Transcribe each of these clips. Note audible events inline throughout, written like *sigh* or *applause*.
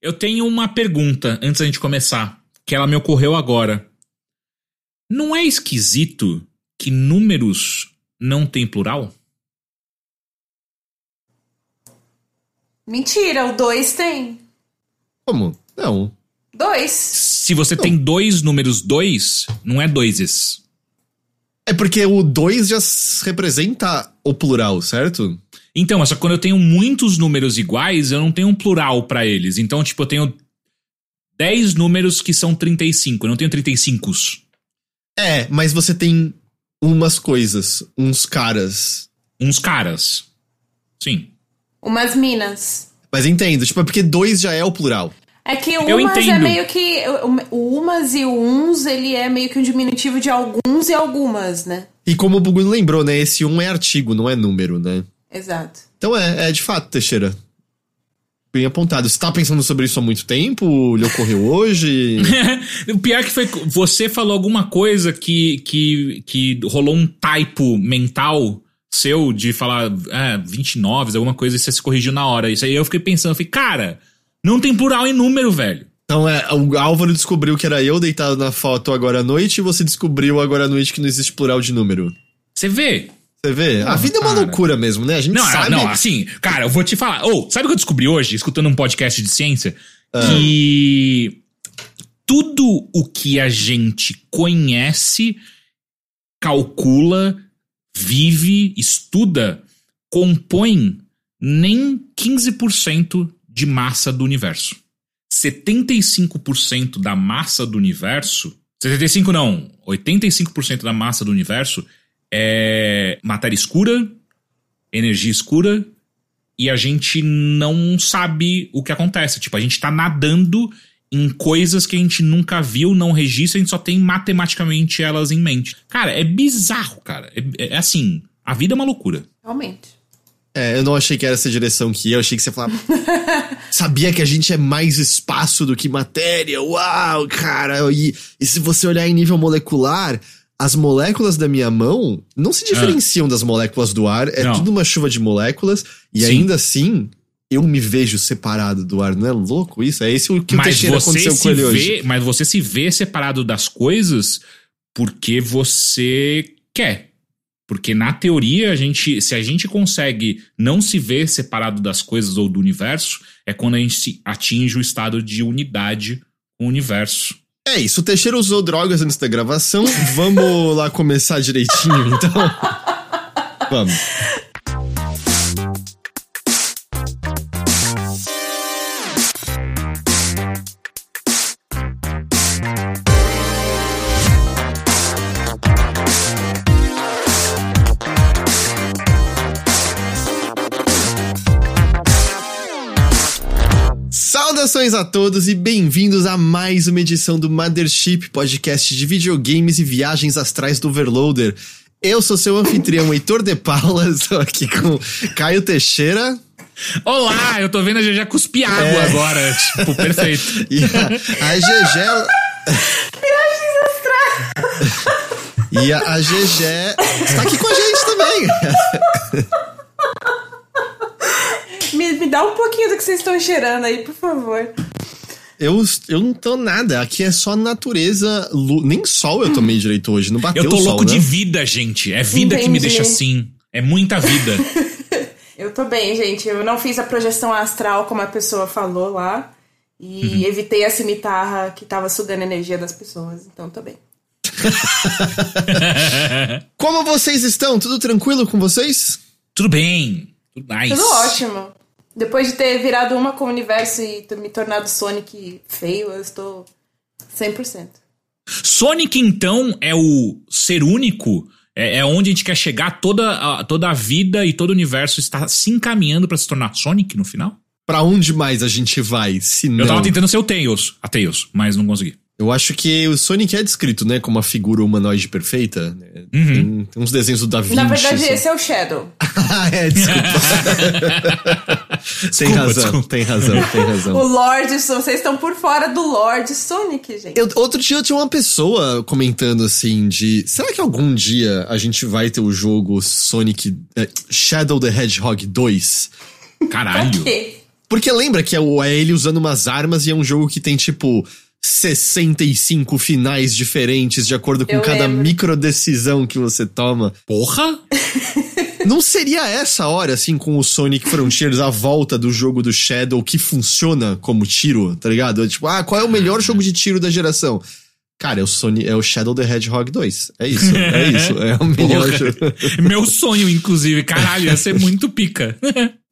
Eu tenho uma pergunta antes da gente começar, que ela me ocorreu agora. Não é esquisito que números não tem plural? Mentira, o 2 tem. Como? Não. 2. Se você tem dois números dois, não é doises. É porque o 2 já representa o plural, certo? Então, mas só que quando eu tenho muitos números iguais, eu não tenho um plural pra eles. Então, tipo, eu tenho 10 números que são 35, eu não tenho 35. É, mas você tem umas coisas, uns caras. Uns caras. Sim. Umas minas. Mas entendo, tipo, é porque dois já é o plural. É que o umas é meio que. O, o umas e o uns, ele é meio que um diminutivo de alguns e algumas, né? E como o Bugu lembrou, né? Esse um é artigo, não é número, né? Exato. Então é, é de fato, Teixeira. Bem apontado. Você tá pensando sobre isso há muito tempo? Lhe ocorreu hoje? *laughs* o pior que foi. Você falou alguma coisa que, que, que rolou um typo mental seu de falar é, 29, alguma coisa, e você se corrigiu na hora. Isso aí eu fiquei pensando, eu falei, cara, não tem plural em número, velho. Então é, o Álvaro descobriu que era eu deitado na foto agora à noite e você descobriu agora à noite que não existe plural de número. Você vê? Você vê? a Não, vida é uma cara. loucura mesmo, né? A gente Não, sabe. não, assim, cara, eu vou te falar. Ou, sabe o que eu descobri hoje, escutando um podcast de ciência? Ah. Que tudo o que a gente conhece, calcula, vive, estuda, compõe nem 15% de massa do universo. 75% da massa do universo. 75 não, 85% da massa do universo é matéria escura, energia escura, e a gente não sabe o que acontece. Tipo, a gente tá nadando em coisas que a gente nunca viu, não registra, a gente só tem matematicamente elas em mente. Cara, é bizarro, cara. É, é assim, a vida é uma loucura. Realmente. É, eu não achei que era essa direção que ia, eu achei que você falava. *laughs* Sabia que a gente é mais espaço do que matéria? Uau, cara! E, e se você olhar em nível molecular, as moléculas da minha mão não se diferenciam das moléculas do ar, é Não. tudo uma chuva de moléculas, e Sim. ainda assim. Eu me vejo separado do ar, não é louco isso? É esse o que o mas Teixeira você aconteceu com ele hoje. vê, mas você se vê separado das coisas porque você quer. Porque na teoria a gente, se a gente consegue não se ver separado das coisas ou do universo, é quando a gente atinge o estado de unidade com o universo. É isso, o Teixeira usou drogas antes da gravação. Vamos lá começar direitinho, então. *laughs* Vamos. Saudações a todos e bem-vindos a mais uma edição do Mothership, podcast de videogames e viagens astrais do Overloader. Eu sou seu anfitrião Heitor de Paula, *laughs* estou aqui com Caio Teixeira Olá, eu tô vendo a GG cuspir água É. agora. Tipo, perfeito. *laughs* e a, a GG. E a, a GG está aqui com a gente também. *laughs* Dá um pouquinho do que vocês estão cheirando aí, por favor. Eu, eu não tô nada, aqui é só natureza. lu- Nem sol eu tomei direito hoje, não bateu Eu tô sol, louco né? de vida, gente. É vida que me Entendi. deixa assim. É muita vida. *laughs* Eu tô bem, gente. Eu não fiz a projeção astral como a pessoa falou lá. E Uhum. evitei a cimitarra que tava sugando a energia das pessoas. Então tô bem. *laughs* Como vocês estão? Tudo tranquilo com vocês? Tudo bem. Tudo nice. Tudo ótimo. Depois de ter virado uma com o universo e ter me tornado Sonic feio, eu estou 100%. Sonic, então, é o ser único. É, é onde a gente quer chegar. Toda a, toda a vida e todo o universo está se encaminhando pra se tornar Sonic no final. Pra onde mais a gente vai, se não? Eu tava tentando ser o Tails, a Tails, mas não consegui. Eu acho que o Sonic é descrito, né, como uma figura humanoide perfeita. né? Uhum. Tem, tem uns desenhos do Da Vinci. Na verdade, assim. esse é o Shadow. *laughs* ah, é, desculpa. *laughs* tem Desculpa, razão, desculpa. tem razão, tem O razão. Lorde, vocês estão por fora do Lorde Sonic, gente. Eu- outro dia eu tinha uma pessoa comentando assim de... Será que algum dia a gente vai ter o jogo Sonic... eh, Shadow the Hedgehog 2? Caralho. Por quê? Porque lembra que é, o- é ele usando umas armas e é um jogo que tem, tipo, 65 finais diferentes de acordo com Eu cada lembro. micro decisão que você toma. Porra! *laughs* Não seria essa hora, assim, com o Sonic Frontiers, a volta do jogo do Shadow que funciona como tiro, tá ligado? Tipo, ah, qual é o melhor jogo de tiro da geração? Cara, é o, Sony, é o Shadow the Hedgehog 2. É isso, é *laughs* isso. É o melhor jogo. Meu sonho, inclusive. Caralho, ia ser *laughs* muito pica.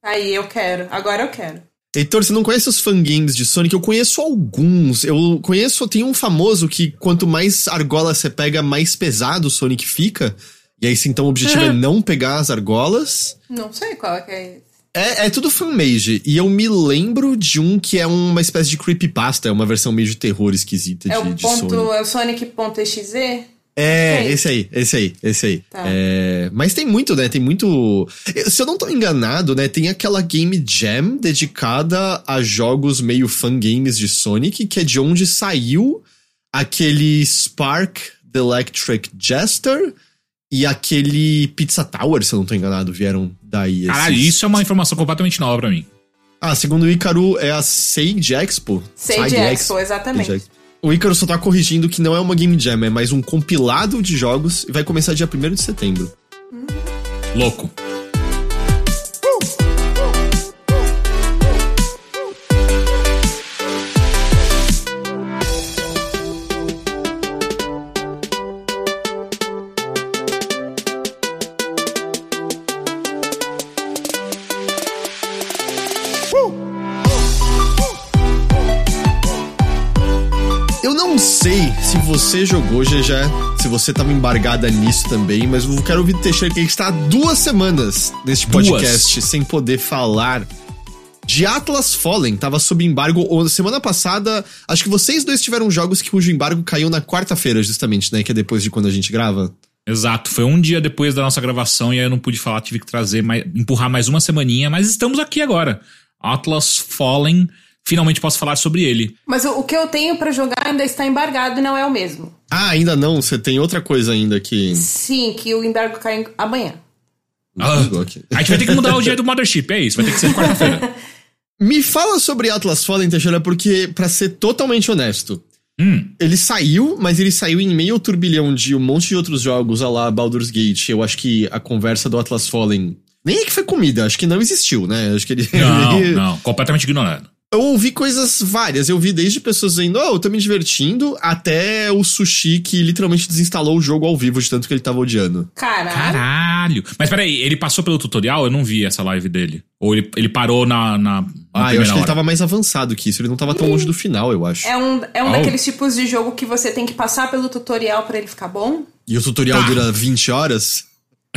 Aí eu quero. Agora eu quero. Heitor, você não conhece os fangames de Sonic? Eu conheço alguns. Eu conheço, tem um famoso que quanto mais argola você pega, mais pesado o Sonic fica. E aí, sim, então o objetivo é *laughs* não pegar as argolas. Não sei qual é que é esse. É, é tudo fanmade. E eu me lembro de um que é uma espécie de creepypasta, é uma versão meio de terror esquisita É de, o de ponto. Sonic. É o Sonic.exe? É, É esse aí, esse aí, esse aí. Tá. É, mas tem muito, né? Tem muito. Se eu não tô enganado, né? Tem aquela Game Jam dedicada a jogos meio fangames de Sonic, que é de onde saiu aquele Spark the Electric Jester e aquele Pizza Tower, se eu não tô enganado, vieram daí. Caralho, esses- isso é uma informação completamente nova pra mim. Ah, segundo o Icaro, é a Sage Expo. Sage Expo, exatamente. Sage Expo. O Icaro só tá corrigindo que não é uma Game Jam, é mais um compilado de jogos e vai começar dia 1 de setembro. Louco. Se você jogou, GG, se você tava embargada nisso também, mas eu quero ouvir do Teixeira que a gente tá há duas semanas neste Duas. podcast sem poder falar de Atlas Fallen. Tava sob embargo semana passada. Acho que vocês dois tiveram jogos que cujo embargo caiu na quarta-feira, justamente, né? Que é depois de quando a gente grava. Exato, foi um dia depois da nossa gravação e aí eu não pude falar, tive que trazer, mais, empurrar mais uma semaninha, mas estamos aqui agora. Atlas Fallen, finalmente posso falar sobre ele. Mas o, o que eu tenho pra jogar ainda está embargado e não é o mesmo. Ah, ainda não, você tem outra coisa ainda que. Sim, que o embargo cai amanhã. Ah, Ok. a gente vai ter que mudar o dia do Mothership, é isso, vai ter que ser quarta-feira. *laughs* Me fala sobre Atlas Fallen, Teixeira, porque, pra ser totalmente honesto, Hum, Ele saiu, mas ele saiu em meio ao turbilhão de um monte de outros jogos, a lá Baldur's Gate. Eu acho que a conversa do Atlas Fallen. Nem é que foi comida, acho que não existiu, né? Acho que ele. não, *laughs* ele- não, completamente ignorado. Eu ouvi coisas várias. Eu vi desde pessoas dizendo, oh, eu tô me divertindo, até o sushi que literalmente desinstalou o jogo ao vivo de tanto que ele tava odiando. Caralho. Caralho. Mas peraí, ele passou pelo tutorial? Eu não vi essa live dele. Ou ele, ele parou na, na, na Ah, eu acho que ele hora? tava mais avançado que isso. Ele não tava tão longe do final, eu acho. É um, é um Oh. daqueles tipos de jogo que você tem que passar pelo tutorial pra ele ficar bom? E o tutorial Tá. dura 20 horas?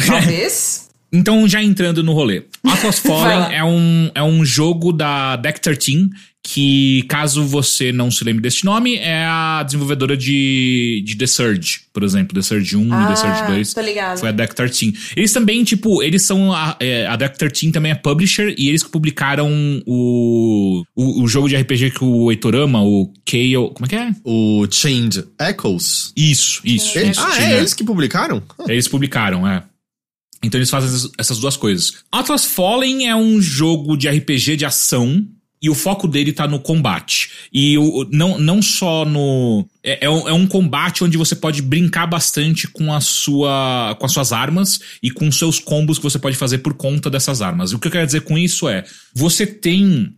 Talvez. *laughs* Então, já entrando no rolê. Atlas *laughs* Fallen é um, é um jogo da Deck 13, que, caso você não se lembre desse nome, é a desenvolvedora de, de The Surge, por exemplo. The Surge 1 e ah, The Surge 2. tô ligado. Foi a Deck 13. Eles também, tipo, eles são. A, é, a Deck 13 também é publisher e eles que publicaram o, o, o jogo de RPG que o Heitor ama, o Chaos. Como é que é? O Chained Echoes. Isso, isso. Isso ah, tinha- é eles que publicaram? eles publicaram, é. Então eles fazem essas- duas coisas. Atlas Fallen é um jogo de RPG de ação. E o foco dele tá no combate. E o, não, não só no. É, é, um, é um combate onde você pode brincar bastante com, a sua, com as suas armas e com seus combos que você pode fazer por conta dessas armas. O que eu quero dizer com isso é: você tem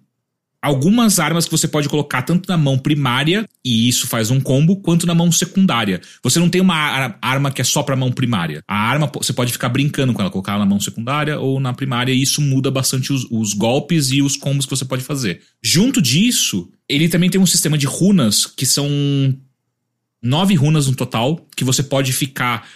algumas armas que você pode colocar tanto na mão primária, e isso faz um combo, quanto na mão secundária. Você não tem uma ar- arma que é só pra mão primária. A arma você pode ficar brincando com ela, colocar ela na mão secundária ou na primária, e isso muda bastante os, os golpes e os combos que você pode fazer. Junto disso, ele também tem um sistema de runas que são nove runas no total, que você pode ficar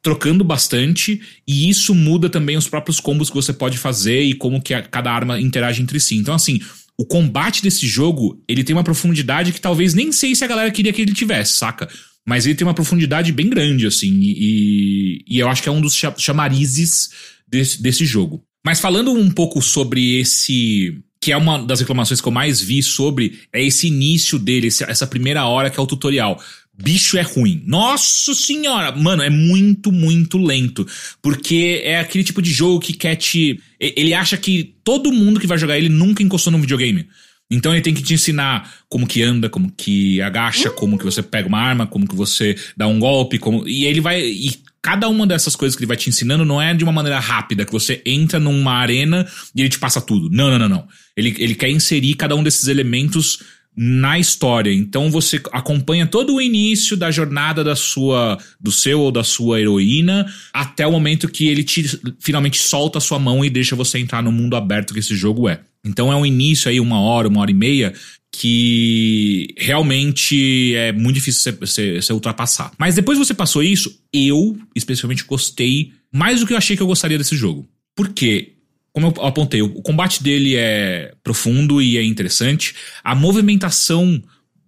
trocando bastante, e isso muda também os próprios combos que você pode fazer e como que a- cada arma interage entre si. Então, assim, o combate desse jogo, ele tem uma profundidade que talvez nem sei se a galera queria que ele tivesse, saca? Mas ele tem uma profundidade bem grande, assim, e, e eu acho que é um dos cha- chamarizes desse, desse jogo. Mas falando um pouco sobre esse. Que é uma das reclamações que eu mais vi sobre, é esse início dele, essa primeira hora que é o tutorial. Bicho é ruim. Nossa senhora! Mano, é muito, muito lento. Porque é aquele tipo de jogo que quer te. Ele acha que todo mundo que vai jogar ele nunca encostou num videogame. Então ele tem que te ensinar como que anda, como que agacha, como que você pega uma arma, como que você dá um golpe, como. E ele vai. E cada uma dessas coisas que ele vai te ensinando não é de uma maneira rápida, que você entra numa arena e ele te passa tudo. Não, não, não, não. Ele, ele quer inserir cada um desses elementos na história. Então você acompanha todo o início da jornada da sua do seu ou da sua heroína até o momento que ele te finalmente solta a sua mão e deixa você entrar no mundo aberto que esse jogo é. Então é um início aí uma hora, uma hora e meia que realmente é muito difícil você, ultrapassar. Mas depois você passou isso, eu especialmente gostei mais do que eu achei que eu gostaria desse jogo. Por quê? Como eu apontei, o combate dele é profundo e é interessante. A movimentação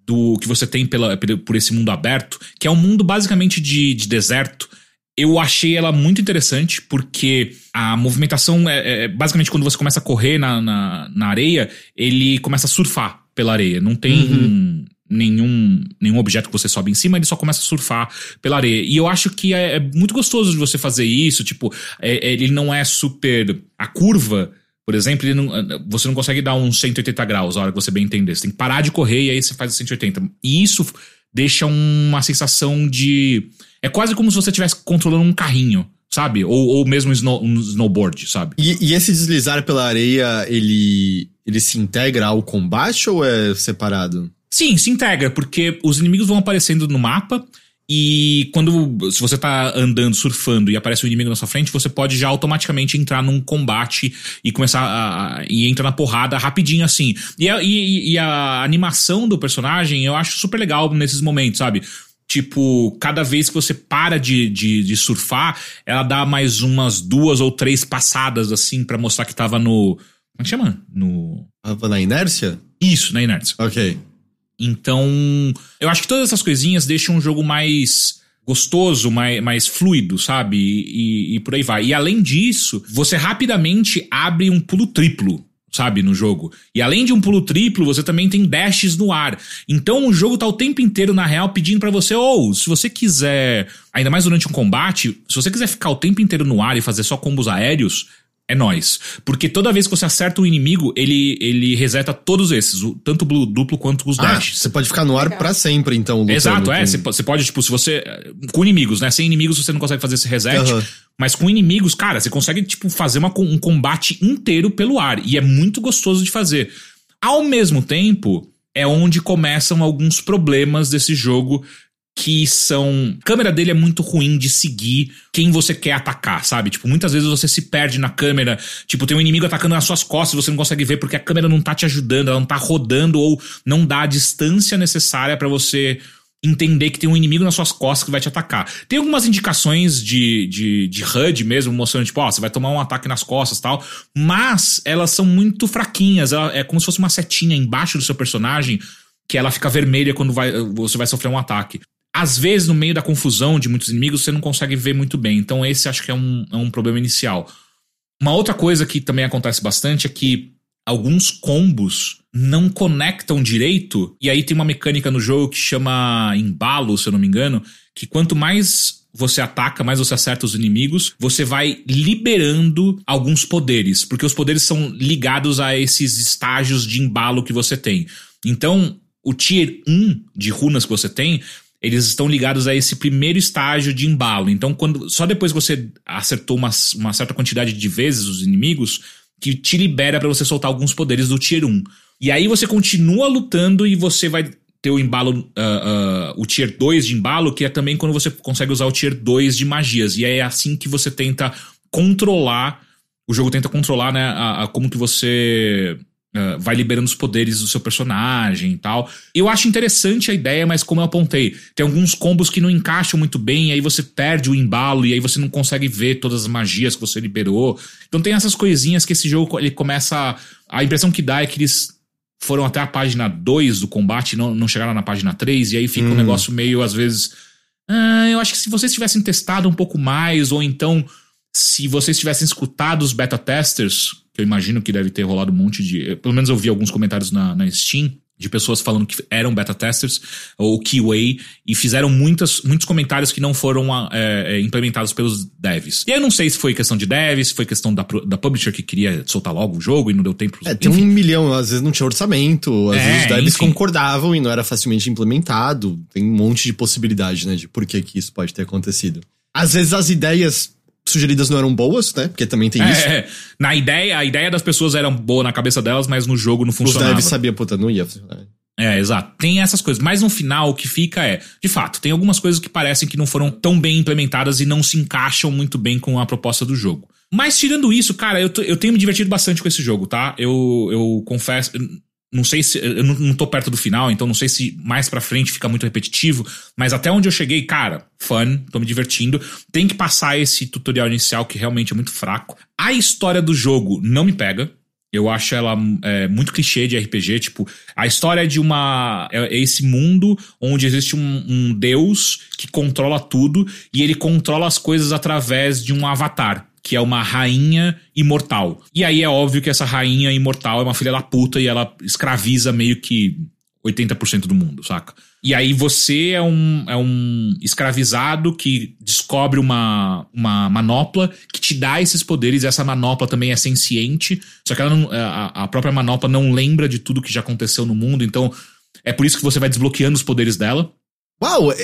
do que você tem pela, por esse mundo aberto, que é um mundo basicamente de, de deserto, eu achei ela muito interessante, porque a movimentação é, é, basicamente quando você começa a correr na, na, na, areia, ele começa a surfar pela areia. Não tem. Uhum nenhum, nenhum objeto que você sobe em cima, ele só começa a surfar pela areia. E eu acho que é, é muito gostoso de você fazer isso, tipo, é, é ele não é super. A curva, por exemplo, não, você não consegue dar uns 180 graus a hora que você bem entender. Você tem que parar de correr e aí você faz 180. E isso deixa uma sensação de. É quase como se você estivesse controlando um carrinho sabe? Ou, ou mesmo snow, um snowboard, sabe? E, e, esse deslizar pela areia, ele, ele se integra ao combate ou é separado? Sim, se integra, porque os inimigos vão aparecendo no mapa. E quando se você tá andando, surfando e aparece um inimigo na sua frente, você pode já automaticamente entrar num combate e começar a, e entra na porrada rapidinho assim. E a, e, e a animação do personagem eu acho super legal nesses momentos, sabe? Tipo, cada vez que você para de, de, de, surfar, ela dá mais umas duas ou três passadas, assim, para mostrar que tava no. Como é que chama? No. Na inércia? Isso, na inércia. Ok. Então, eu acho que todas essas coisinhas deixam um jogo mais gostoso, mais, mais fluido, sabe? E, e, e por aí vai. E além disso, você rapidamente abre um pulo triplo sabe, no jogo. E além de um pulo triplo, você também tem dashes no ar. Então o jogo tá o tempo inteiro, na real, pedindo para você, ou oh, se você quiser, ainda mais durante um combate, se você quiser ficar o tempo inteiro no ar e fazer só combos aéreos, é nós. Porque toda vez que você acerta um inimigo, ele, ele reseta todos esses, tanto o duplo quanto os ah, Você pode ficar no ar para sempre, então. Exato, é. Você, você pode, tipo, se você. Com inimigos, né? Sem inimigos você não consegue fazer esse reset. Uhum. Mas com inimigos, cara, você consegue, tipo, fazer uma, um combate inteiro pelo ar. E é muito gostoso de fazer. Ao mesmo tempo, é onde começam alguns problemas desse jogo que são. A câmera dele é muito ruim de seguir quem você quer atacar, sabe? Tipo, muitas vezes você se perde na câmera. Tipo, tem um inimigo atacando nas suas costas, você não consegue ver porque a câmera não tá te ajudando, ela não tá rodando ou não dá a distância necessária para você entender que tem um inimigo nas suas costas que vai te atacar. Tem algumas indicações de, de, de HUD mesmo, mostrando, tipo, ó, você vai tomar um ataque nas costas tal, mas elas são muito fraquinhas. Ela, é como se fosse uma setinha embaixo do seu personagem que ela fica vermelha quando vai, você vai sofrer um ataque às vezes, no meio da confusão de muitos inimigos, você não consegue ver muito bem. Então, esse acho que é um, é um problema inicial. Uma outra coisa que também acontece bastante é que alguns combos não conectam direito, e aí tem uma mecânica no jogo que chama embalo, se eu não me engano, que quanto mais você ataca, mais você acerta os inimigos, você vai liberando alguns poderes, porque os poderes são ligados a esses estágios de embalo que você tem. Então, o tier 1 de runas que você tem eles estão ligados a esse primeiro estágio de embalo. Então, quando só depois que você acertou uma, uma certa quantidade de vezes os inimigos, que te libera para você soltar alguns poderes do Tier 1. E aí você continua lutando e você vai ter o embalo, uh, uh, o Tier 2 de embalo, que é também quando você consegue usar o Tier 2 de magias. E é assim que você tenta controlar, o jogo tenta controlar, né, a, a como que você Uh, vai liberando os poderes do seu personagem e tal. Eu acho interessante a ideia, mas como eu apontei, tem alguns combos que não encaixam muito bem, aí você perde o embalo e aí você não consegue ver todas as magias que você liberou. Então tem essas coisinhas que esse jogo ele começa. A impressão que dá é que eles foram até a página 2 do combate, não, não chegaram na página 3, e aí fica hum. um negócio meio, às vezes. Ah, eu acho que se vocês tivessem testado um pouco mais, ou então se vocês tivessem escutado os beta testers que eu imagino que deve ter rolado um monte de. Pelo menos eu vi alguns comentários na, na Steam. de pessoas falando que eram beta testers ou QA e fizeram muitas, muitos comentários que não foram é, implementados pelos devs. E eu não sei se foi questão de devs, se foi questão da, da publisher que queria soltar logo o jogo e não deu tempo. É, tem enfim. um milhão, às vezes não tinha orçamento, às é, vezes os devs enfim. concordavam e não era facilmente implementado. Tem um monte de possibilidade, né, de por que, que isso pode ter acontecido. Às vezes as ideias sugeridas não eram boas, né? Porque também tem é, isso. É. Na ideia, a ideia das pessoas era boa na cabeça delas, mas no jogo não funcionava. Os devs sabiam, puta, não ia funcionar. É, exato. Tem essas coisas. Mas no final, o que fica é, de fato, tem algumas coisas que parecem que não foram tão bem implementadas e não se encaixam muito bem com a proposta do jogo. Mas tirando isso, cara, eu, eu tenho me divertido bastante com esse jogo, tá? Eu, eu confesso. Não sei se. Eu não, não tô perto do final, então não sei se mais pra frente fica muito repetitivo. Mas até onde eu cheguei, cara, fun, tô me divertindo. Tem que passar esse tutorial inicial que realmente é muito fraco. A história do jogo não me pega. Eu acho ela é, muito clichê de RPG. Tipo, a história é de uma. É, é esse mundo onde existe um, um, deus que controla tudo e ele controla as coisas através de um avatar que é uma rainha imortal. E aí é óbvio que essa rainha imortal é uma filha da puta e ela escraviza meio que 80% do mundo, saca? E aí você é um, é um escravizado que descobre uma, uma manopla que te dá esses poderes, essa manopla também é senciente, só que não, a, a própria manopla não lembra de tudo que já aconteceu no mundo, então é por isso que você vai desbloqueando os poderes dela. Uau,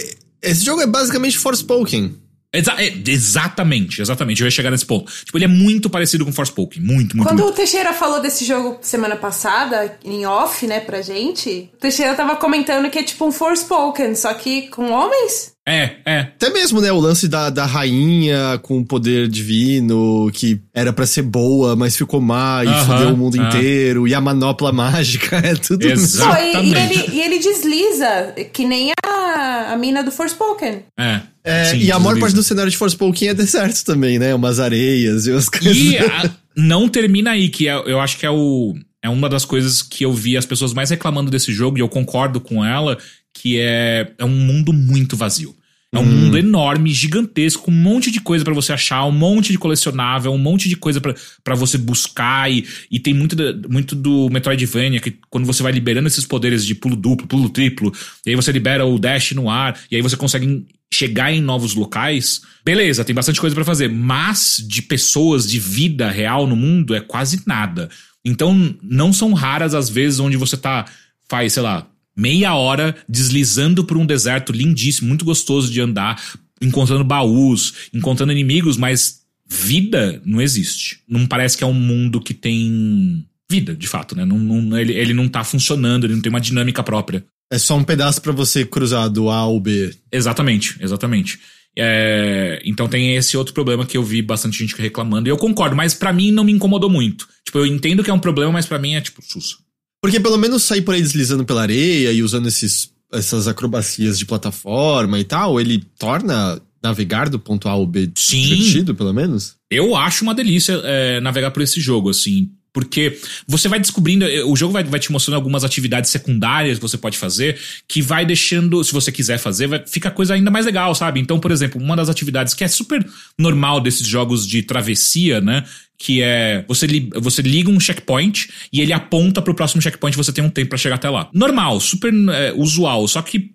esse jogo é basicamente Forspoken. Exa é, exatamente, exatamente. Eu ia chegar nesse ponto. Tipo, ele é muito parecido com Forspoken. Muito, muito. Quando muito. o Teixeira falou desse jogo semana passada, em off, né, pra gente, o Teixeira tava comentando que é tipo um Forspoken, só que com homens? É, é. Até mesmo, né, o lance da, da rainha com poder divino, que era para ser boa, mas ficou má e uh -huh, fudeu o mundo uh -huh. inteiro, e a manopla *laughs* mágica, é tudo Exatamente. Pô, e, e, ele, e ele desliza, que nem a, a mina do Forspoken. É. É, Sim, e a maior parte do cenário de Forspoken é deserto também, né? Umas areias e umas coisas. E a, não termina aí, que é, eu acho que é o. É uma das coisas que eu vi as pessoas mais reclamando desse jogo, e eu concordo com ela, que é, é um mundo muito vazio. É um hum. mundo enorme, gigantesco, um monte de coisa para você achar, um monte de colecionável, um monte de coisa para você buscar. E, e tem muito, muito do Metroidvania, que quando você vai liberando esses poderes de pulo duplo, pulo triplo, e aí você libera o dash no ar, e aí você consegue chegar em novos locais. Beleza, tem bastante coisa para fazer, mas de pessoas, de vida real no mundo, é quase nada. Então, não são raras as vezes onde você tá, faz, sei lá, meia hora deslizando por um deserto lindíssimo, muito gostoso de andar, encontrando baús, encontrando inimigos, mas vida não existe. Não parece que é um mundo que tem vida, de fato, né? Não, não, ele, ele não tá funcionando, ele não tem uma dinâmica própria. É só um pedaço para você cruzar do A ao B. Exatamente, exatamente. É, então tem esse outro problema que eu vi bastante gente reclamando. E eu concordo, mas para mim não me incomodou muito. Tipo, eu entendo que é um problema, mas para mim é tipo, sussa. Porque pelo menos sair por aí deslizando pela areia e usando esses, essas acrobacias de plataforma e tal, ele torna navegar do ponto A ao B Sim. divertido, pelo menos? Eu acho uma delícia é, navegar por esse jogo, assim. Porque você vai descobrindo, eh, o jogo vai, vai te mostrando algumas atividades secundárias que você pode fazer, que vai deixando, se você quiser fazer, vai, fica a coisa ainda mais legal, sabe? Então, por exemplo, uma das atividades que é super normal desses jogos de travessia, né? Que é você, li, você liga um checkpoint e ele aponta pro próximo checkpoint você tem um tempo para chegar até lá. Normal, super é, usual, só que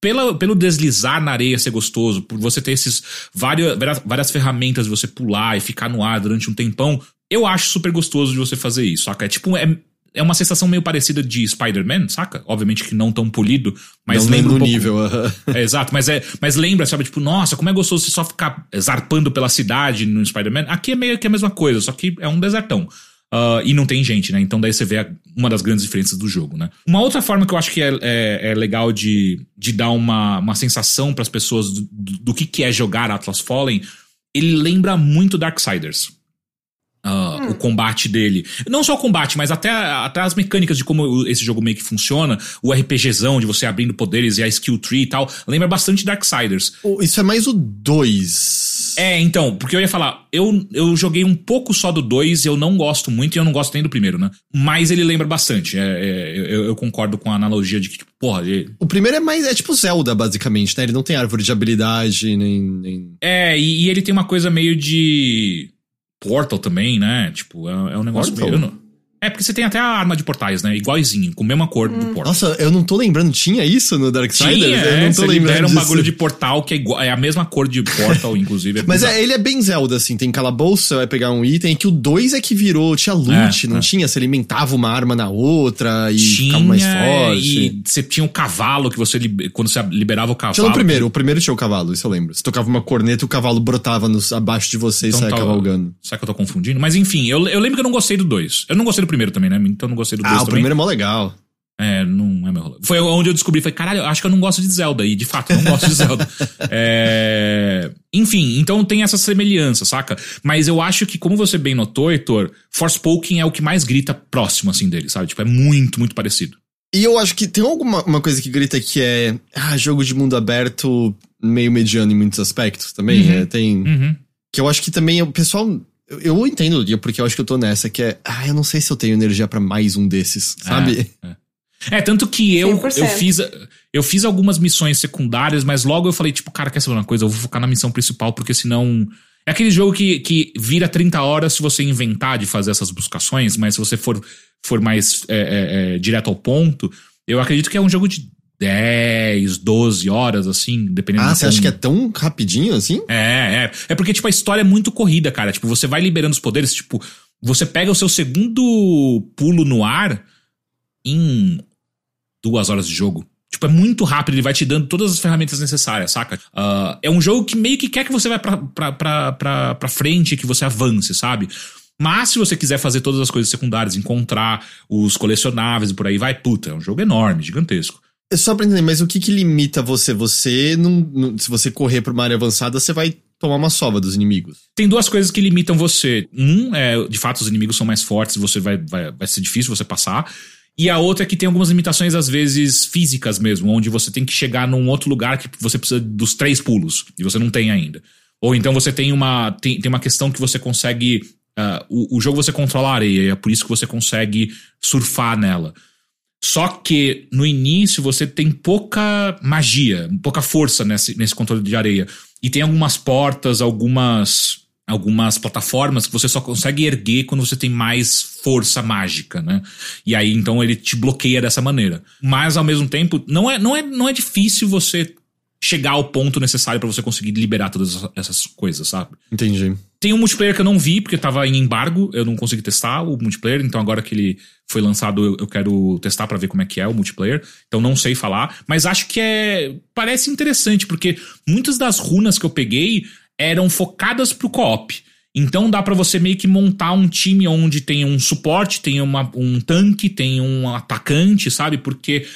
pela, pelo deslizar na areia ser gostoso, por você ter esses várias, várias ferramentas de você pular e ficar no ar durante um tempão, eu acho super gostoso de você fazer isso, saca? É tipo, é, é uma sensação meio parecida de Spider-Man, saca? Obviamente que não tão polido, mas não lembra um pouco... nível. *laughs* é, exato, mas é, mas lembra, sabe, tipo, nossa, como é gostoso você só ficar zarpando pela cidade no Spider-Man. Aqui é meio que a mesma coisa, só que é um desertão. Uh, e não tem gente, né? Então daí você vê uma das grandes diferenças do jogo, né? Uma outra forma que eu acho que é, é, é legal de, de dar uma, uma sensação para as pessoas do, do, que, que é jogar Atlas Fallen, ele lembra muito Darksiders. Uh, hum. O combate dele. Não só o combate, mas até, até as mecânicas de como esse jogo meio que funciona. O RPGzão de você abrindo poderes e a skill tree e tal. Lembra bastante Darksiders. Isso é mais o 2. É, então, porque eu ia falar, eu, eu joguei um pouco só do 2, eu não gosto muito e eu não gosto nem do primeiro, né? Mas ele lembra bastante. É, é, eu, eu, concordo com a analogia de que, tipo, porra. Ele... O primeiro é mais. É tipo Zelda, basicamente, né? Ele não tem árvore de habilidade, nem. nem... É, e, e ele tem uma coisa meio de Portal também, né? Tipo, é, é um negócio Portal? meio. É, porque você tem até a arma de portais, né? Igualzinho, com a mesma cor do portal. Nossa, eu não tô lembrando. Tinha isso no Darksiders? Tinha, eu é, não tô lembrando libera um disso. bagulho de portal que é, igual, é a mesma cor de portal, *laughs* inclusive. Mas bizarro. é, ele é bem Zelda, assim. Tem calabouço, você vai pegar um item. Que o 2 é que virou. Tinha loot, É, não é. tinha? Você alimentava uma arma na outra e tinha, ficava mais forte. e você tinha o cavalo que você, quando você liberava o cavalo. Tinha no primeiro, o primeiro tinha o cavalo, isso eu lembro. Você tocava uma corneta e o cavalo brotava nos, abaixo de você e Então saia tá- cavalgando. Será que eu tô confundindo? Mas enfim, eu, eu lembro que eu não gostei do 2. Eu não gostei do primeiro também, né? Então eu não gostei do 2 Ah, o também. primeiro é mó legal. É, não é meu rolê. Foi onde eu descobri, falei, caralho, acho que eu não gosto de Zelda. E de fato, eu não gosto de Zelda. *laughs* É... Enfim, então tem essa semelhança, saca? Mas eu acho que, como você bem notou, Heitor, Forspoken é o que mais grita próximo, assim, dele, sabe? Tipo, é muito, muito parecido. E eu acho que tem alguma uma coisa que grita que é ah, jogo de mundo aberto meio mediano em muitos aspectos também. Uhum. é, tem. Uhum. Que eu acho que também o pessoal. Eu, eu entendo, Lia, porque eu acho que eu tô nessa, que é. Ah, eu não sei se eu tenho energia pra mais um desses, sabe? É, tanto que eu, 100%. eu fiz eu fiz algumas missões secundárias, mas logo eu falei, tipo, cara, quer saber uma coisa? Eu vou focar na missão principal, porque senão. É aquele jogo que, que vira 30 horas se você inventar de fazer essas buscações, mas se você for, for mais é, é, é, direto ao ponto, eu acredito que é um jogo de 10, 12 horas, assim, dependendo Ah, você acha quão- que é tão rapidinho assim? é, é. É porque, tipo, a história é muito corrida, cara. Tipo, você vai liberando os poderes, tipo, você pega o seu segundo pulo no ar em duas horas de jogo. Tipo, é muito rápido, ele vai te dando todas as ferramentas necessárias, saca? Ah, é um jogo que meio que quer que você vá pra, pra, pra, pra, pra frente, que você avance, sabe? Mas se você quiser fazer todas as coisas secundárias, encontrar os colecionáveis e por aí vai, puta, é um jogo enorme, gigantesco. É só pra entender, mas o que que limita você? Você não, não- Se você correr pra uma área avançada, você vai tomar uma sova dos inimigos. Tem duas coisas que limitam você. Um é, de fato, os inimigos são mais fortes, você vai, vai, vai ser difícil você passar. E a outra é que tem algumas limitações, às vezes, físicas mesmo, onde você tem que chegar num outro lugar que você precisa dos três pulos, e você não tem ainda. Ou então você tem uma. Tem, tem uma questão que você consegue. ah, o, o jogo você controla a areia, e é por isso que você consegue surfar nela. Só que no início você tem pouca magia, pouca força nesse, nesse controle de areia. E tem algumas portas, algumas algumas plataformas que você só consegue erguer quando você tem mais força mágica, né? E aí então ele te bloqueia dessa maneira. Mas ao mesmo tempo, não é não é não é difícil você chegar ao ponto necessário pra você conseguir liberar todas essas coisas, sabe? Entendi. Tem um multiplayer que eu não vi, porque tava em embargo, eu não consegui testar o multiplayer, então agora que ele foi lançado, eu, eu quero testar pra ver como é que é o multiplayer. Então não sei falar, mas acho que é. Parece interessante, porque muitas das runas que eu peguei eram focadas pro co-op. Então dá pra você meio que montar um time onde tem um suporte, tem uma, um tanque, tem um atacante, sabe? Porque,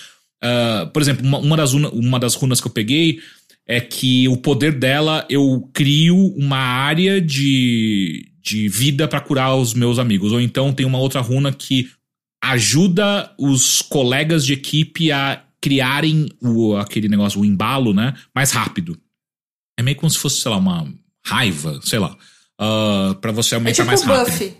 ah, por exemplo, uma, uma das, uma das runas que eu peguei é que o poder dela eu crio uma área de, de vida pra curar os meus amigos. Ou então tem uma outra runa que ajuda os colegas de equipe a criarem o, aquele negócio, o embalo, né? Mais rápido. É meio como se fosse, sei lá, uma raiva, sei lá. Uh, para você É aumentar tipo mais um rápido. buff.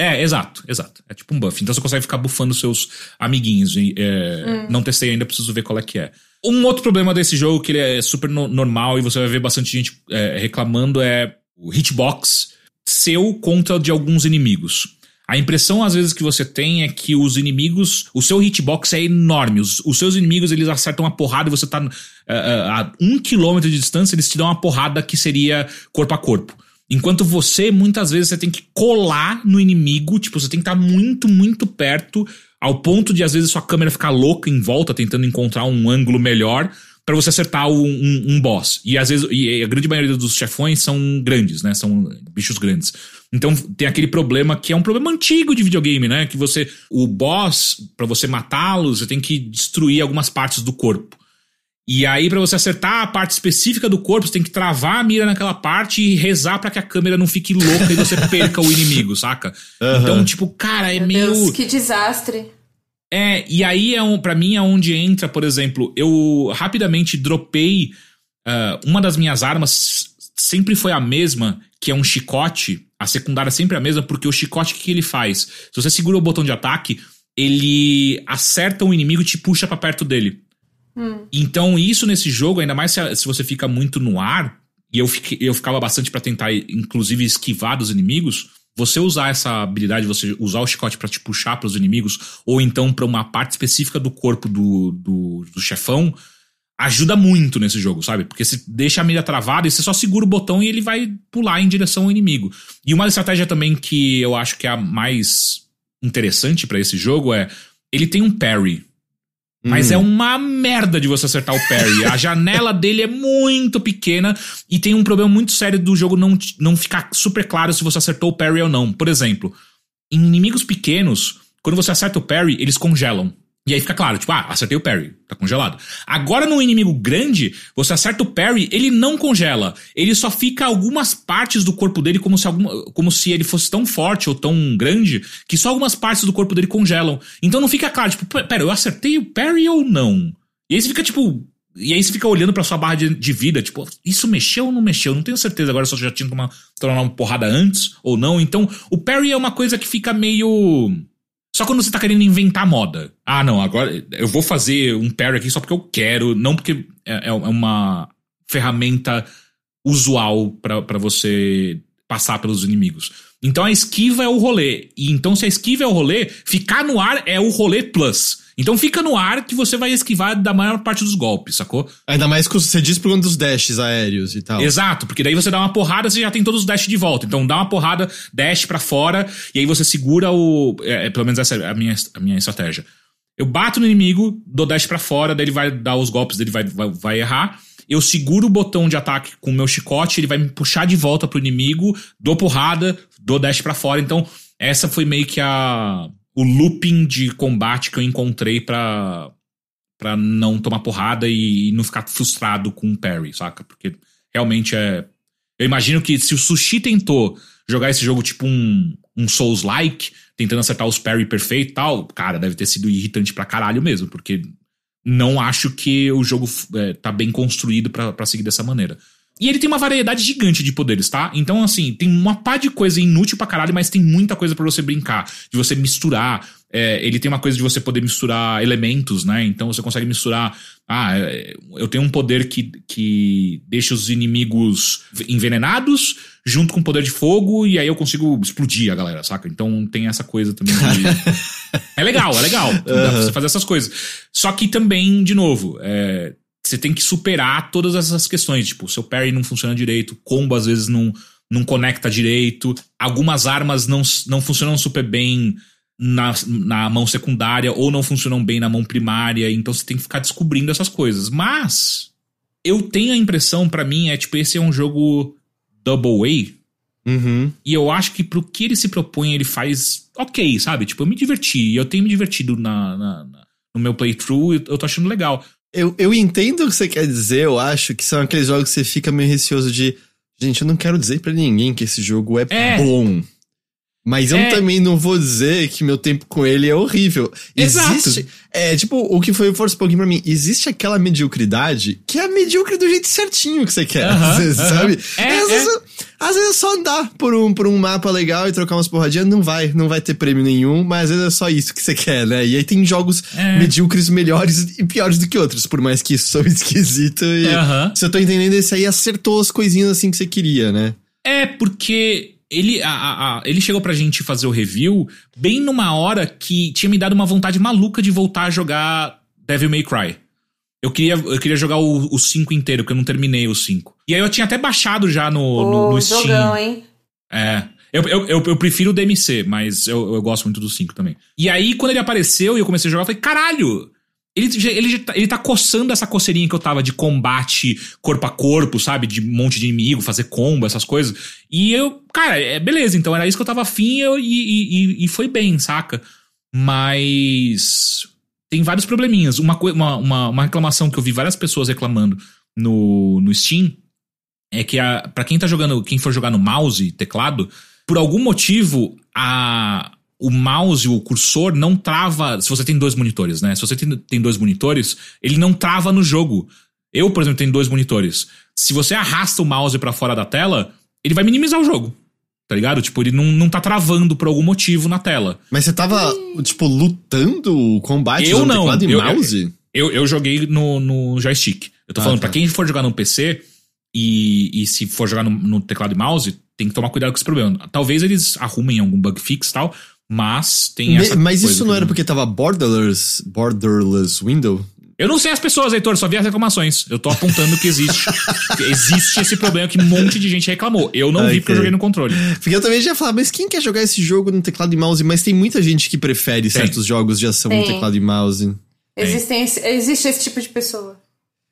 É, exato, exato. É tipo um buff. Então você consegue ficar bufando seus amiguinhos. e, é, Não testei ainda, preciso ver qual é que é. Um outro problema desse jogo, que ele é super no- normal e você vai ver bastante gente é, reclamando, é o hitbox seu contra de alguns inimigos. A impressão, às vezes, que você tem é que os inimigos. O seu hitbox é enorme. Os, os seus inimigos, eles acertam uma porrada e você tá é, a um quilômetro de distância, eles te dão uma porrada que seria corpo a corpo. Enquanto você, muitas vezes, você tem que colar no inimigo, tipo, você tem que estar muito, muito perto, ao ponto de, às vezes, sua câmera ficar louca em volta, tentando encontrar um ângulo melhor pra você acertar um, um, um boss. E às vezes, e a grande maioria dos chefões são grandes, né? São bichos grandes. Então tem aquele problema que é um problema antigo de videogame, né? Que você, o boss, pra você matá-lo, você tem que destruir algumas partes do corpo. E aí, pra você acertar a parte específica do corpo, você tem que travar a mira naquela parte e rezar pra que a câmera não fique louca e você perca o inimigo, saca? Então, tipo, cara, é Meu meio. Deus, que desastre. É, e aí é um, para mim é onde entra, por exemplo, eu rapidamente dropei ah, uma das minhas armas sempre foi a mesma, que é um chicote. A secundária é sempre a mesma, porque o chicote o que que ele faz? Se você segura o botão de ataque, ele acerta o inimigo e te puxa pra perto dele. Então, isso nesse jogo, ainda mais se, se você fica muito no ar, e eu, fiquei- eu ficava bastante pra tentar, inclusive, esquivar dos inimigos, você usar essa habilidade, você usar o chicote para te puxar para os inimigos, ou então para uma parte específica do corpo do, do, do, chefão, ajuda muito nesse jogo, sabe? Porque você deixa a mira travada e você só segura o botão e ele vai pular em direção ao inimigo. E uma estratégia também que eu acho que é a mais interessante para esse jogo é ele tem um parry. Mas hum. é uma merda de você acertar o parry. A janela *laughs* dele é muito pequena e tem um problema muito sério do jogo não, não ficar super claro se você acertou o parry ou não. Por exemplo, em inimigos pequenos, quando você acerta o parry, eles congelam. E aí fica claro, tipo, ah, acertei o parry, tá congelado. Agora no inimigo grande, você acerta o parry, ele não congela. Ele só fica algumas partes do corpo dele como se, alguma, como se ele fosse tão forte ou tão grande que só algumas partes do corpo dele congelam. Então não fica claro, tipo, pera, eu acertei o parry ou não? E aí você fica, tipo, e aí você fica olhando pra sua barra de, de, vida, tipo, isso mexeu ou não mexeu? Não tenho certeza agora se eu já tinha tomado uma porrada antes ou não. Então, o parry é uma coisa que fica meio só quando você tá querendo inventar moda. Ah, não, agora eu vou fazer um parry aqui só porque eu quero, não porque é, é uma ferramenta usual para você passar pelos inimigos. Então a esquiva é o rolê. E então, se a esquiva é o rolê, ficar no ar é o rolê plus. Então fica no ar que você vai esquivar da maior parte dos golpes, sacou? Ainda mais que você diz por conta dos dashes aéreos e tal. Exato, porque daí você dá uma porrada, você já tem todos os dashes de volta. Então dá uma porrada, dash para fora, e aí você segura o. É, é, pelo menos essa é a minha, a minha estratégia. Eu bato no inimigo, dou dash para fora, daí ele vai dar os golpes, dele vai, vai, vai errar. Eu seguro o botão de ataque com o meu chicote, ele vai me puxar de volta pro inimigo, dou porrada, dou dash para fora. Então, essa foi meio que a o looping de combate que eu encontrei pra, pra não tomar porrada e, e não ficar frustrado com o parry, saca? Porque realmente é. Eu imagino que se o Sushi tentou jogar esse jogo tipo um, um Souls-like, tentando acertar os parry perfeito e tal, cara, deve ter sido irritante pra caralho mesmo, porque não acho que o jogo é, tá bem construído para seguir dessa maneira. E ele tem uma variedade gigante de poderes, tá? Então, assim, tem uma pá de coisa inútil pra caralho, mas tem muita coisa para você brincar, de você misturar. É, ele tem uma coisa de você poder misturar elementos, né? Então você consegue misturar. Ah, é, eu tenho um poder que, que deixa os inimigos envenenados junto com o poder de fogo, e aí eu consigo explodir a galera, saca? Então tem essa coisa também de... *laughs* é legal, é legal. Dá pra você fazer essas coisas. Só que também, de novo, é, você tem que superar todas essas questões. Tipo, seu parry não funciona direito, combo às vezes não, não conecta direito, algumas armas não, não funcionam super bem na, na mão secundária ou não funcionam bem na mão primária, então você tem que ficar descobrindo essas coisas. Mas eu tenho a impressão, para mim, é tipo, esse é um jogo double A. Uhum. E eu acho que pro que ele se propõe, ele faz ok, sabe? Tipo, eu me diverti, eu tenho me divertido na, na, na no meu playthrough, eu tô achando legal. Eu, eu entendo o que você quer dizer, eu acho que são aqueles jogos que você fica meio receoso de. Gente, eu não quero dizer para ninguém que esse jogo é, é. bom. Mas eu é. também não vou dizer que meu tempo com ele é horrível. Exato. Existe, é, tipo, o que foi o Forspoken pra mim, existe aquela mediocridade que é medíocre do jeito certinho que você quer, uh -huh, às vezes, uh -huh. sabe? É, às, vezes, é. às vezes é só andar por um, por um mapa legal e trocar umas porradinhas, não vai, não vai ter prêmio nenhum, mas às vezes é só isso que você quer, né? E aí tem jogos é. medíocres melhores e piores do que outros, por mais que isso sou esquisito. E uh -huh. se eu tô entendendo, esse aí acertou as coisinhas assim que você queria, né? É, porque ele, a, a, ele chegou pra gente fazer o review bem numa hora que tinha me dado uma vontade maluca de voltar a jogar Devil May Cry. Eu queria, eu queria jogar o 5 inteiro, porque eu não terminei o 5. E aí eu tinha até baixado já no, oh, no, no Steam. Jogão, hein? É. Eu, eu, eu, eu, prefiro o DMC, mas eu, eu gosto muito do 5 também. E aí, quando ele apareceu e eu comecei a jogar, eu falei, caralho! Ele, ele, tá, ele tá coçando essa coceirinha que eu tava de combate corpo a corpo, sabe? De um monte de inimigo, fazer combo, essas coisas. E eu, cara, é beleza, então era isso que eu tava afim eu, e, e, e foi bem, saca? Mas. Tem vários probleminhas. Uma, uma, uma, uma reclamação que eu vi várias pessoas reclamando no, no Steam é que a, pra quem tá jogando, quem for jogar no mouse teclado, por algum motivo, a, o mouse, o cursor não trava. Se você tem dois monitores, né? Se você tem, tem dois monitores, ele não trava no jogo. Eu, por exemplo, tenho dois monitores. Se você arrasta o mouse para fora da tela, ele vai minimizar o jogo. Tá ligado? Tipo, ele não, não tá travando por algum motivo na tela. Mas você tava, tipo, lutando o combate eu não. teclado e eu, mouse? Eu, eu, eu, joguei no, no joystick. Eu tô ah, falando, tá. pra quem for jogar no PC e, e se for jogar no, no teclado e mouse, tem que tomar cuidado com esse problema. Talvez eles arrumem algum bug fix e tal, mas tem essa Me- Mas coisa isso não era porque tava borderless, borderless window? Eu não sei as pessoas, Heitor, só vi as reclamações. Eu tô apontando que existe. *laughs* que existe esse problema que um monte de gente reclamou. Eu não vi porque eu joguei no controle. Porque eu também já ia falar, mas quem quer jogar esse jogo no teclado e mouse? Mas tem muita gente que prefere certos jogos de ação no Tem. teclado e mouse. Existem, existe esse tipo de pessoa.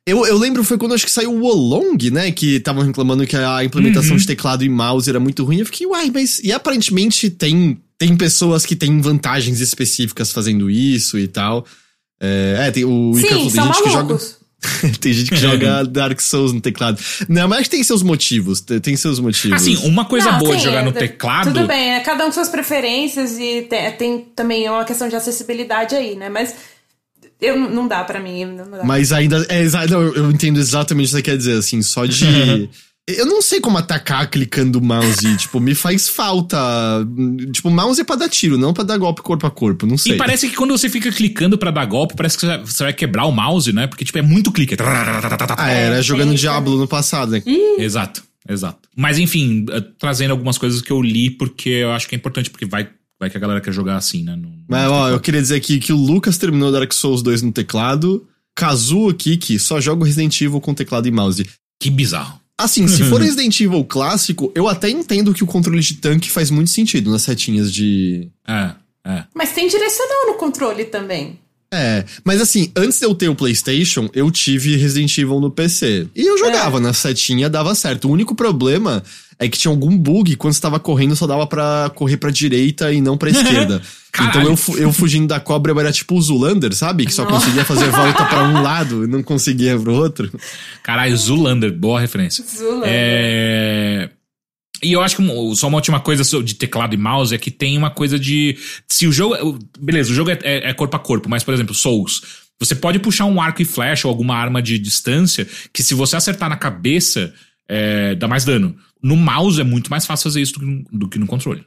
Eu, eu lembro, foi quando acho que saiu o Wolong, né? Que estavam reclamando que a implementação Uhum. de teclado e mouse era muito ruim. Eu fiquei, uai, mas. E aparentemente tem, tem pessoas que têm vantagens específicas fazendo isso e tal. É, é, tem o Icaro Sim, falou, tem são gente que joga. *laughs* tem gente que joga Dark Souls no teclado. Não, mas acho que tem seus motivos. Tem, seus motivos. Assim, uma coisa Não, boa de sim, jogar no é, teclado. Tudo bem, é cada um com suas preferências e tem, tem também uma questão de acessibilidade aí, né? Mas eu, não dá pra mim. Não dá. Mas ainda. É, exa- não, eu eu entendo exatamente o que você quer dizer, assim, só de. *laughs* Eu não sei como atacar clicando o mouse. *laughs* tipo, me faz falta. Tipo, mouse é pra dar tiro, não pra dar golpe corpo a corpo. Não sei. E parece que quando você fica clicando pra dar golpe, parece que você vai quebrar o mouse, né? Porque, tipo, é muito clique. Ah, era É, jogando Diablo no passado, né? Exato, exato. Mas enfim, eh, trazendo algumas coisas que eu li, porque eu acho que é importante, porque vai, vai que a galera quer jogar assim, né? No- Mas, ó, eu queria dizer aqui que o Lucas terminou Dark Souls 2 no teclado. Kazu aqui, que só joga o Resident Evil com teclado e mouse. Que bizarro. Assim, se for *laughs* Resident Evil clássico, eu até entendo que o controle de tanque faz muito sentido nas setinhas de. É, é. Mas tem direcional no controle também. É, mas assim, antes de eu ter o PlayStation, eu tive Resident Evil no PC. E eu jogava na setinha, dava certo. O único problema é que tinha algum bug quando você tava correndo, só dava pra correr pra direita e não pra *laughs* esquerda. Caralho. então eu, eu fugindo da cobra eu era tipo o Zulander, sabe? Que só Nossa. conseguia fazer volta pra um lado e não conseguia pro outro. Caralho, Zulander, boa referência. Zulander. É. E eu acho que só uma última coisa de teclado e mouse é que tem uma coisa de. Se o jogo. Beleza, o jogo é, é- é corpo a corpo, mas, por exemplo, Souls. Você pode puxar um arco e flecha ou alguma arma de distância que, se você acertar na cabeça, é, dá mais dano. No mouse é muito mais fácil fazer isso do que no, do que no controle.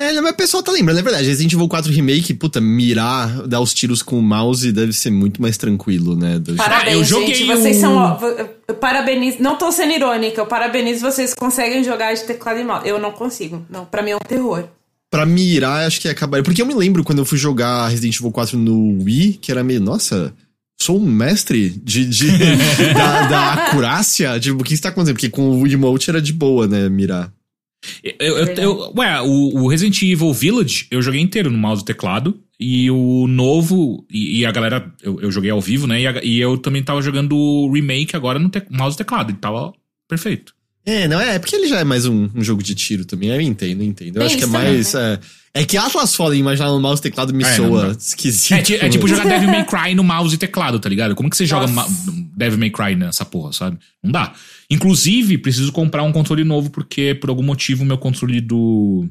É, mas o pessoal tá lembrando, é verdade. Resident Evil 4 Remake, puta, mirar, dar os tiros com o mouse deve ser muito mais tranquilo, né? do- Parabéns, eu joguei gente. Vocês o- são. ó, eu- eu parabenizo. Não tô sendo irônica. Eu parabenizo vocês conseguem jogar de teclado e mouse. Eu não consigo. Não, pra mim é um terror. Pra mirar, acho que acabaria. Porque eu me lembro quando eu fui jogar Resident Evil 4 no Wii, que era meio, nossa, sou um mestre de, de- *laughs* da, da acurácia. Tipo, o que está acontecendo? Porque com o emote era de boa, né, mirar. Eu, eu- eu- ué, o, o Resident Evil Village eu joguei inteiro no mouse e teclado. E o novo. E, e a galera. Eu, eu joguei ao vivo, né? E, a- e eu também tava jogando o remake agora no te- mouse e teclado. E tava perfeito. É, não é, é porque ele já é mais um, um jogo de tiro também. Eu entendo, eu entendo. Eu Tem acho que é também, mais. É, é que Atlas Fallen imaginar no mouse e teclado me É, não soa dá. esquisito. É, é tipo jogar *laughs* Devil May Cry no mouse e teclado, tá ligado? Como que você joga Nossa. ma- Devil May Cry nessa porra, sabe? Não dá. Inclusive, preciso comprar um controle novo, porque por algum motivo o meu controle do.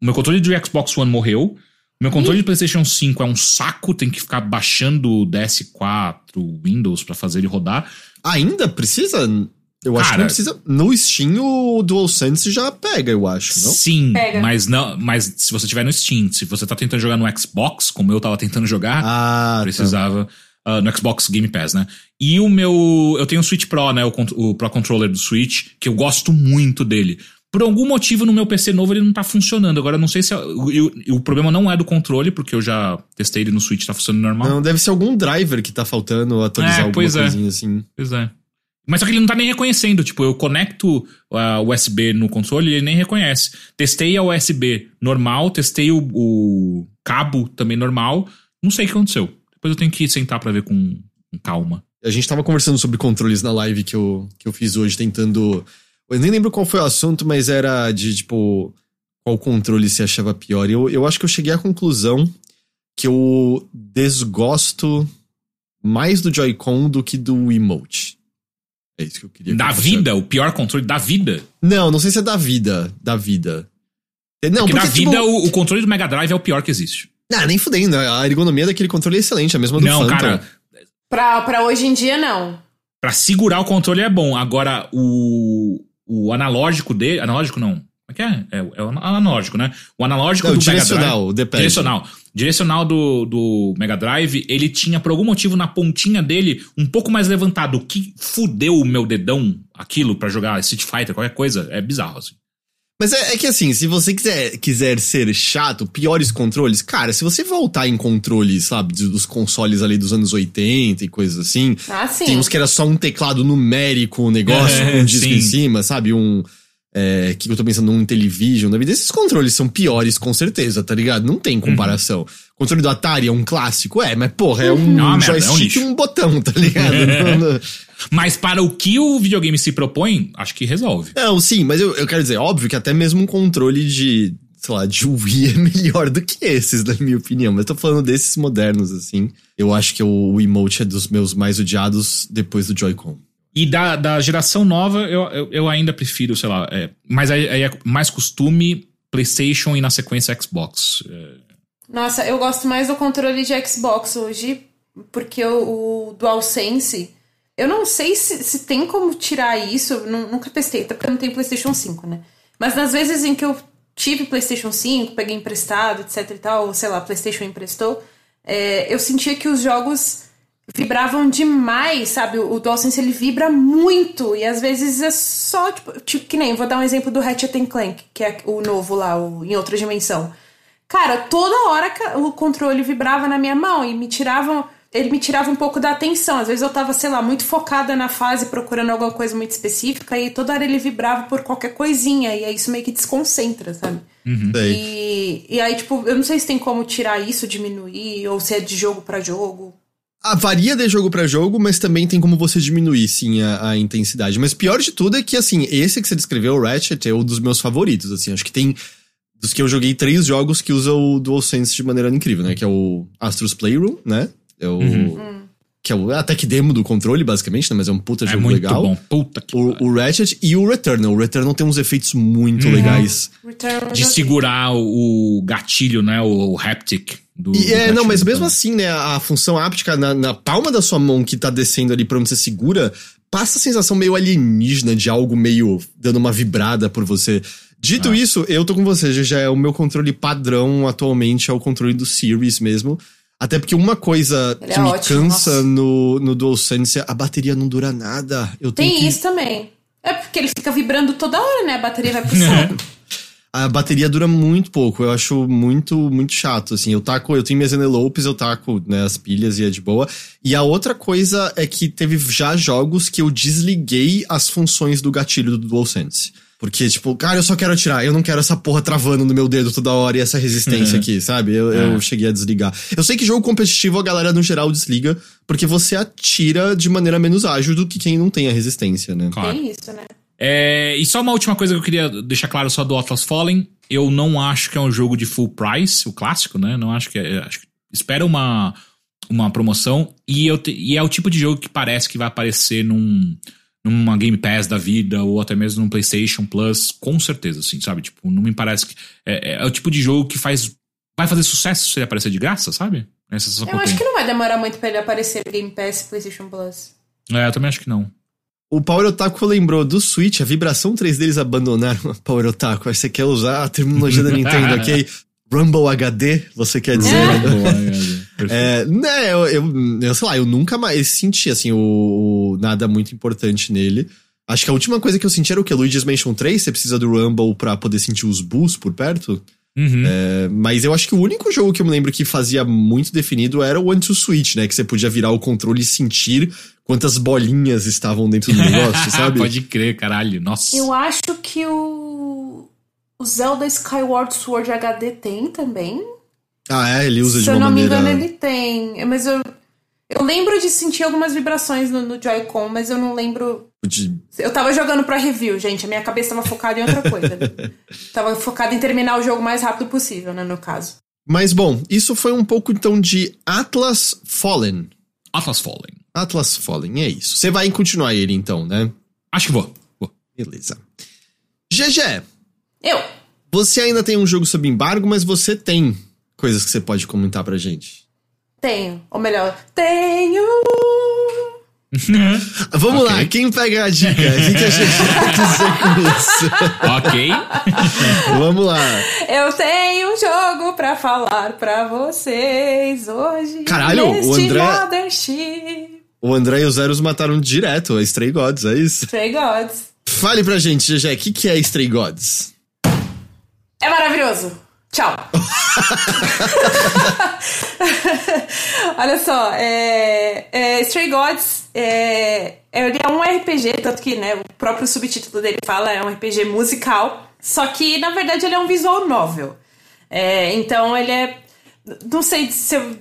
O meu controle do Xbox One morreu. O meu controle de PlayStation 5 é um saco, tem que ficar baixando o DS4, Windows pra fazer ele rodar. Ainda precisa? Eu acho que Cara- não precisa. No Steam, o DualSense já pega, eu acho, não? Sim, Pega. mas não, mas se você tiver no Steam, se você tá tentando jogar no Xbox, como eu tava tentando jogar, Ah, tá. precisava ah, no Xbox Game Pass, né? E o meu, eu tenho o Switch Pro, né, o, o Pro Controller do Switch, que eu gosto muito dele. Por algum motivo no meu PC novo ele não tá funcionando. Agora eu não sei se é- o, o- problema não é do controle, porque eu já testei ele no Switch, tá funcionando normal. Não, deve ser algum driver que tá faltando atualizar É, alguma pois é. coisinha assim. Pois é. Mas só que ele não tá nem reconhecendo. Tipo, eu conecto a USB no controle e ele nem reconhece. Testei a USB normal, testei o, o cabo também normal. Não sei o que aconteceu. Depois eu tenho que sentar pra ver com, com calma. A gente tava conversando sobre controles na live que eu, que eu fiz hoje, tentando. Eu nem lembro qual foi o assunto, mas era de, tipo, qual controle se achava pior. Eu, eu acho que eu cheguei à conclusão que eu desgosto mais do Joy-Con do que do emote. É isso que eu queria. Da vida, o pior controle da vida. Não, não sei se é da vida. Da vida. É, Não, Porque porque, da tipo, vida, o, o controle do Mega Drive é o pior que existe. Ah, nem fudendo. A ergonomia daquele controle é excelente, a mesma do não, Phantom. cara, Pra, pra hoje em dia, não. pra segurar o controle é bom. Agora, o, o analógico dele. Analógico não. Como é que é? É, é o analógico, né? O analógico Não, do Mega Drive. direcional, o D-pad. Direcional. Direcional do, do Mega Drive, ele tinha, por algum motivo, na pontinha dele, um pouco mais levantado. O que fudeu o meu dedão, aquilo, pra jogar Street Fighter, qualquer coisa, é bizarro, assim. Mas é, é que assim, se você quiser, quiser ser chato, piores controles, cara, se você voltar em controles, sabe, dos consoles ali dos anos 80 e coisas assim, Ah, sim. tem uns que era só um teclado numérico, um negócio É, *laughs* com um disco sim. em cima, sabe? Um. É, que eu tô pensando num Intellivision da vida. Esses controles são piores, com certeza, tá ligado? Não tem comparação. O controle do Atari é um clássico, é, mas porra, é um É merda, é um joystick e um botão, tá ligado? Não- não- Mas para o que o videogame se propõe, acho que resolve. Não, sim, mas eu, eu quero dizer, óbvio que até mesmo um controle de, sei lá, de Wii é *laughs* melhor do que esses, na minha opinião. Mas eu tô falando desses modernos, assim. Eu acho que o, o emote é dos meus mais odiados depois do Joy-Con. E da, da geração nova, eu, eu, eu ainda prefiro, sei lá, é, mas aí, é mais costume PlayStation e na sequência Xbox. É, Nossa, eu gosto mais do controle de Xbox hoje, porque o, o DualSense. Eu não sei se, se tem como tirar isso, nunca testei, até porque eu não tenho PlayStation 5, né? Mas nas vezes em que eu tive PlayStation 5, peguei emprestado, etc e tal, ou sei lá, PlayStation emprestou, é, eu sentia que os jogos vibravam demais, sabe? O, o DualSense ele vibra muito e às vezes é só, tipo, tipo, que nem, vou dar um exemplo do Ratchet and Clank, que é o novo lá, o, em outra dimensão. Cara, toda hora o controle vibrava na minha mão e me tirava. Ele me tirava um pouco da atenção. Às vezes eu tava, sei lá, muito focada na fase, procurando alguma coisa muito específica, e toda hora ele vibrava por qualquer coisinha, e aí isso meio que desconcentra, sabe? Sei. E, e aí, tipo, eu não sei se tem como tirar isso, diminuir, ou se é de jogo pra jogo. Ah, varia de jogo pra jogo, mas também tem como você diminuir, sim, a, a intensidade. Mas pior de tudo é que, assim, esse que você descreveu, o Ratchet, é um dos meus favoritos, assim. Acho que tem, dos que eu joguei, três jogos que usam o DualSense de maneira incrível, né? Que é o Astros Playroom, né? É o... Que é o, é a tech demo do controle, basicamente, né? Mas é um puta é jogo muito legal. bom. Puta que O, o Ratchet e o Returnal. O Returnal tem uns efeitos muito Uhum. legais. Return De segurar o, o gatilho, né? O, o haptic do. E, do é, não, mas mesmo assim, né, a função áptica na, na palma da sua mão que tá descendo ali pra onde você segura, passa a sensação meio alienígena de algo meio dando uma vibrada por você. Dito Ah. isso, eu tô com você, já é o meu controle padrão atualmente é o controle do Series mesmo. Até porque uma coisa Ele que é me ótimo, cansa nossa. no, no DualSense é a bateria não dura nada. Eu tenho Tem que- isso também. É porque ele fica vibrando toda hora, né? A bateria vai pro saco. *laughs* A bateria dura muito pouco, eu acho muito, muito chato, assim, eu taco, eu tenho minhas envelopes, eu taco, né, as pilhas e é de boa. E a outra coisa é que teve já jogos que eu desliguei as funções do gatilho do DualSense. Porque, tipo, cara, eu só quero atirar, eu não quero essa porra travando no meu dedo toda hora e essa resistência Uhum. aqui, sabe? Eu, eu É. cheguei a desligar. Eu sei que jogo competitivo a galera no geral desliga, porque você atira de maneira menos ágil do que quem não tem a resistência, né? Claro. Tem isso, né? É, e só uma última coisa que eu queria deixar claro só do Atlas Fallen. Eu não acho que é um jogo de full price, o clássico, né? Não acho que é. Acho que espera uma, uma promoção. E, eu te- e é o tipo de jogo que parece que vai aparecer num, numa Game Pass da vida, ou até mesmo num PlayStation Plus, com certeza, assim, sabe? Tipo, não me parece que. É, é o tipo de jogo que faz. Vai fazer sucesso se ele aparecer de graça, sabe? Essa é Eu acho que não vai demorar muito pra ele aparecer no Game Pass e PlayStation Plus. É, eu também acho que não. O Power Otaku lembrou do Switch, a vibração 3 deles abandonaram a Power Otaku. Aí você quer usar a terminologia da Nintendo, ok? *laughs* Rumble HD, você quer dizer? Boa, *laughs* perfeito. É, né, eu, eu, eu sei lá, eu nunca mais senti, assim, o, o- nada muito importante nele. Acho que a última coisa que eu senti era o que? Luigi's Mansion 3, você precisa do Rumble pra poder sentir os boosts por perto. Uhum. É, mas eu acho que o único jogo que eu me lembro que fazia muito definido era o One to Switch, né? Que você podia virar o controle e sentir quantas bolinhas estavam dentro do negócio, *laughs* sabe? Pode crer, caralho. Nossa. Eu acho que o. O Zelda Skyward Sword HD tem também. Ah, é, ele usa Se de eu uma não maneira. me engano, ele tem. Mas eu. Eu lembro de sentir algumas vibrações no, no Joy-Con, mas eu não lembro. de- Eu tava jogando pra review, gente. A minha cabeça tava focada em outra coisa. né? *laughs* tava focada em terminar o jogo o mais rápido possível, né? No caso. Mas bom, isso foi um pouco então de Atlas Fallen. Atlas Fallen. Atlas Fallen, é isso. Você vai continuar ele então, né? Acho que vou. vou. Beleza. GG, Eu! você ainda tem um jogo sob embargo, mas você tem coisas que você pode comentar pra gente. Tenho. Ou melhor, tenho! *laughs* Vamos Ok. lá, quem pega a dica? O que, que a gente vai dizer com isso? *laughs* ok. *laughs* Vamos lá. Eu tenho um jogo pra falar pra vocês hoje. Caralho, o André- Mothership. O André e o Zeros mataram direto a Stray Gods, é isso? Stray Gods. Fale pra gente, GG, o que, que é Stray Gods? É maravilhoso. Tchau. *laughs* Olha só, é, é, Stray Gods é, ele é um RPG, tanto que né, o próprio subtítulo dele fala é um RPG musical, só que na verdade ele é um visual novel. É, então ele é. Não sei se eu,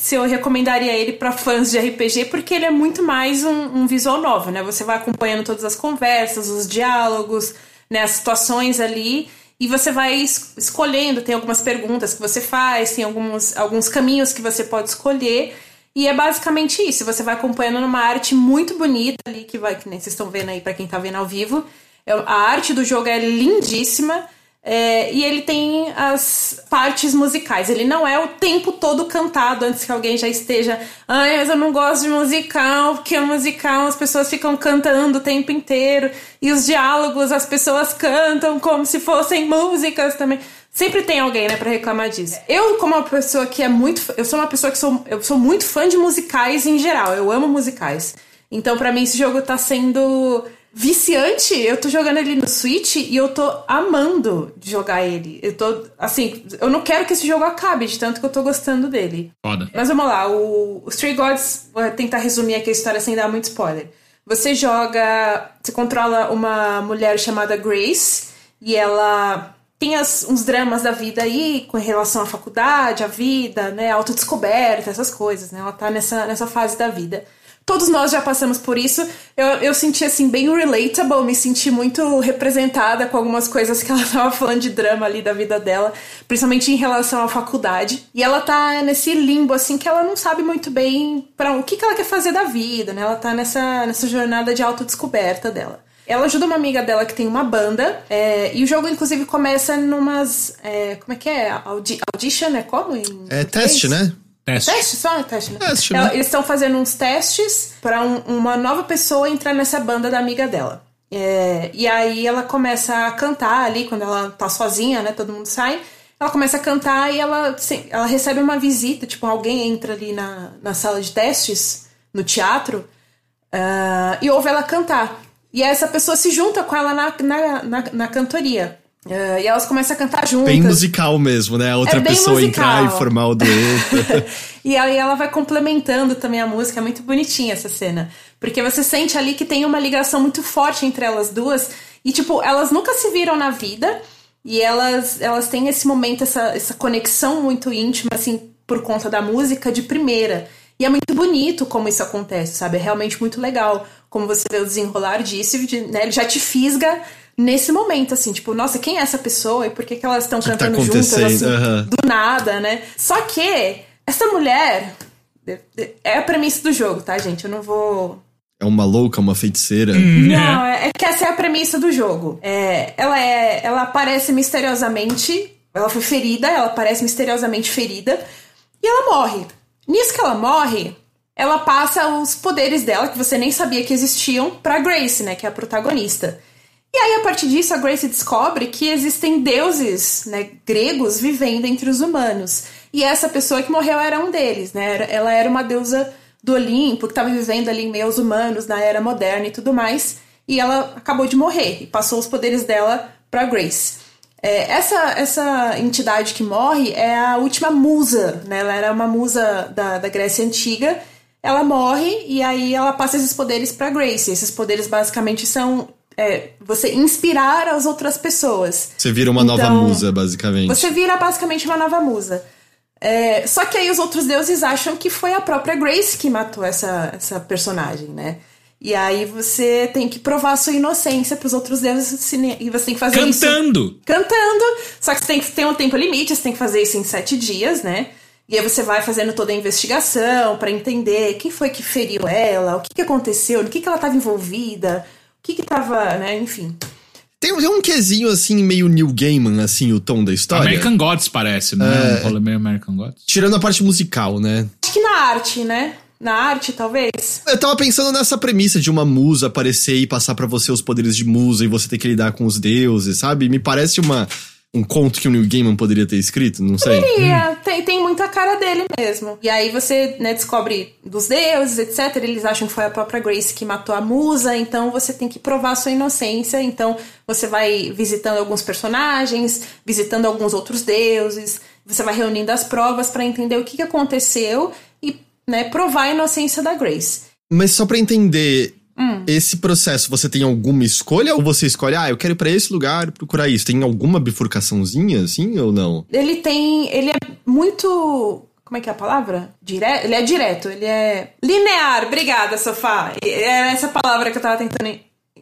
se eu recomendaria ele para fãs de RPG, porque ele é muito mais um, um visual novel, né? Você vai acompanhando todas as conversas, os diálogos, né, as situações ali e você vai es escolhendo, tem algumas perguntas que você faz, tem alguns, alguns caminhos que você pode escolher. E é basicamente isso. Você vai acompanhando numa arte muito bonita ali, que vai, que nem vocês estão vendo aí para quem tá vendo ao vivo. É, a arte do jogo é lindíssima. É, e ele tem as partes musicais. Ele não é o tempo todo cantado antes que alguém já esteja. Ai, mas eu não gosto de musical, porque o musical as pessoas ficam cantando o tempo inteiro. E os diálogos as pessoas cantam como se fossem músicas também. Sempre tem alguém, né, pra reclamar disso. Eu, como uma pessoa que é muito. Eu sou uma pessoa que sou. Eu sou muito fã de musicais em geral. Eu amo musicais. Então, para mim, esse jogo tá sendo viciante. Eu tô jogando ele no Switch e eu tô amando de jogar ele. Eu tô, assim, eu não quero que esse jogo acabe, de tanto que eu tô gostando dele. Foda. Mas vamos lá, o, o Stray Gods, vou tentar resumir aqui a história sem dar muito spoiler. Você joga, você controla uma mulher chamada Grace e ela tem as, uns dramas da vida aí com relação à faculdade, à vida, né, autodescoberta, essas coisas, né? Ela tá nessa, nessa fase da vida. Todos nós já passamos por isso. Eu, eu senti, assim, bem relatable, me senti muito representada com algumas coisas que ela *laughs* tava falando de drama ali da vida dela, principalmente em relação à faculdade. E ela tá nesse limbo, assim, que ela não sabe muito bem para o que, que ela quer fazer da vida, né? Ela tá nessa, nessa jornada de autodescoberta dela. Ela ajuda uma amiga dela que tem uma banda, é, e o jogo, inclusive, começa numas. É, como é que é? Audi audition, é como? Em é teste, né? Teste. Teste só? É teste, né? Teste, né? Eles estão fazendo uns testes para um, uma nova pessoa entrar nessa banda da amiga dela. É, e aí ela começa a cantar ali, quando ela tá sozinha, né? Todo mundo sai. Ela começa a cantar e ela, ela recebe uma visita, tipo, alguém entra ali na, na sala de testes, no teatro, uh, e ouve ela cantar. E essa pessoa se junta com ela na, na, na, na cantoria. Uh, e elas começam a cantar juntas. Bem musical mesmo, né? A outra É pessoa musical. entrar e formar o dueto. *laughs* e aí ela vai complementando também a música, é muito bonitinha essa cena. Porque você sente ali que tem uma ligação muito forte entre elas duas. E, tipo, elas nunca se viram na vida. E elas, elas têm esse momento, essa, essa conexão muito íntima, assim, por conta da música de primeira. E é muito bonito como isso acontece, sabe? É realmente muito legal como você vê o desenrolar disso, de, né? Ele já te fisga nesse momento, assim, tipo, nossa, quem é essa pessoa e por que, que elas estão tá cantando juntas, acontecendo? assim, Aham. do nada, né? Só que essa mulher é a premissa do jogo, tá, gente? Eu não vou. é uma louca, uma feiticeira. Não, é é que essa é a premissa do jogo. É, ela é. Ela aparece misteriosamente. Ela foi ferida, ela aparece misteriosamente ferida. E ela morre. Nisso que ela morre, ela passa os poderes dela, que você nem sabia que existiam, pra Grace, né? Que é a protagonista. E aí, a partir disso, a Grace descobre que existem deuses né, gregos vivendo entre os humanos. E essa pessoa que morreu era um deles, né? Ela era uma deusa do Olimpo, que estava vivendo ali em meio humanos, na era moderna e tudo mais. E ela acabou de morrer e passou os poderes dela pra Grace. É, essa, essa entidade que morre é a última musa, né? Ela era uma musa da, da Grécia Antiga. Ela morre e aí ela passa esses poderes pra Grace. Esses poderes basicamente são é, você inspirar as outras pessoas. Você vira uma nova Então, musa, basicamente. Você vira basicamente uma nova musa. É, só que aí os outros deuses acham que foi a própria Grace que matou essa, essa personagem, né? E aí você tem que provar a sua inocência pros outros deuses e você tem que fazer isso Cantando! cantando. Só que você tem que ter um tempo limite, você tem que fazer isso em sete dias, né? E aí você vai fazendo toda a investigação pra entender quem foi que feriu ela, o que, que aconteceu, no que, que ela estava envolvida, que que tava, né? Enfim. Tem, tem um quesinho assim, meio New Gaiman, assim, o tom da história. American Gods parece, não é? Meio American Gods. Tirando a parte musical, né? Acho que na arte, né? Na arte, talvez. Eu tava pensando nessa premissa de uma musa aparecer e passar pra você os poderes de musa e você ter que lidar com os deuses, sabe? Me parece uma um conto que o Neil Gaiman poderia ter escrito? Não sei. Poderia, tem, tem muita cara dele mesmo. E aí você né, descobre dos deuses, etc. Eles acham que foi a própria Grace que matou a musa, então você tem que provar sua inocência. Então você vai visitando alguns personagens, visitando alguns outros deuses, você vai reunindo as provas para entender o que, que aconteceu e né, provar a inocência da Grace. Mas só pra entender, esse processo, você tem alguma escolha ou você escolhe, ah, eu quero ir pra esse lugar procurar isso? Tem alguma bifurcaçãozinha assim ou não? Ele tem. Ele é muito. Como é que é a palavra? Direto? Ele é direto, ele é. Linear, obrigada, sofá. Era essa palavra que eu tava tentando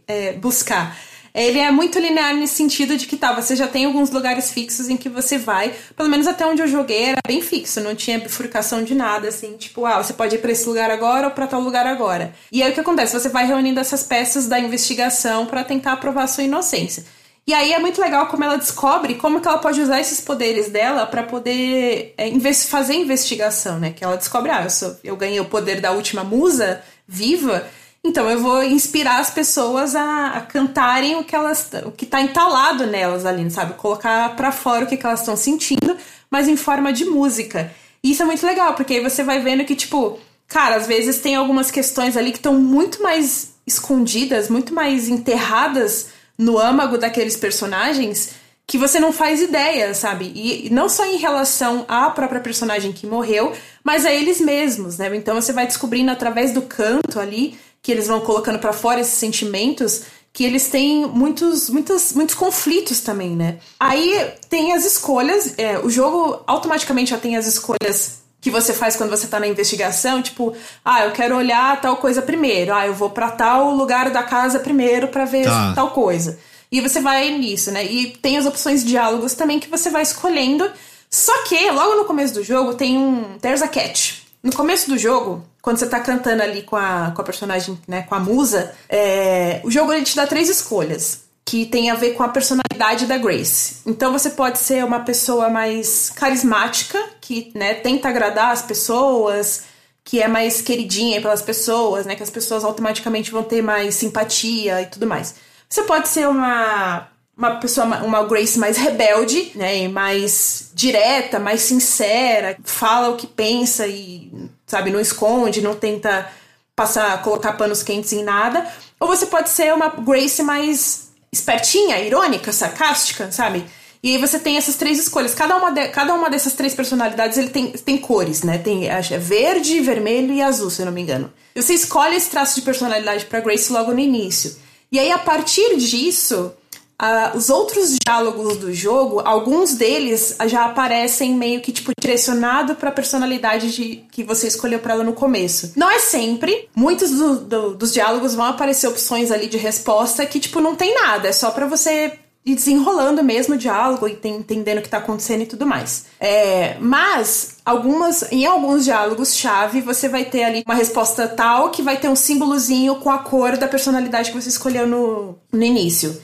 é, buscar. Ele é muito linear nesse sentido de que tá, você já tem alguns lugares fixos em que você vai, pelo menos até onde eu joguei era bem fixo, não tinha bifurcação de nada, assim, tipo, ah, você pode ir pra esse lugar agora ou pra tal lugar agora. E aí o que acontece? Você vai reunindo essas peças da investigação para tentar provar sua inocência. E aí é muito legal como ela descobre como que ela pode usar esses poderes dela para poder é, fazer investigação, né? Que ela descobre, ah, eu, sou, eu ganhei o poder da última musa viva, então eu vou inspirar as pessoas a, a cantarem o que elas, o que tá entalado nelas ali, sabe? Colocar para fora o que, que elas estão sentindo, mas em forma de música. E isso é muito legal, porque aí você vai vendo que, tipo, cara, às vezes tem algumas questões ali que estão muito mais escondidas, muito mais enterradas no âmago daqueles personagens que você não faz ideia, sabe? E não só em relação à própria personagem que morreu, mas a eles mesmos, né? Então você vai descobrindo através do canto ali que eles vão colocando para fora esses sentimentos que eles têm muitos, muitos, muitos conflitos também, né? Aí tem as escolhas, é, o jogo automaticamente já tem as escolhas que você faz quando você tá na investigação, tipo, ah, eu quero olhar tal coisa primeiro, ah, eu vou para tal lugar da casa primeiro para ver Tá. tal coisa. E você vai nisso, né? E tem as opções de diálogos também que você vai escolhendo. Só que, logo no começo do jogo, tem um. There's a catch. No começo do jogo, quando você tá cantando ali com a, com a personagem, né, com a musa, é, o jogo ele te dá três escolhas que tem a ver com a personalidade da Grace. Então você pode ser uma pessoa mais carismática, que né, tenta agradar as pessoas, que é mais queridinha pelas pessoas, né, que as pessoas automaticamente vão ter mais simpatia e tudo mais. Você pode ser uma uma pessoa, uma Grace mais rebelde, né, mais direta, mais sincera, fala o que pensa e, sabe, não esconde, não tenta passar, colocar panos quentes em nada. Ou você pode ser uma Grace mais espertinha, irônica, sarcástica, sabe? E aí você tem essas três escolhas. Cada uma, de, cada uma dessas três personalidades ele tem, tem cores, né? Tem acho, é verde, vermelho e azul, se eu não me engano. E você escolhe esse traço de personalidade para Grace logo no início. E aí, a partir disso, Uh, os outros diálogos do jogo, alguns deles já aparecem meio que tipo direcionado para a personalidade de, que você escolheu para ela no começo. Não é sempre. Muitos do, do, dos diálogos vão aparecer opções ali de resposta que tipo não tem nada. É só para você ir desenrolando mesmo o diálogo e entendendo o que tá acontecendo e tudo mais. É, mas algumas, em alguns diálogos chave, você vai ter ali uma resposta tal que vai ter um símbolozinho com a cor da personalidade que você escolheu no, no início.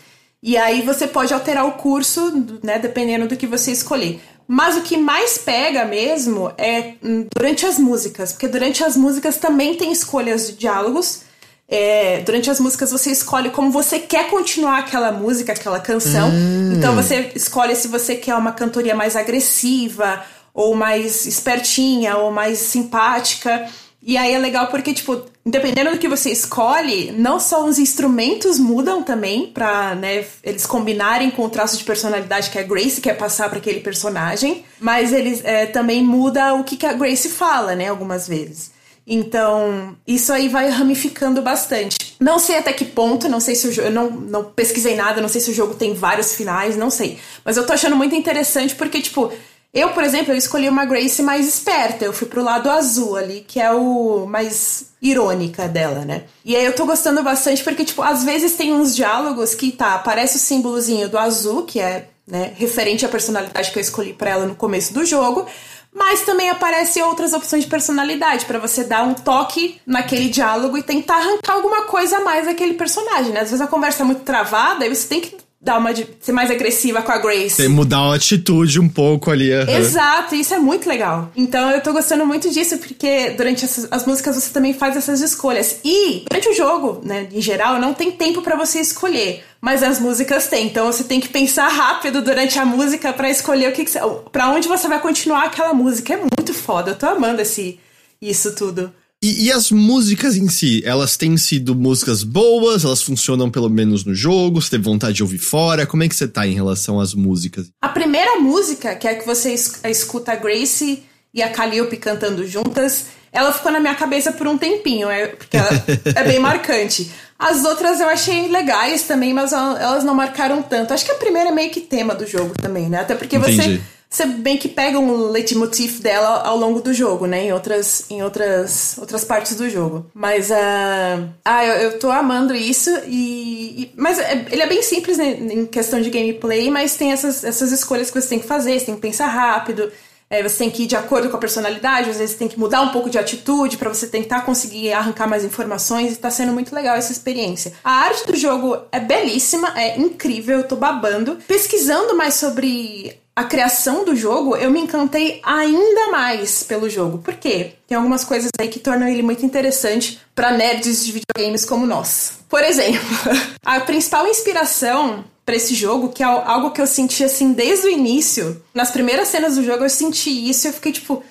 E aí você pode alterar o curso, né, dependendo do que você escolher. Mas o que mais pega mesmo é durante as músicas, porque durante as músicas também tem escolhas de diálogos. É, durante as músicas você escolhe como você quer continuar aquela música, aquela canção. Hum. Então você escolhe se você quer uma cantoria mais agressiva, ou mais espertinha, ou mais simpática. E aí é legal porque, tipo, dependendo do que você escolhe, não só os instrumentos mudam também pra, né, eles combinarem com o traço de personalidade que a Grace quer passar para aquele personagem, mas eles é, também muda o que, que a Grace fala, né, algumas vezes. Então, isso aí vai ramificando bastante. Não sei até que ponto, não sei se o jogo. Eu não, não pesquisei nada, não sei se o jogo tem vários finais, não sei. Mas eu tô achando muito interessante porque, tipo, eu, por exemplo, eu escolhi uma Grace mais esperta. Eu fui pro lado azul ali, que é o mais irônica dela, né? E aí eu tô gostando bastante porque, tipo, às vezes tem uns diálogos que, tá, aparece o símbolozinho do azul, que é, né, referente à personalidade que eu escolhi para ela no começo do jogo. Mas também aparecem outras opções de personalidade para você dar um toque naquele diálogo e tentar arrancar alguma coisa a mais daquele personagem, né? Às vezes a conversa é muito travada e você tem que dar uma ser mais agressiva com a Grace. Tem mudar a atitude um pouco ali. aham. Exato, isso é muito legal. Então eu tô gostando muito disso, porque durante essas, as músicas você também faz essas escolhas. E durante o jogo, né, em geral, não tem tempo pra você escolher. Mas as músicas têm, então você tem que pensar rápido durante a música pra escolher o que, que você, pra onde você vai continuar aquela música. É muito foda, eu tô amando esse, isso tudo. E, e as músicas em si, elas têm sido músicas boas, elas funcionam pelo menos no jogo, você teve vontade de ouvir fora, como é que você tá em relação às músicas? A primeira música, que é a que você es- escuta a Grace e a Calliope cantando juntas, ela ficou na minha cabeça por um tempinho, é, porque ela *laughs* é bem marcante. As outras eu achei legais também, mas ela- elas não marcaram tanto. Acho que a primeira é meio que tema do jogo também, né? Até porque Entendi. você bem que pega um leitmotiv dela ao longo do jogo, né? Em outras, em outras, outras partes do jogo. Mas ah, ah, eu, eu tô amando isso e. e- mas é- ele é bem simples né, em questão de gameplay, mas tem essas, essas escolhas que você tem que fazer, você tem que pensar rápido. é, você tem que ir de acordo com a personalidade, às vezes você tem que mudar um pouco de atitude pra você tentar conseguir arrancar mais informações e tá sendo muito legal essa experiência. A arte do jogo é belíssima, é incrível, eu tô babando. Pesquisando mais sobre a criação do jogo, eu me encantei ainda mais pelo jogo. Por quê? Tem algumas coisas aí que tornam ele muito interessante pra nerds de videogames como nós. Por exemplo, *laughs* a principal inspiração pra esse jogo, que é algo que eu senti assim desde o início, nas primeiras cenas do jogo eu senti isso e eu fiquei tipo,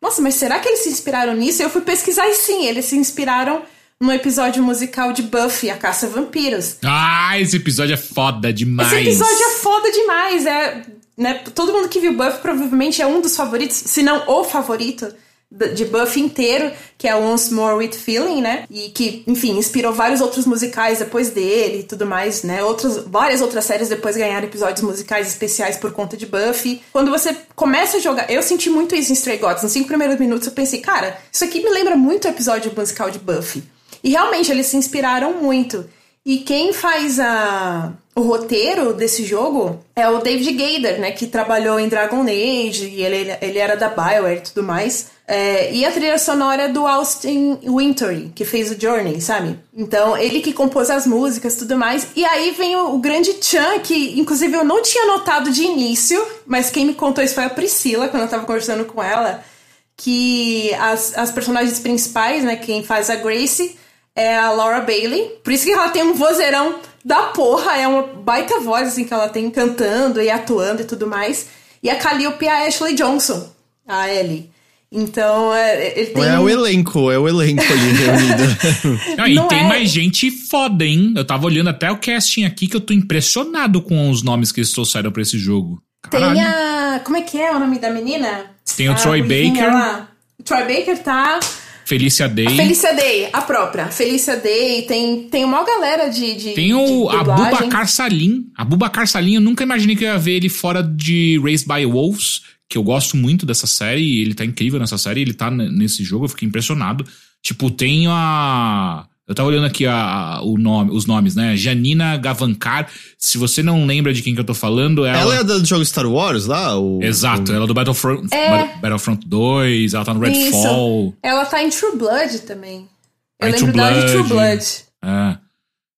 nossa, mas será que eles se inspiraram nisso? E eu fui pesquisar e sim, eles se inspiraram no episódio musical de Buffy, a Caça a Vampiros. Ah, esse episódio é foda demais. Esse episódio é foda demais. É, né, todo mundo que viu Buffy provavelmente é um dos favoritos, se não o favorito de Buffy inteiro, que é Once More With Feeling, né? E que, enfim, inspirou vários outros musicais depois dele e tudo mais, né? Outras, várias outras séries depois ganharam episódios musicais especiais por conta de Buffy. Quando você começa a jogar, eu senti muito isso em Stray Gods. Nos cinco primeiros minutos eu pensei, cara, isso aqui me lembra muito o episódio musical de Buffy. E realmente eles se inspiraram muito. E quem faz a, o roteiro desse jogo é o David Gaider, né? Que trabalhou em Dragon Age e ele, ele era da Bioware e tudo mais. É, e a trilha sonora é do Austin Wintory, que fez o Journey, sabe? Então, ele que compôs as músicas tudo mais. E aí vem o, o grande Chan, que inclusive eu não tinha notado de início, mas quem me contou isso foi a Priscila, quando eu tava conversando com ela que as, as personagens principais, né, quem faz a Grace é a Laura Bailey. Por isso que ela tem um vozeirão da porra, é uma baita voz assim que ela tem cantando e atuando e tudo mais. E a Calliope é a Ashley Johnson, a Ellie. Então, é, ele tem É o elenco, é o elenco ali *laughs* reunido. Ah, e Não tem é- mais gente foda, hein? Eu tava olhando até o casting aqui que eu tô impressionado com os nomes que eles trouxeram pra esse jogo. Caralho. Tem a. Como é que é o nome da menina? Tem o A Troy Baker. lá. O Troy Baker tá. Felicia Day. A Felicia Day, a própria. Felicia Day, tem, tem uma galera de. de Tem o de. Abubakar Salim. Abubakar Salim, eu nunca imaginei que eu ia ver ele fora de Raised by Wolves, que eu gosto muito dessa série, ele tá incrível nessa série, ele tá nesse jogo, eu fiquei impressionado. Tipo, tem a. Eu tava olhando aqui a, a- o nome, os nomes, né? Janina Gavankar. Se você não lembra de quem que eu tô falando, ela. Ela é do jogo Star Wars lá? O, Exato, o- ela é do Battlefront, É. Bat- Battlefront 2, ela tá no Redfall. Isso. Ela tá em True Blood também. Eu em lembro True dela de True Blood. Blood. É.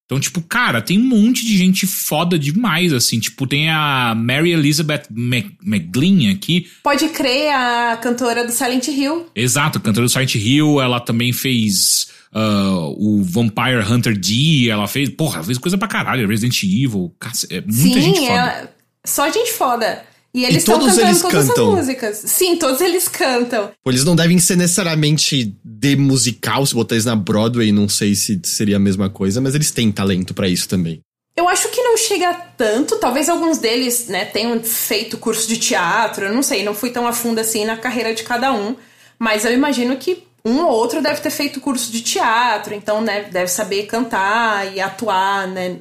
Então, tipo, cara, tem um monte de gente foda demais, assim. Tipo, tem a Mary Elizabeth McGlynn aqui. Pode crer, a cantora do Silent Hill. Exato, cantora do Silent Hill. Ela também fez ah, o Vampire Hunter D. Ela fez, porra, ela fez coisa pra caralho. Resident Evil. É muita Sim, gente foda. ela- só gente foda. E eles estão todos cantando eles todas cantam? as músicas. Sim, todos eles cantam. Pô, Eles não devem ser necessariamente de musical, se botar eles na Broadway, não sei se seria a mesma coisa, mas eles têm talento pra isso também. Eu acho que não chega tanto. Talvez alguns deles, né, tenham feito curso de teatro. Eu não sei, não fui tão a fundo assim na carreira de cada um. Mas eu imagino que um ou outro deve ter feito curso de teatro, então, né, deve saber cantar e atuar, né,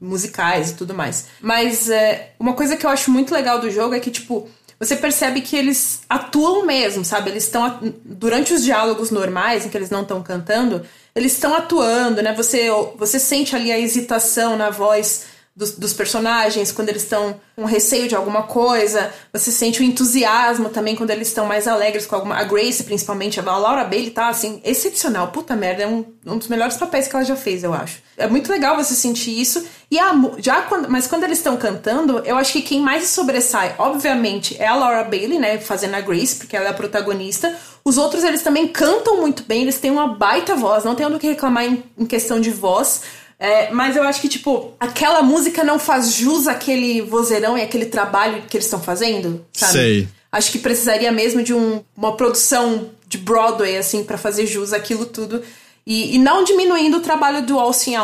musicais e tudo mais. Mas é, uma coisa que eu acho muito legal do jogo é que, tipo, você percebe que eles atuam mesmo, sabe? Eles estão. Durante os diálogos normais, em que eles não estão cantando, eles estão atuando, né? Você, você sente ali a hesitação na voz dos, dos personagens quando eles estão com receio de alguma coisa. Você sente o entusiasmo também quando eles estão mais alegres com alguma. A Grace, principalmente, a Laura Bailey tá assim, excepcional. Puta merda, é um, um dos melhores papéis que ela já fez, eu acho. É muito legal você sentir isso. E a, já quando, mas quando eles estão cantando, eu acho que quem mais sobressai, obviamente, é a Laura Bailey, né, fazendo a Grace, porque ela é a protagonista. Os outros, eles também cantam muito bem, eles têm uma baita voz, não tem do que reclamar em, em questão de voz. É, mas eu acho que, tipo, aquela música não faz jus àquele vozeirão e aquele trabalho que eles estão fazendo, sabe? Sei. Acho que precisaria mesmo de um, uma produção de Broadway, assim, para fazer jus àquilo tudo. E, e, não diminuindo o trabalho do Austin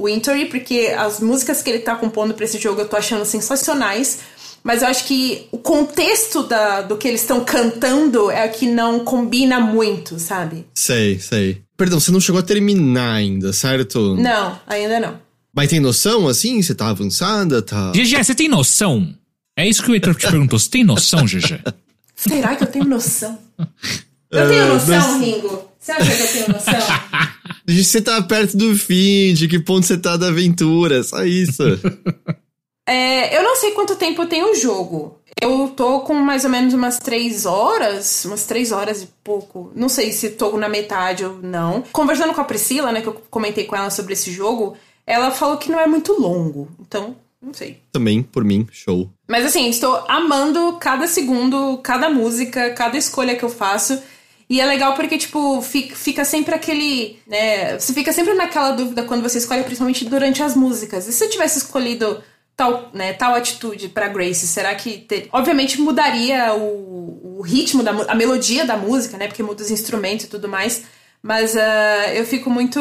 Wintory, porque as músicas que ele tá compondo para esse jogo eu tô achando sensacionais. Mas eu acho que o contexto da, do que eles estão cantando é o que não combina muito, sabe? Sei, sei. Perdão, você não chegou a terminar ainda, certo? Não, ainda não. Mas tem noção, assim? Você tá avançada? Tá. GG, você tem noção? É isso que o Heitor te perguntou. Você tem noção, GG? Será que eu tenho noção? Eu tenho noção, Ringo? Você acha que eu tenho noção? *laughs* Você tá perto do fim, de que ponto você tá da aventura, só isso. *laughs* é, eu não sei quanto tempo tem o jogo. Eu tô com mais ou menos umas três horas, umas três horas e pouco. Não sei se tô na metade ou não. Conversando com a Priscila, né, que eu comentei com ela sobre esse jogo, ela falou que não é muito longo. Então, não sei. Também, por mim, show. Mas assim, estou amando cada segundo, cada música, cada escolha que eu faço. E é legal porque, tipo, fica, sempre aquele. Né, você fica sempre naquela dúvida quando você escolhe, principalmente durante as músicas. E se eu tivesse escolhido tal, né, tal atitude para Grace, será que. Ter... Obviamente mudaria o, o ritmo, da, a melodia da música, né? Porque muda os instrumentos e tudo mais. Mas uh, eu fico muito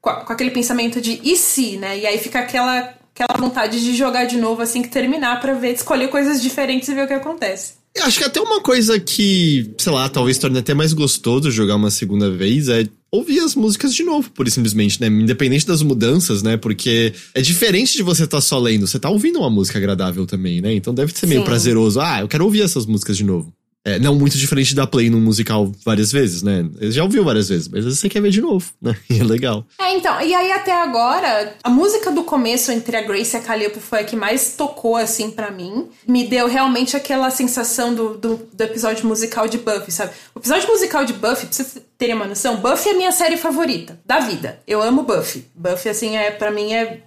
com, com aquele pensamento de e se, né? E aí fica aquela, aquela vontade de jogar de novo assim que terminar para ver, escolher coisas diferentes e ver o que acontece. Acho que até uma coisa que, sei lá, talvez torne até mais gostoso jogar uma segunda vez é ouvir as músicas de novo, por simplesmente, né? Independente das mudanças, né? Porque é diferente de você estar tá só lendo, você tá ouvindo uma música agradável também, né? Então deve ser meio Sim. prazeroso. Ah, eu quero ouvir essas músicas de novo. É, não muito diferente da play num musical várias vezes, né? Já ouviu várias vezes, mas você quer ver de novo, né? *laughs* E é legal. É, então, e aí até agora, a música do começo entre a Grace e a Calliope foi a que mais tocou, assim, para mim. Me deu realmente aquela sensação do, do, do, episódio musical de Buffy, sabe? O episódio musical de Buffy, pra vocês terem uma noção, Buffy é a minha série favorita da vida. Eu amo Buffy. Buffy, assim, é para mim é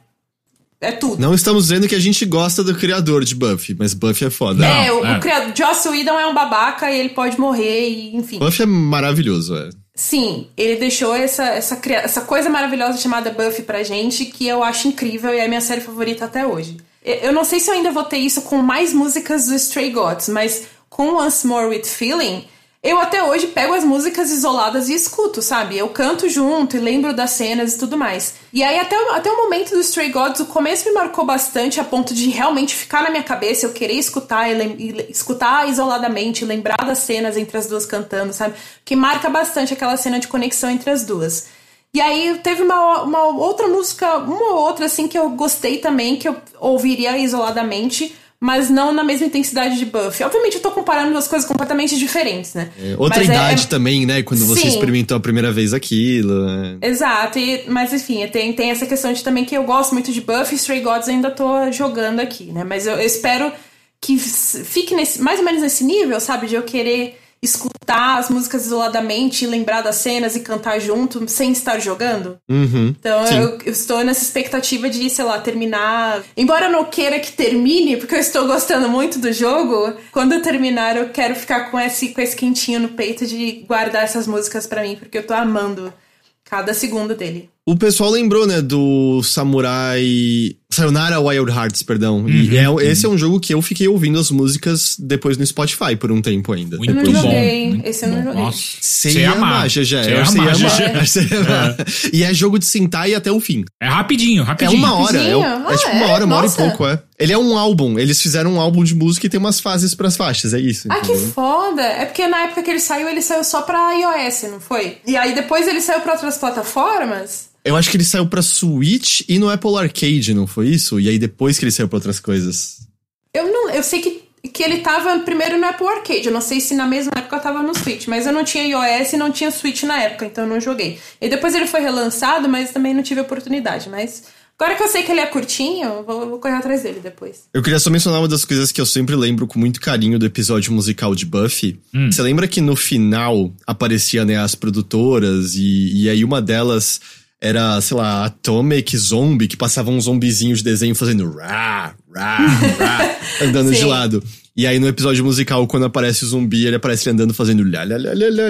é tudo. Não estamos dizendo que a gente gosta do criador de Buffy, mas Buffy é foda. É, não, o, é. o criador. Joss Whedon é um babaca e ele pode morrer, e, enfim. Buffy é maravilhoso, é. Sim, ele deixou essa, essa, essa coisa maravilhosa chamada Buffy pra gente, que eu acho incrível e é a minha série favorita até hoje. Eu não sei se eu ainda vou ter isso com mais músicas do Stray Gods, mas com Once More With Feeling eu até hoje pego as músicas isoladas e escuto, sabe? Eu canto junto e lembro das cenas e tudo mais. E aí, até, até o momento do Stray Gods, o começo me marcou bastante a ponto de realmente ficar na minha cabeça, eu querer escutar e, e escutar isoladamente, lembrar das cenas entre as duas cantando, sabe? Que marca bastante aquela cena de conexão entre as duas. E aí teve uma, uma outra música, uma ou outra assim que eu gostei também, que eu ouviria isoladamente mas não na mesma intensidade de Buffy. Obviamente eu tô comparando duas coisas completamente diferentes, né? É, outra mas é, idade é, também, né? Quando você sim. experimentou a primeira vez aquilo. Né? Exato, e, mas enfim, tem, tem essa questão de também que eu gosto muito de Buffy e Stray Gods ainda tô jogando aqui, né? Mas eu, eu espero que fique nesse, mais ou menos nesse nível, sabe? De eu querer escutar as músicas isoladamente, lembrar das cenas e cantar junto sem estar jogando. Uhum, então eu, eu, estou nessa expectativa de, sei lá, terminar. Embora eu não queira que termine, porque eu estou gostando muito do jogo, quando eu terminar eu quero ficar com esse, com esse quentinho no peito de guardar essas músicas para mim, porque eu tô amando cada segundo dele. O pessoal lembrou, né, do Samurai. Sayonara Wild Hearts, perdão. Uhum, e é, uhum. esse é um jogo que eu fiquei ouvindo as músicas depois no Spotify por um tempo ainda. Muito depois. bom. Joguei. Esse eu não joguei. Nossa. Ia amar, já já. *laughs* Você ia amar. E é jogo de sentar e até o fim. É rapidinho, rapidinho. É uma hora. É, ah, é, tipo uma hora, uma hora e pouco, é. Ele é um álbum. Eles fizeram um álbum de música e tem umas fases pras faixas, é isso. Ah, que foda! É porque na época que ele saiu, ele saiu só pra iOS, não foi? E aí depois ele saiu pra outras plataformas. Eu acho que ele saiu pra Switch e no Apple Arcade, não foi isso? E aí depois que ele saiu pra outras coisas. Eu não. Eu sei que, que ele tava primeiro no Apple Arcade. Eu não sei se na mesma época tava no Switch, mas eu não tinha iOS e não tinha Switch na época, então eu não joguei. E depois ele foi relançado, mas também não tive oportunidade. Mas Agora que eu sei que ele é curtinho, vou, vou, correr atrás dele depois. Eu queria só mencionar uma das coisas que eu sempre lembro com muito carinho do episódio musical de Buffy. Hum. Você lembra que no final aparecia, né, as produtoras e, e aí uma delas era, sei lá, Atomic Zombie, que passava um zombizinho de desenho fazendo rá, rá, rá, *laughs* andando de lado. E aí no episódio musical, quando aparece o zumbi, ele aparece andando fazendo lá, lá, lá, lá, lá,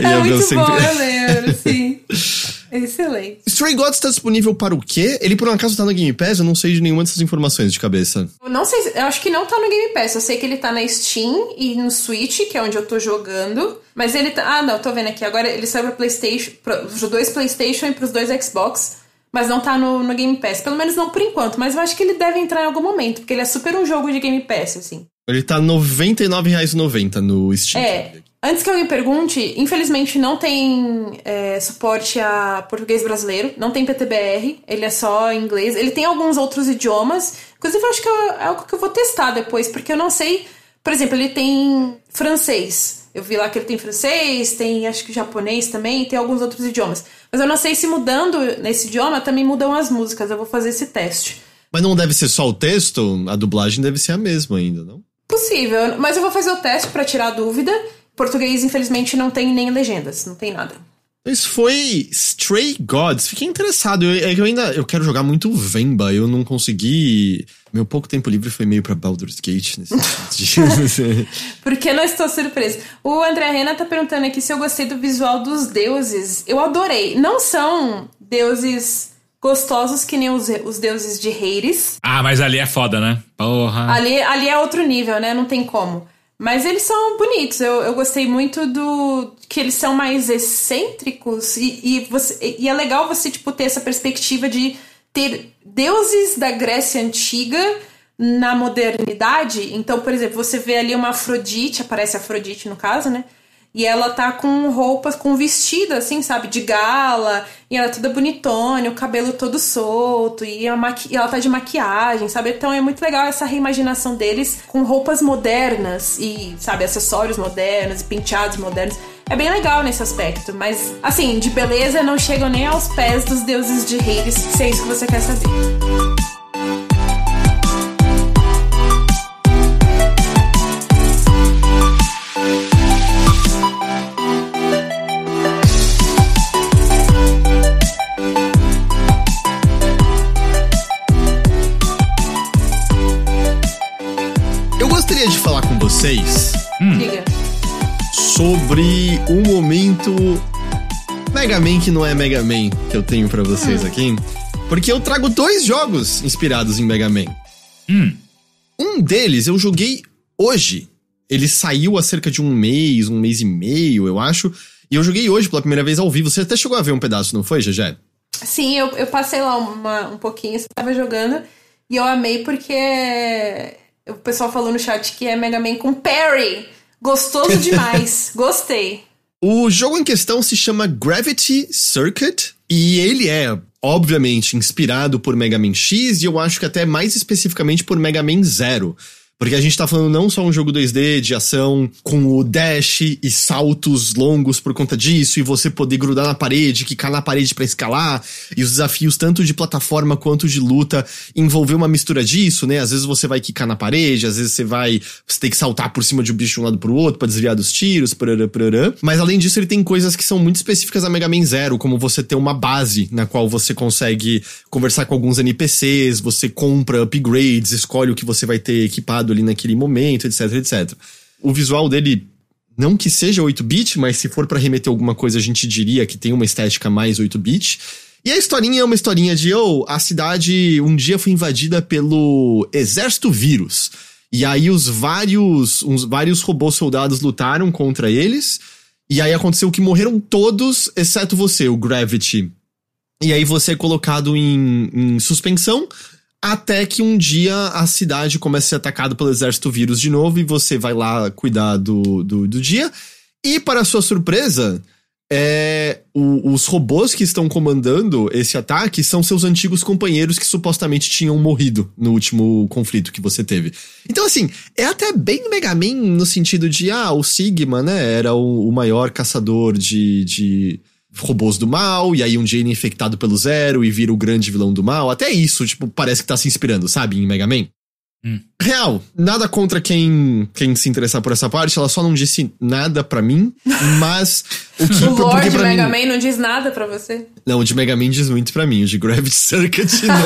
lá, É muito sempre... bom, eu lembro, sim. *laughs* Excelente. Stray Gods está disponível para o quê? Ele por um acaso tá no Game Pass? Eu não sei de nenhuma dessas informações de cabeça. Eu não sei, eu acho que não tá no Game Pass. Eu sei que ele tá na Steam e no Switch, que é onde eu tô jogando. Mas ele tá. Ah, não, tô vendo aqui. Agora ele saiu pra PlayStation, pros dois PlayStation e pros dois Xbox. Mas não tá no, no Game Pass. Pelo menos não por enquanto. Mas eu acho que ele deve entrar em algum momento, porque ele é super um jogo de Game Pass, assim. Ele tá R$ 99,90 no Steam. É. Antes que alguém pergunte, infelizmente não tem é, suporte a português brasileiro, não tem PTBR, ele é só inglês. Ele tem alguns outros idiomas, inclusive eu acho que é algo que eu vou testar depois, porque eu não sei. Por exemplo, ele tem francês. Eu vi lá que ele tem francês, tem acho que japonês também, tem alguns outros idiomas. Mas eu não sei se mudando nesse idioma também mudam as músicas. Eu vou fazer esse teste. Mas não deve ser só o texto? A dublagem deve ser a mesma ainda, não? Possível, mas eu vou fazer o teste para tirar a dúvida. Português, infelizmente, não tem nem legendas, não tem nada. Isso foi Stray Gods. Fiquei interessado. Eu, é eu ainda eu quero jogar muito Vemba. Eu não consegui. Meu pouco tempo livre foi meio pra Baldur's Gate nesse *laughs* Porque não estou surpreso. O André Rena tá perguntando aqui se eu gostei do visual dos deuses. Eu adorei. Não são deuses gostosos que nem os, os deuses de Hades. Ah, mas ali é foda, né? Porra. Ali, ali é outro nível, né? Não tem como. Mas eles são bonitos. Eu, eu gostei muito do. que eles são mais excêntricos. E, e, você, e é legal você, tipo, ter essa perspectiva de ter deuses da Grécia Antiga na modernidade. Então, por exemplo, você vê ali uma Afrodite, aparece Afrodite no caso, né? E ela tá com roupas, com vestido, assim, sabe, de gala, e ela é toda bonitona, o cabelo todo solto, e, maqui... e ela tá de maquiagem, sabe? Então é muito legal essa reimaginação deles com roupas modernas e, sabe, acessórios modernos e penteados modernos. É bem legal nesse aspecto, mas, assim, de beleza não chegam nem aos pés dos deuses de Hades, se é isso que você quer saber. Sobre um momento Mega Man que não é Mega Man que eu tenho para vocês hum. aqui. Porque eu trago dois jogos inspirados em Mega Man. Hum. Um deles eu joguei hoje. Ele saiu há cerca de um mês, um mês e meio, eu acho. E eu joguei hoje pela primeira vez ao vivo. Você até chegou a ver um pedaço, não foi, Gegé? Sim, eu, eu passei lá uma, um pouquinho, você tava jogando. E eu amei porque o pessoal falou no chat que é Mega Man com Parry. Gostoso *laughs* demais. Gostei. O jogo em questão se chama Gravity Circuit e ele é, obviamente, inspirado por Mega Man X e eu acho que até mais especificamente por Mega Man Zero. Porque a gente tá falando não só um jogo 2D de ação com o dash e saltos longos por conta disso, e você poder grudar na parede, quicar na parede para escalar, e os desafios tanto de plataforma quanto de luta envolver uma mistura disso, né? Às vezes você vai quicar na parede, às vezes você vai. Você tem que saltar por cima de um bicho de um lado pro outro para desviar dos tiros, parará, parará. Mas além disso, ele tem coisas que são muito específicas a Mega Man Zero, como você ter uma base na qual você consegue conversar com alguns NPCs, você compra upgrades, escolhe o que você vai ter equipado ali naquele momento, etc, etc. O visual dele, não que seja 8-bit, mas se for para remeter alguma coisa, a gente diria que tem uma estética mais 8-bit. E a historinha é uma historinha de, oh, a cidade um dia foi invadida pelo exército vírus. E aí os vários, uns vários robôs soldados lutaram contra eles. E aí aconteceu que morreram todos, exceto você, o Gravity. E aí você é colocado em, em suspensão até que um dia a cidade começa a ser atacada pelo exército vírus de novo e você vai lá cuidar do, do, do dia. E, para sua surpresa, é, o, os robôs que estão comandando esse ataque são seus antigos companheiros que supostamente tinham morrido no último conflito que você teve. Então, assim, é até bem Mega Man no sentido de, ah, o Sigma, né, era o, o maior caçador de, de robôs do mal, e aí um dia ele é infectado pelo Zero e vira o grande vilão do mal. Até isso, tipo, parece que tá se inspirando, sabe, em Mega Man. Hum. Real, nada contra quem, quem se interessar por essa parte, ela só não disse nada pra mim, *laughs* mas o que O Lord pra Mega mim, Man não diz nada pra você? Não, o de Mega Man diz muito pra mim, o de Gravity *laughs* Circuit não.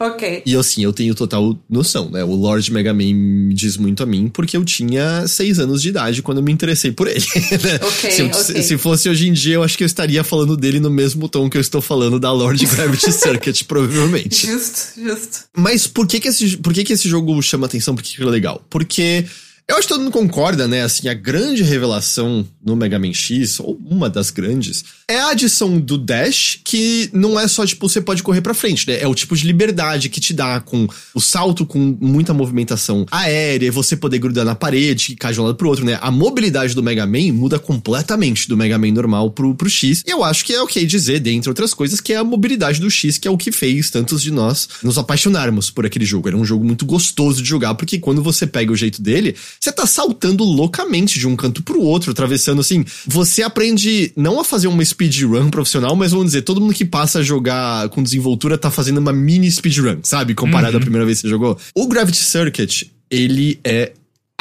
*laughs* Ok. e assim, eu tenho total noção, né? O Lord Mega Man diz muito a mim, porque eu tinha seis anos de idade quando eu me interessei por ele. né? Ok, se, eu- ok. se fosse hoje em dia, eu acho que eu estaria falando dele no mesmo tom que eu estou falando da Lord Gravity Circuit, provavelmente. Justo, justo. Mas por que que esse, por que que esse jogo chama atenção? Por que que ele é legal? Porque eu acho que todo mundo concorda, né? Assim, a grande revelação no Mega Man X, ou uma das grandes, é a adição do Dash, que não é só, tipo, você pode correr pra frente, né? É o tipo de liberdade que te dá com o salto com muita movimentação aérea, você poder grudar na parede, que cai de um lado pro outro, né? A mobilidade do Mega Man muda completamente do Mega Man normal pro, pro X. E eu acho que é ok dizer, dentre outras coisas, que é a mobilidade do X, que é o que fez tantos de nós nos apaixonarmos por aquele jogo. Era um jogo muito gostoso de jogar, porque quando você pega o jeito dele, você tá saltando loucamente de um canto pro outro, atravessando assim. Você aprende não a fazer uma speedrun profissional, mas vamos dizer, todo mundo que passa a jogar com desenvoltura tá fazendo uma mini speedrun, sabe? Comparado à primeira vez que você jogou. O Gravity Circuit, ele é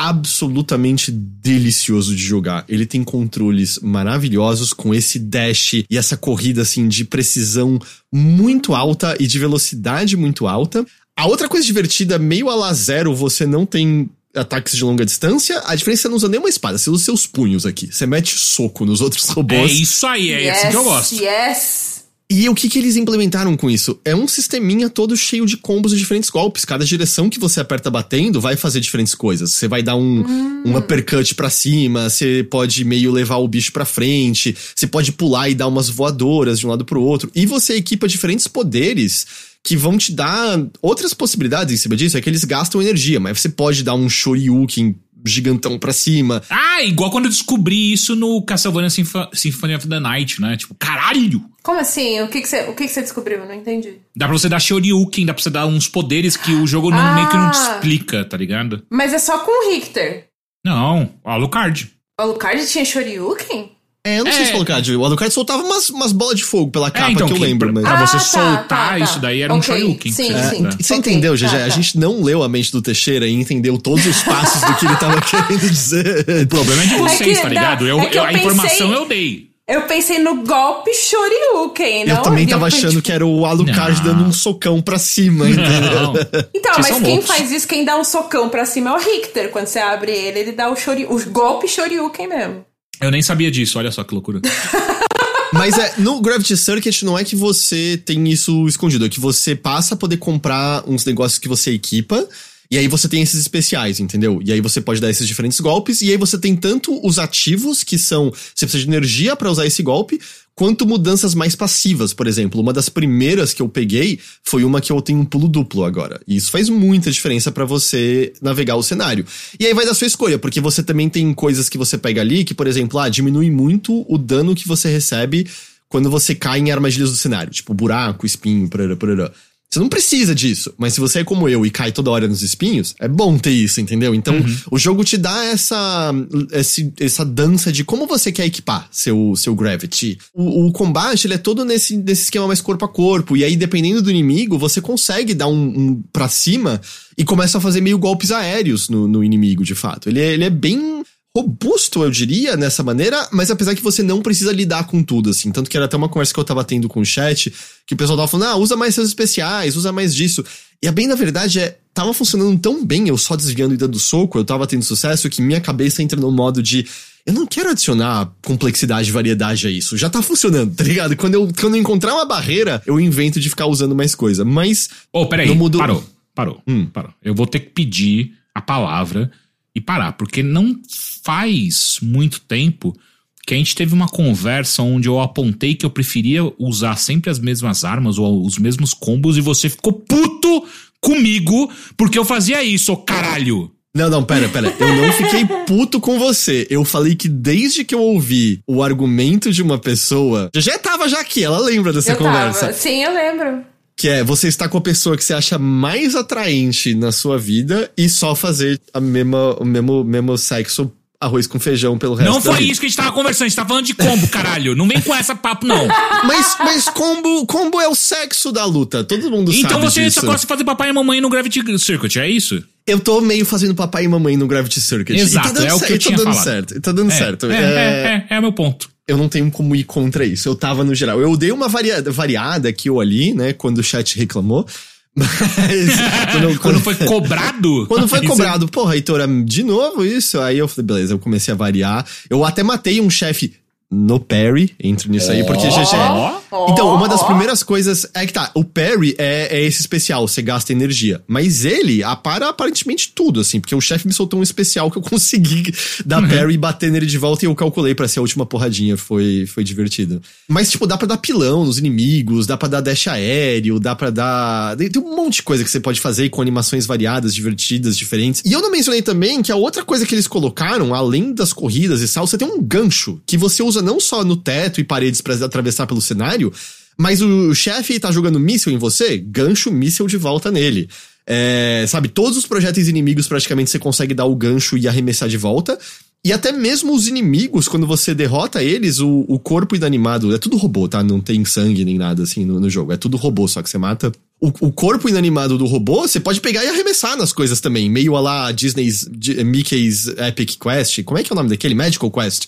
absolutamente delicioso de jogar. Ele tem controles maravilhosos com esse dash e essa corrida assim de precisão muito alta e de velocidade muito alta. A outra coisa divertida, meio a la zero, você não tem ataques de longa distância. A diferença é que você não usa nenhuma espada, você usa seus punhos aqui. Você mete soco nos outros É robôs. isso aí, é assim que eu gosto. Yes. E o que, que eles implementaram com isso? É um sisteminha todo cheio de combos e diferentes golpes. Cada direção que você aperta batendo vai fazer diferentes coisas. Você vai dar um, um uppercut pra cima, você pode meio levar o bicho pra frente, você pode pular e dar umas voadoras de um lado pro outro. E você equipa diferentes poderes que vão te dar outras possibilidades em cima disso. É que eles gastam energia, mas você pode dar um Shoryuken gigantão pra cima. Ah, igual quando eu descobri isso no Castlevania Symph- Symphony of the Night, né? Tipo, caralho! Como assim? O que, que, você, o que, que você descobriu? Não entendi. Dá pra você dar Shoryuken, dá pra você dar uns poderes que o jogo não, Ah. meio que não te explica, tá ligado? Mas é só com o Richter. Não, o Alucard. O Alucard tinha Shoryuken? É, eu não sei É. se Alucard. O Alucard soltava umas, umas bolas de fogo pela capa então, que eu que- lembro, mas. Pra Ah, você tá, soltar tá, tá. isso daí era um Ok, Shoryuken. sim, Você- sim. Você Ok, entendeu, tá, GG? tá. A gente não leu a mente do Teixeira e entendeu todos os passos do que ele tava *laughs* querendo dizer. O problema é de vocês, que- tá ligado? Eu, é eu- eu a informação pensei- eu dei. Eu pensei no golpe Shoryuken, Eu não? também E tava pensei, achando tipo, que era o Alucard Não. dando um socão pra cima, entendeu? *laughs* Então, Vocês mas quem loucos. faz isso, quem dá um socão pra cima é o Richter. Quando você abre ele, ele dá o, shori, o golpe Shoryuken mesmo. Eu nem sabia disso, olha só que loucura. *laughs* Mas é, no Gravity Circuit não é que você tem isso escondido, é que você passa a poder comprar uns negócios que você equipa. E aí você tem esses especiais, entendeu? E aí você pode dar esses diferentes golpes. E aí você tem tanto os ativos, que são. Você precisa de energia pra usar esse golpe, quanto mudanças mais passivas. Por exemplo, uma das primeiras que eu peguei foi uma que eu tenho um pulo duplo agora. E isso faz muita diferença pra você navegar o cenário. E aí vai da sua escolha, porque você também tem coisas que você pega ali, que, por exemplo, ah, diminui muito o dano que você recebe quando você cai em armadilhas do cenário. Tipo, buraco, espinho, porará, porará. Você não precisa disso, mas se você é como eu e cai toda hora nos espinhos, é bom ter isso, entendeu? Então, o jogo te dá essa, esse- essa dança de como você quer equipar seu, seu Gravity. O, o combate, ele é todo nesse, nesse esquema mais corpo a corpo, e aí, dependendo do inimigo, você consegue dar um, um pra cima e começa a fazer meio golpes aéreos no, no inimigo, de fato. Ele é, ele é bem robusto, eu diria, nessa maneira, mas apesar que você não precisa lidar com tudo, assim. Tanto que era até uma conversa que eu tava tendo com o chat, que o pessoal tava falando, ah, usa mais seus especiais, usa mais disso. E a bem da verdade é, tava funcionando tão bem, eu só desviando e dando soco, eu tava tendo sucesso, que minha cabeça entra no modo de. Eu não quero adicionar complexidade e variedade a isso. Já tá funcionando, tá ligado? Quando eu, quando eu encontrar uma barreira, eu invento de ficar usando mais coisa. Mas. Ô, peraí, Não mudou. parou, parou, Hum. parou. Eu vou ter que pedir a palavra e parar, porque não faz muito tempo que a gente teve uma conversa onde eu apontei que eu preferia usar sempre as mesmas armas ou os mesmos combos e você ficou puto comigo porque eu fazia isso, ô caralho. Não, não, pera, pera. Eu não fiquei puto com você. Eu falei que desde que eu ouvi o argumento de uma pessoa. Já tava já aqui, ela lembra dessa eu conversa. tava. Sim, eu lembro. Que é, você está com a pessoa que você acha mais atraente na sua vida e só fazer a mesma, o mesmo, mesmo sexo, arroz com feijão pelo resto Não foi isso que a gente tava conversando, a gente tava falando de combo, caralho. Não vem com essa papo, não. Mas, mas combo, combo é o sexo da luta. Todo mundo Então sabe você disso. só gosta de fazer papai e mamãe no Gravity Circuit, é isso? Eu tô meio fazendo papai e mamãe no Gravity Circuit. Exato, e tá é o que eu tinha tá dando falado. certo. Tá dando É, certo. É, é, é, é o meu ponto. Eu não tenho como ir contra isso. Eu tava no geral. Eu dei uma varia- variada aqui ou ali, né? Quando o chat reclamou. *laughs* Mas. quando, *laughs* Quando foi cobrado. Quando foi cobrado, porra, Heitora, de novo isso? Aí eu falei, beleza, eu comecei a variar. Eu até matei um chefe no parry, entre nisso aí, porque GG. Ó, Então, uma das primeiras coisas é que tá, o parry é, é esse especial, você gasta energia. Mas ele apara aparentemente tudo, assim, porque o chefe me soltou um especial que eu *laughs* consegui dar parry e bater nele de volta e eu calculei pra ser a última porradinha. Foi, foi divertido. Mas, tipo, dá pra dar pilão nos inimigos, dá pra dar dash aéreo, dá pra dar. Tem tem um monte de coisa que você pode fazer com animações variadas, divertidas, diferentes. E eu não mencionei também que a outra coisa que eles colocaram, além das corridas e tal, você tem um gancho que você usa não só no teto e paredes pra atravessar pelo cenário, mas o chefe tá jogando míssil em você, gancho míssil de volta nele. É, sabe, todos os projéteis inimigos praticamente você consegue dar o gancho e arremessar de volta. E até mesmo os inimigos, quando você derrota eles, o, o corpo inanimado. É tudo robô, tá? Não tem sangue nem nada assim no, no jogo. É tudo robô, só que você mata. O, o corpo inanimado do robô, você pode pegar e arremessar nas coisas também. Meio a lá Disney's. Di- Mickey's Epic Quest. Como é que é o nome daquele? Magical Quest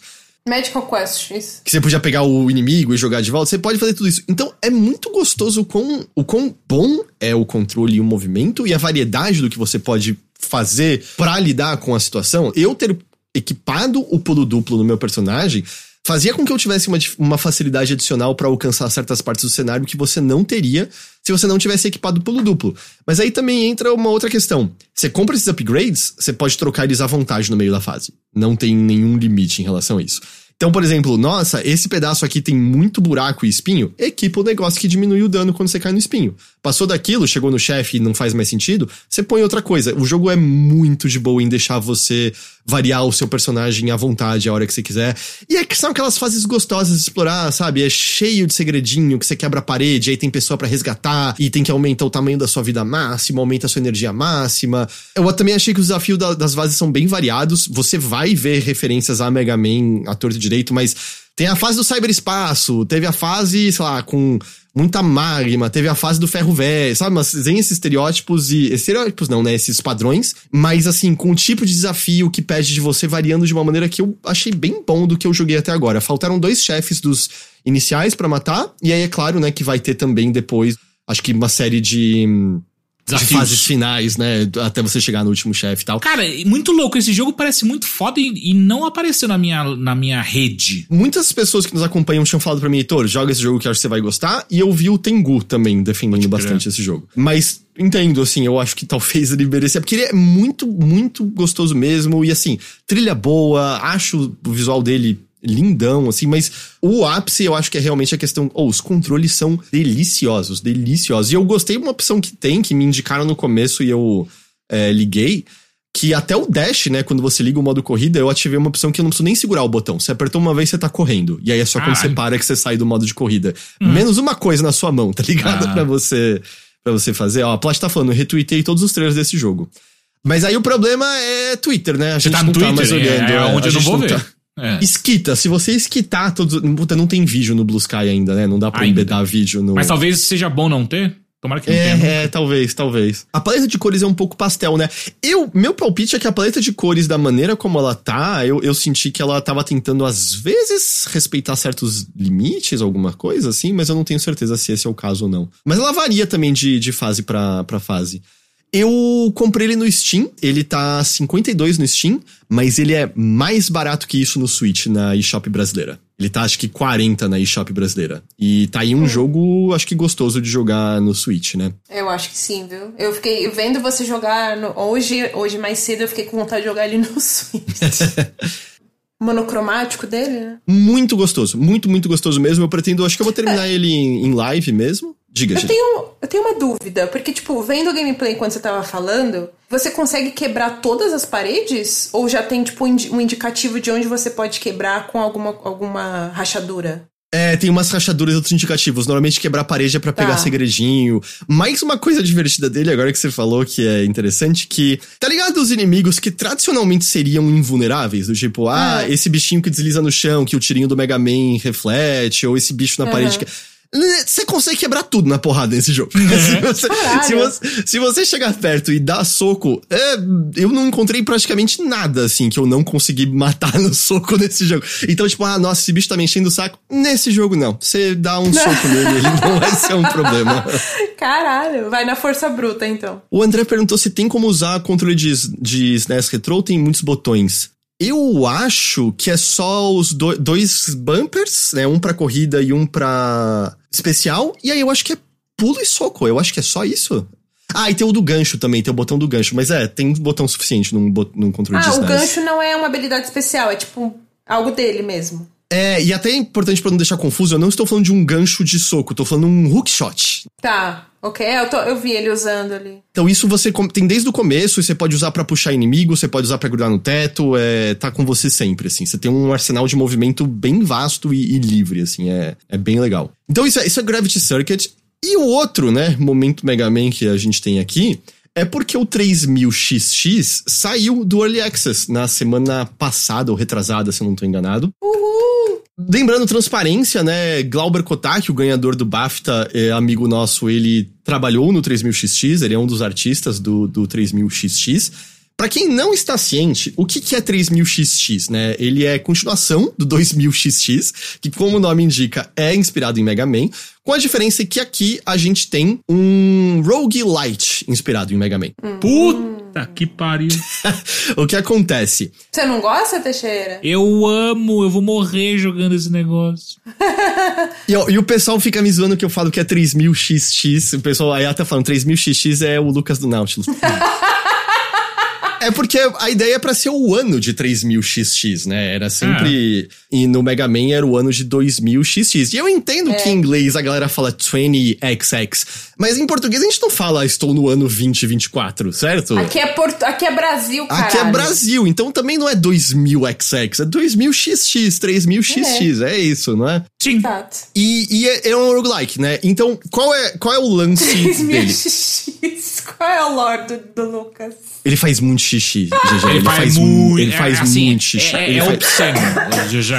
Medical Quest, isso. que você podia pegar o inimigo e jogar de volta, você pode fazer tudo isso. Então é muito gostoso o quão, o quão bom é o controle e o movimento e a variedade do que você pode fazer pra lidar com a situação. Eu ter equipado o pulo duplo no meu personagem fazia com que eu tivesse uma, uma facilidade adicional pra alcançar certas partes do cenário que você não teria se você não tivesse equipado pulo duplo. Mas aí também entra uma outra questão. Você compra esses upgrades, você pode trocar eles à vontade no meio da fase. Não tem nenhum limite em relação a isso. Então, por exemplo, nossa, esse pedaço aqui tem muito buraco e espinho, equipa o negócio que diminui o dano quando você cai no espinho. Passou daquilo, chegou no chefe e não faz mais sentido, você põe outra coisa. O jogo é muito de boa em deixar você variar o seu personagem à vontade a hora que você quiser. E é que são aquelas fases gostosas de explorar, sabe? É cheio de segredinho que você quebra a parede, aí tem pessoa pra resgatar, e tem que aumentar o tamanho da sua vida máxima, aumenta a sua energia máxima. Eu também achei que os desafios da- das fases são bem variados. Você vai ver referências a Mega Man à torto e direito, mas tem a fase do cyberespaço, teve a fase, sei lá, com muita magma, teve a fase do ferro velho, sabe? Mas tem esses estereótipos e. Estereótipos não, né? Esses padrões, mas assim, com o tipo de desafio que pede de você variando de uma maneira que eu achei bem bom do que eu joguei até agora. Faltaram dois chefes dos iniciais pra matar, e aí é claro, né, que vai ter também depois, acho que uma série de. De Desafios. fases finais, né? Até você chegar no último chefe e tal. Cara, muito louco. Esse jogo parece muito foda e, e não apareceu na minha, na minha rede. Muitas pessoas que nos acompanham tinham falado pra mim, Heitor, joga esse jogo que acho que você vai gostar. E eu vi o Tengu também defendendo bastante esse jogo. Mas entendo, assim, eu acho que talvez ele merecia. Porque ele é muito, muito gostoso mesmo. E assim, trilha boa, acho o visual dele lindão, assim, mas o ápice eu acho que é realmente a questão. Oh, os controles são deliciosos, deliciosos. E eu gostei de uma opção que tem, que me indicaram no começo e eu é, liguei. Que até o dash, né? Quando você liga o modo corrida, eu ativei uma opção que eu não preciso nem segurar o botão. Você apertou uma vez, você tá correndo. E aí é só quando Caralho. você para que você sai do modo de corrida. Menos uma coisa na sua mão, tá ligado? Ah. Pra você para você fazer. Ó, a Plot tá falando, retuitei todos os trailers desse jogo. Mas aí o problema é Twitter, né? A gente tá não no tá mais Twitter, é- olhando. é a onde eu não vou ver. tá- É. Esquita, se você esquitar todos. Puta, não tem vídeo no Blue Sky ainda, né? Não dá pra Ainda. embedar vídeo no. Mas talvez seja bom não ter. Tomara que não tenha. É, é, talvez, talvez. A paleta de cores é um pouco pastel, né? Eu, meu palpite é que a paleta de cores, da maneira como ela tá, eu, eu senti que ela tava tentando, às vezes, respeitar certos limites, alguma coisa assim, mas eu não tenho certeza se esse é o caso ou não. Mas ela varia também de, de fase pra fase. Eu comprei ele no Steam, ele tá 52 no Steam, mas ele é mais barato que isso no Switch, na eShop brasileira. Ele tá acho que 40 na eShop brasileira. E tá aí um jogo, acho que gostoso de jogar no Switch, né? Eu acho que sim, viu? Eu fiquei vendo você jogar no- hoje, hoje mais cedo, eu fiquei com vontade de jogar ele no *laughs* Switch. *laughs* Monocromático dele, né? Muito gostoso, muito, muito gostoso mesmo. Eu pretendo, acho que eu vou terminar ele em, em live mesmo. Diga, Eu gente. tenho, eu tenho uma dúvida, porque, tipo, vendo o gameplay enquanto você tava falando, você consegue quebrar todas as paredes? Ou já tem, tipo, um um indicativo de onde você pode quebrar com alguma, alguma rachadura? É, tem umas rachaduras e outros indicativos. Normalmente quebrar a parede é pra pegar Tá. segredinho. Mais uma coisa divertida dele, agora que você falou que é interessante, que. Tá ligado os inimigos que tradicionalmente seriam invulneráveis? Do tipo, ah, Ah. esse bichinho que desliza no chão, que o tirinho do Mega Man reflete, ou esse bicho na Aham. parede que. Você consegue quebrar tudo na porrada nesse jogo. *laughs* se, você, se, você, se, você, chegar perto e dar soco, é, eu não encontrei praticamente nada, assim, que eu não consegui matar *laughs* no soco nesse jogo. Então, tipo, ah, nossa, esse bicho tá me enchendo o saco. Nesse jogo, não. Você dá um soco nele, ele não vai ser um problema. *laughs* Caralho, vai na força bruta, então. O André perguntou se tem como usar controle de, de SNES Retro, tem muitos botões. Eu acho que é só os do, dois bumpers, né? Um pra corrida e um pra especial. E aí eu acho que é pulo e soco. Eu acho que é só isso. Ah, e tem o do gancho também, tem o botão do gancho. Mas é, tem botão suficiente num, num controle ah, de Ah, o gancho não é uma habilidade especial, é tipo algo dele mesmo. É, e até é importante para não deixar confuso, eu não estou falando de um gancho de soco, tô falando um hook shot. Tá, ok, eu, tô, eu vi ele usando ali. Então isso você tem desde o começo, e você pode usar para puxar inimigo, você pode usar para grudar no teto, é, tá com você sempre, assim. Você tem um arsenal de movimento bem vasto e, e livre, assim, é, é bem legal. Então isso é, isso é Gravity Circuit. E o outro, né, momento Mega Man que a gente tem aqui, é porque o 3000XX saiu do Early Access na semana passada ou retrasada, se eu não tô enganado. Uhul! Lembrando transparência, né? Glauber Kotak, o ganhador do BAFTA, é amigo nosso, ele trabalhou no 3000XX, ele é um dos artistas do, do 3000XX. Para quem não está ciente, o que, que é 3000XX, né? Ele é continuação do 2000XX, que como o nome indica, é inspirado em Mega Man, com a diferença que aqui a gente tem um roguelite inspirado em Mega Man. Hum. Puta que pariu. *laughs* o que acontece? Você não gosta, Teixeira? Eu amo, eu vou morrer jogando esse negócio. *laughs* e, e, o pessoal fica me zoando que eu falo que é 3000XX. O pessoal aí até falando 3000XX é o Lucas do Nautilus. *laughs* É porque a ideia é pra ser o ano de 3000XX, né? Era sempre. Ah. E no Mega Man era o ano de 2000XX. E eu entendo é. que em inglês a galera fala 20XX. Mas em português a gente não fala estou no ano 2024, certo? Aqui é, Porto, aqui é Brasil, cara. Aqui é Brasil, então também não é 2000XX, é 2000XX, 3000XX. É. é isso, não é? Sim. Exato. E, e é, é, um roguelike, né? Então, qual é, qual é o lance *laughs* 3000 dele? XX. Qual é o lore do, do Lucas? Ele faz muito xixi, GG. Ele, ele faz, muito. Ele faz é, assim, muito xixi. É, é, é obsceno, *laughs* GG.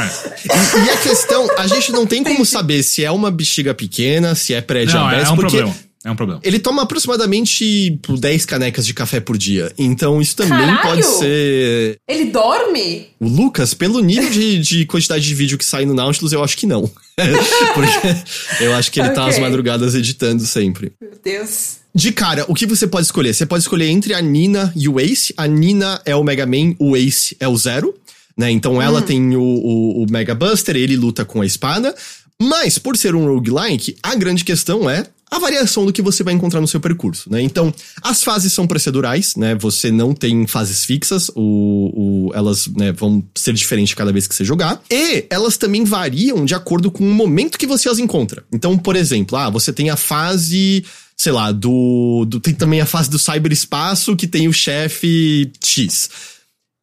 E, e, a questão, a gente não tem como saber se é uma bexiga pequena, se é pré-diabetes, é um porque. Problema. É um problema. Ele toma aproximadamente 10 canecas de café por dia. Então isso também Caralho! pode ser. Ele dorme? O Lucas, pelo nível de, de quantidade de vídeo que sai no Nautilus, eu acho que não. *laughs* Porque eu acho que ele okay. tá às madrugadas editando sempre. Meu Deus. De cara, o que você pode escolher? Você pode escolher entre a Nina e o Ace. A Nina é o Mega Man, o Ace é o Zero. Né? Então ela hum. tem o, o, o Mega Buster, ele luta com a espada. Mas, por ser um roguelike, a grande questão é a variação do que você vai encontrar no seu percurso, né? Então, as fases são procedurais, né? Você não tem fases fixas, o, o, elas né, vão ser diferentes cada vez que você jogar. E elas também variam de acordo com o momento que você as encontra. Então, por exemplo, ah, você tem a fase sei lá, do, do, tem também a fase do cyberespaço que tem o chefe X.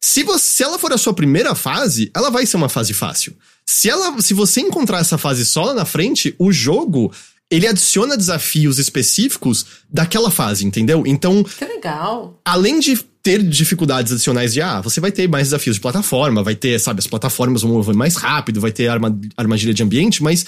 Se, você, se ela for a sua primeira fase, ela vai ser uma fase fácil. Se ela, se você encontrar essa fase só lá na frente, o jogo ele adiciona desafios específicos daquela fase, entendeu? Então. Que legal. Além de ter dificuldades adicionais de, ah, você vai ter mais desafios de plataforma, vai ter, sabe, as plataformas vão mover mais rápido, vai ter arma, armadilha de ambiente, mas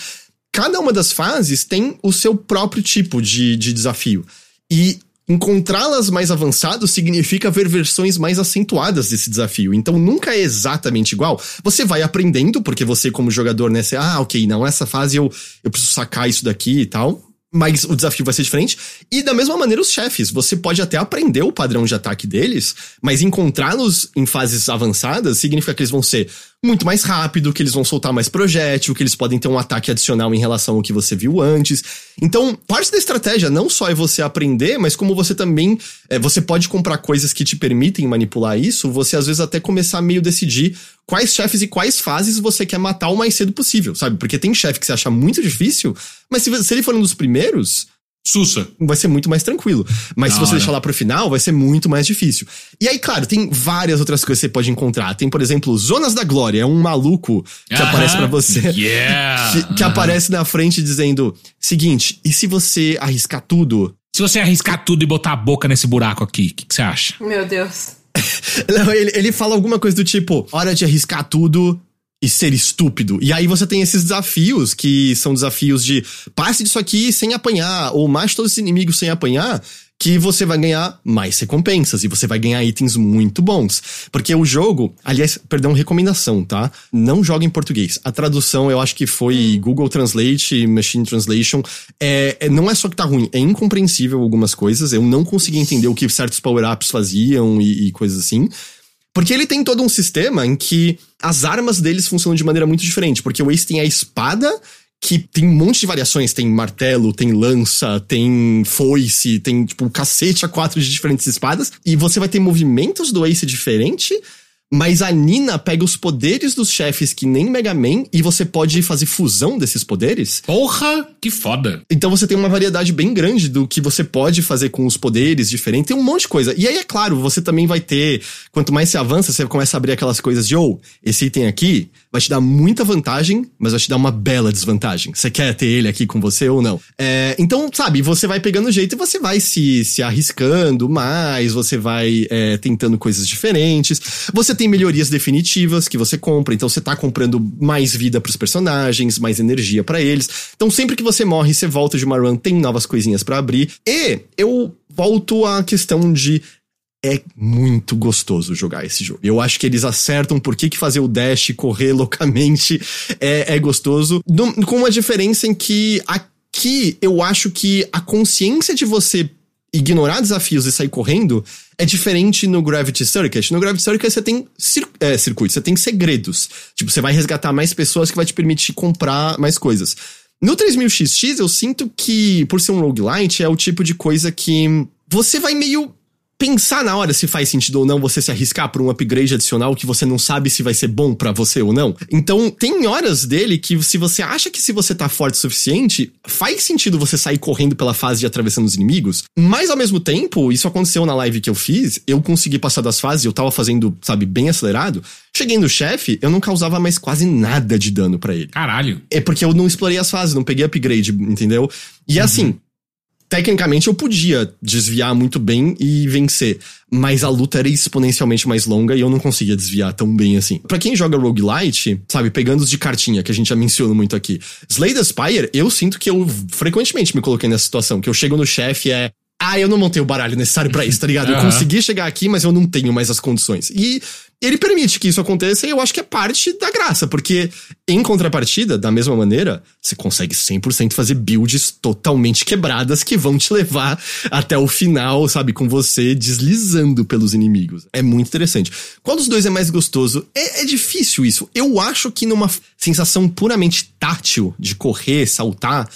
cada uma das fases tem o seu próprio tipo de, de desafio. E Encontrá-las mais avançadas significa ver versões mais acentuadas desse desafio. Então nunca é exatamente igual. Você vai aprendendo, porque você, como jogador, né, você, ah, ok, não, essa fase eu, eu preciso sacar isso daqui e tal mas o desafio vai ser diferente. E da mesma maneira, os chefes. Você pode até aprender o padrão de ataque deles, mas encontrá-los em fases avançadas significa que eles vão ser muito mais rápido, que eles vão soltar mais projétil, que eles podem ter um ataque adicional em relação ao que você viu antes. Então, parte da estratégia não só é você aprender, mas como você também. É, você pode comprar coisas que te permitem manipular isso, você às vezes até começar a meio decidir quais chefes e quais fases você quer matar o mais cedo possível, sabe? Porque tem chefe que você acha muito difícil, mas se, se ele for um dos primeiros. Sussa. Vai ser muito mais tranquilo. Mas Não, se você deixar lá pro final, vai ser muito mais difícil. E aí, claro, tem várias outras coisas que você pode encontrar. Tem, por exemplo, Zonas da Glória. É um maluco que uh -huh. aparece para você. Yeah. Que, que uh -huh. aparece na frente dizendo: seguinte, e se você arriscar tudo? Se você arriscar tudo e botar a boca nesse buraco aqui, o que, que você acha? Meu Deus. *laughs* Não, ele, ele fala alguma coisa do tipo: hora de arriscar tudo e ser estúpido. E aí você tem esses desafios, que são desafios de passe disso aqui sem apanhar, ou mate todos os inimigos sem apanhar, que você vai ganhar mais recompensas e você vai ganhar itens muito bons. Porque o jogo, aliás, perdão, recomendação, tá? Não joga em português. A tradução eu acho que foi Google Translate, Machine Translation. É, é, não é só que tá ruim, é incompreensível algumas coisas. Eu não consegui entender o que certos power-ups faziam e, e coisas assim. Porque ele tem todo um sistema em que as armas deles funcionam de maneira muito diferente. Porque o Ace tem a espada, que tem um monte de variações. Tem martelo, tem lança, tem foice, tem, tipo, um cacete a quatro de diferentes espadas. E você vai ter movimentos do Ace diferente mas a Nina pega os poderes dos chefes que nem Mega Man e você pode fazer fusão desses poderes. Porra, que foda. Então você tem uma variedade bem grande do que você pode fazer com os poderes diferentes. Tem um monte de coisa. E aí, é claro, você também vai ter. Quanto mais você avança, você começa a abrir aquelas coisas de, oh, esse item aqui vai te dar muita vantagem, mas vai te dar uma bela desvantagem. Você quer ter ele aqui com você ou não? É, então, sabe, você vai pegando jeito e você vai se, se arriscando mais, você vai é, tentando coisas diferentes. Você tem melhorias definitivas que você compra, então você tá comprando mais vida pros personagens, mais energia para eles. Então sempre que você morre, você volta de uma run, tem novas coisinhas para abrir. E eu volto à questão de é muito gostoso jogar esse jogo. Eu acho que eles acertam por que, fazer o dash correr *laughs* loucamente é, é gostoso. com uma diferença em que aqui eu acho que a consciência de você ignorar desafios e sair correndo é diferente no Gravity Circuit. No Gravity Circuit você tem cir é, você tem segredos. Tipo, você vai resgatar mais pessoas que vai te permitir comprar mais coisas. No 3000XX eu sinto que, por ser um roguelite, é o tipo de coisa que você vai meio pensar na hora se faz sentido ou não você se arriscar por um upgrade adicional que você não sabe se vai ser bom para você ou não. Então, tem horas dele que se você acha que se você tá forte o suficiente, faz sentido você sair correndo pela fase de atravessando os inimigos, mas ao mesmo tempo, isso aconteceu na live que eu fiz, eu consegui passar das fases, eu tava fazendo, sabe, bem acelerado. Cheguei no chefe, eu não causava mais quase nada de dano para ele. Caralho. É porque eu não explorei as fases, não peguei upgrade, entendeu? E uhum. assim, tecnicamente eu podia desviar muito bem e vencer, mas a luta era exponencialmente mais longa e eu não conseguia desviar tão bem assim. Para quem joga roguelite, sabe, pegando os de cartinha que a gente já menciona muito aqui, Slay the Spire, eu sinto que eu frequentemente me coloquei nessa situação, que eu chego no chefe é ah, eu não montei o baralho necessário para isso, tá ligado? Eu consegui chegar aqui, mas eu não tenho mais as condições. E ele permite que isso aconteça e eu acho que é parte da graça, porque em contrapartida, da mesma maneira, você consegue 100% fazer builds totalmente quebradas que vão te levar até o final, sabe, com você deslizando pelos inimigos. É muito interessante. Qual dos dois é mais gostoso? É, é difícil isso. Eu acho que numa sensação puramente tátil de correr, saltar,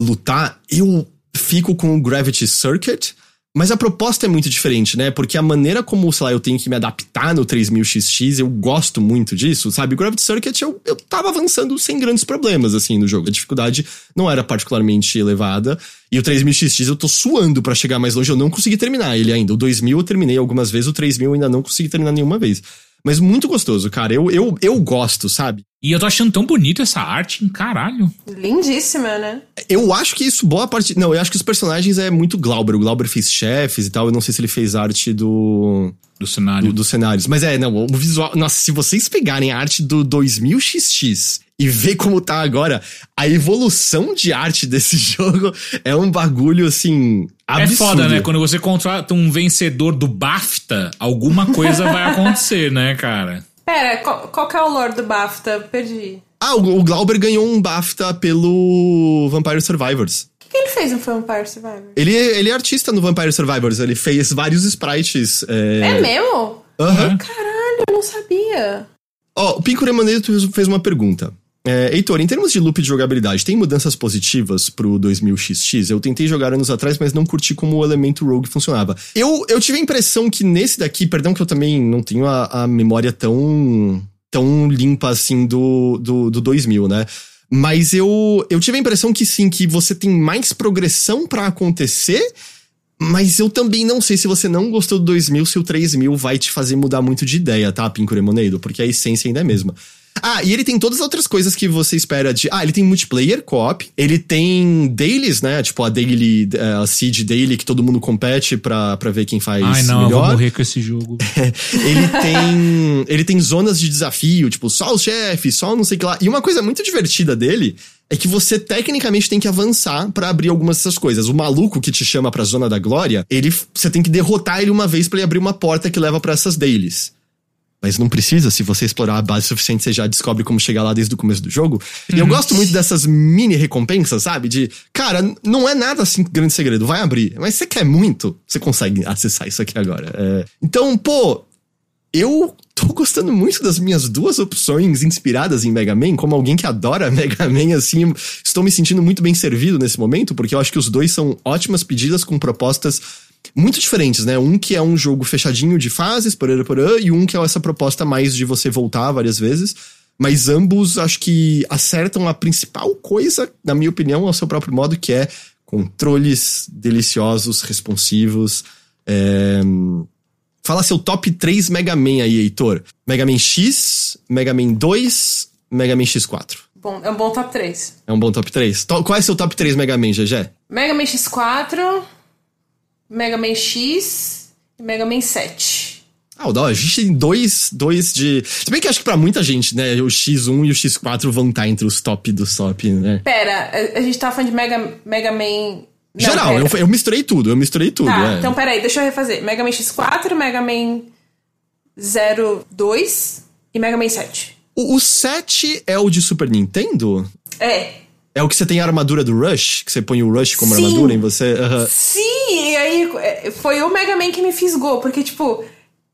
lutar, eu fico com o Gravity Circuit mas a proposta é muito diferente, né? Porque a maneira como, sei lá, eu tenho que me adaptar no 3000XX, eu gosto muito disso, sabe? Gravity Circuit, eu, eu tava avançando sem grandes problemas, assim, no jogo. A dificuldade não era particularmente elevada. E o 3000XX eu tô suando para chegar mais longe, eu não consegui terminar ele ainda. O 2000 eu terminei algumas vezes, o 3000 eu ainda não consegui terminar nenhuma vez. Mas muito gostoso, cara. Eu, eu, eu gosto, sabe? E eu tô achando tão bonito essa arte, caralho. Lindíssima, né? Eu acho que isso, boa parte. Não, eu acho que os personagens é muito Glauber. O Glauber fez chefes e tal. Eu não sei se ele fez arte do. Do cenário. Do, dos cenários. Mas é, não, o visual. Nossa, se vocês pegarem a arte do 2000XX e ver como tá agora, a evolução de arte desse *laughs* jogo é um bagulho assim. Absurdo. É foda, né? Quando você contrata um vencedor do BAFTA, alguma coisa vai acontecer, né, cara? Pera, qual, qual que é o lore do BAFTA? Perdi. Ah, o, o Glauber ganhou um BAFTA pelo Vampire Survivors. O que, ele fez no Vampire Survivors? Ele, ele é artista no Vampire Survivors, ele fez vários sprites. É, é mesmo? Aham. Uhum. Caralho, eu não sabia. Ó, oh, o Pinco Remaneiro fez uma pergunta. É, Heitor, em termos de loop de jogabilidade, tem mudanças positivas pro 2000XX? Eu tentei jogar anos atrás, mas não curti como o elemento Rogue funcionava. Eu, eu tive a impressão que nesse daqui, perdão que eu também não tenho a, a memória tão, tão limpa assim do, do, do 2000, né? Mas eu, eu tive a impressão que sim, que você tem mais progressão para acontecer, mas eu também não sei se você não gostou do 2000, se o 3000 vai te fazer mudar muito de ideia, tá, Pinco Lemonade? Porque a essência ainda é a mesma. Ah, e ele tem todas as outras coisas que você espera de. Ah, ele tem multiplayer co-op, ele tem dailies, né? Tipo a daily, eh, a seed daily que todo mundo compete pra, pra ver quem faz Ai, não, eu melhor. vou morrer com esse jogo. *laughs* ele tem. Ele tem zonas de desafio, tipo, só os chefes, só não sei o que lá. E uma coisa muito divertida dele é que você tecnicamente tem que avançar pra abrir algumas dessas coisas. O maluco que te chama pra zona da glória, ele você tem que derrotar ele uma vez pra ele abrir uma porta que leva pra essas dailies. Mas não precisa, se você explorar a base suficiente, você já descobre como chegar lá desde o começo do jogo. E eu gosto muito dessas mini recompensas, sabe? De, cara, não é nada assim grande segredo, vai abrir. Mas você quer muito, você consegue acessar isso aqui agora. É. Então, pô, eu tô gostando muito das minhas duas opções inspiradas em Mega Man, como alguém que adora *laughs* Mega Man, assim, estou me sentindo muito bem servido nesse momento, porque eu acho que os dois são ótimas pedidas com propostas muito diferentes, né? Um que é um jogo fechadinho de fases, porã, porã, e um que é essa proposta mais de você voltar várias vezes. Mas ambos acho que acertam a principal coisa, na minha opinião, ao seu próprio modo, que é controles deliciosos, responsivos. É... Fala seu top 3 Mega Man aí, Heitor. Mega Man X, Mega Man 2, Mega Man X4. Bom, é um bom top 3. É um bom top 3. To- Qual é seu top 3 Mega Man, GG? Mega Man X4, Mega Man X e Mega Man 7. Ah, o da hora. a gente tem dois, dois de. Se bem que acho que pra muita gente, né? O X1 e o X4 vão estar entre os top dos top, né? Pera, a, a gente tá falando de Mega, Mega Man. Não, Geral, eu, eu misturei tudo, eu misturei tudo. Tá, é. então peraí, deixa eu refazer. Mega Man X4, Mega Man 02 e Mega Man 7. O, o 7 é o de Super Nintendo? É. É o que você tem a armadura do Rush? Que você põe o Rush como Sim. armadura em você? Aham. Sim, e aí é, foi o Mega Man que me fisgou, porque, tipo,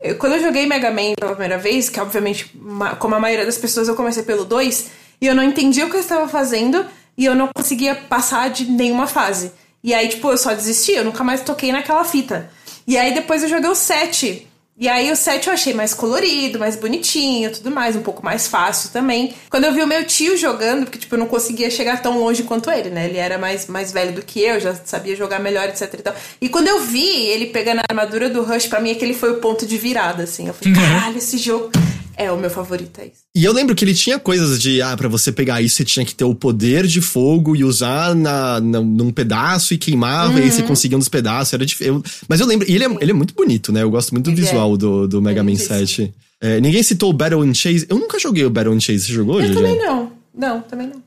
eu- quando eu joguei Mega Man pela primeira vez, que obviamente, como a maioria das pessoas, eu comecei pelo 2, e eu não entendia o que eu estava fazendo, e eu não conseguia passar de nenhuma fase. E aí, tipo, eu só desisti, eu nunca mais toquei naquela fita. E aí depois eu joguei o 7. E aí o 7 eu achei mais colorido, mais bonitinho, tudo mais, um pouco mais fácil também. Quando eu vi o meu tio jogando, porque tipo, eu não conseguia chegar tão longe quanto ele, né? Ele era mais, mais velho do que eu, já sabia jogar melhor, etc e tal. E quando eu vi ele pegando a armadura do Rush, pra mim aquele foi o ponto de virada, assim. Eu falei, caralho, esse jogo é o meu favorito, é isso. E eu lembro que ele tinha coisas de, ah, pra você pegar isso, você tinha que ter o poder de fogo e usar na, na- num pedaço e queimava, e aí você conseguia um dos pedaços. Era dif- eu- mas eu lembro, e ele é, ele é muito bonito, né? Eu gosto muito do Ele é. visual do, do Mega Man lindíssimo. 7. É, ninguém citou o Battle and Chase. Eu nunca joguei o Battle and Chase. Você jogou, Eu também não. Não, também não.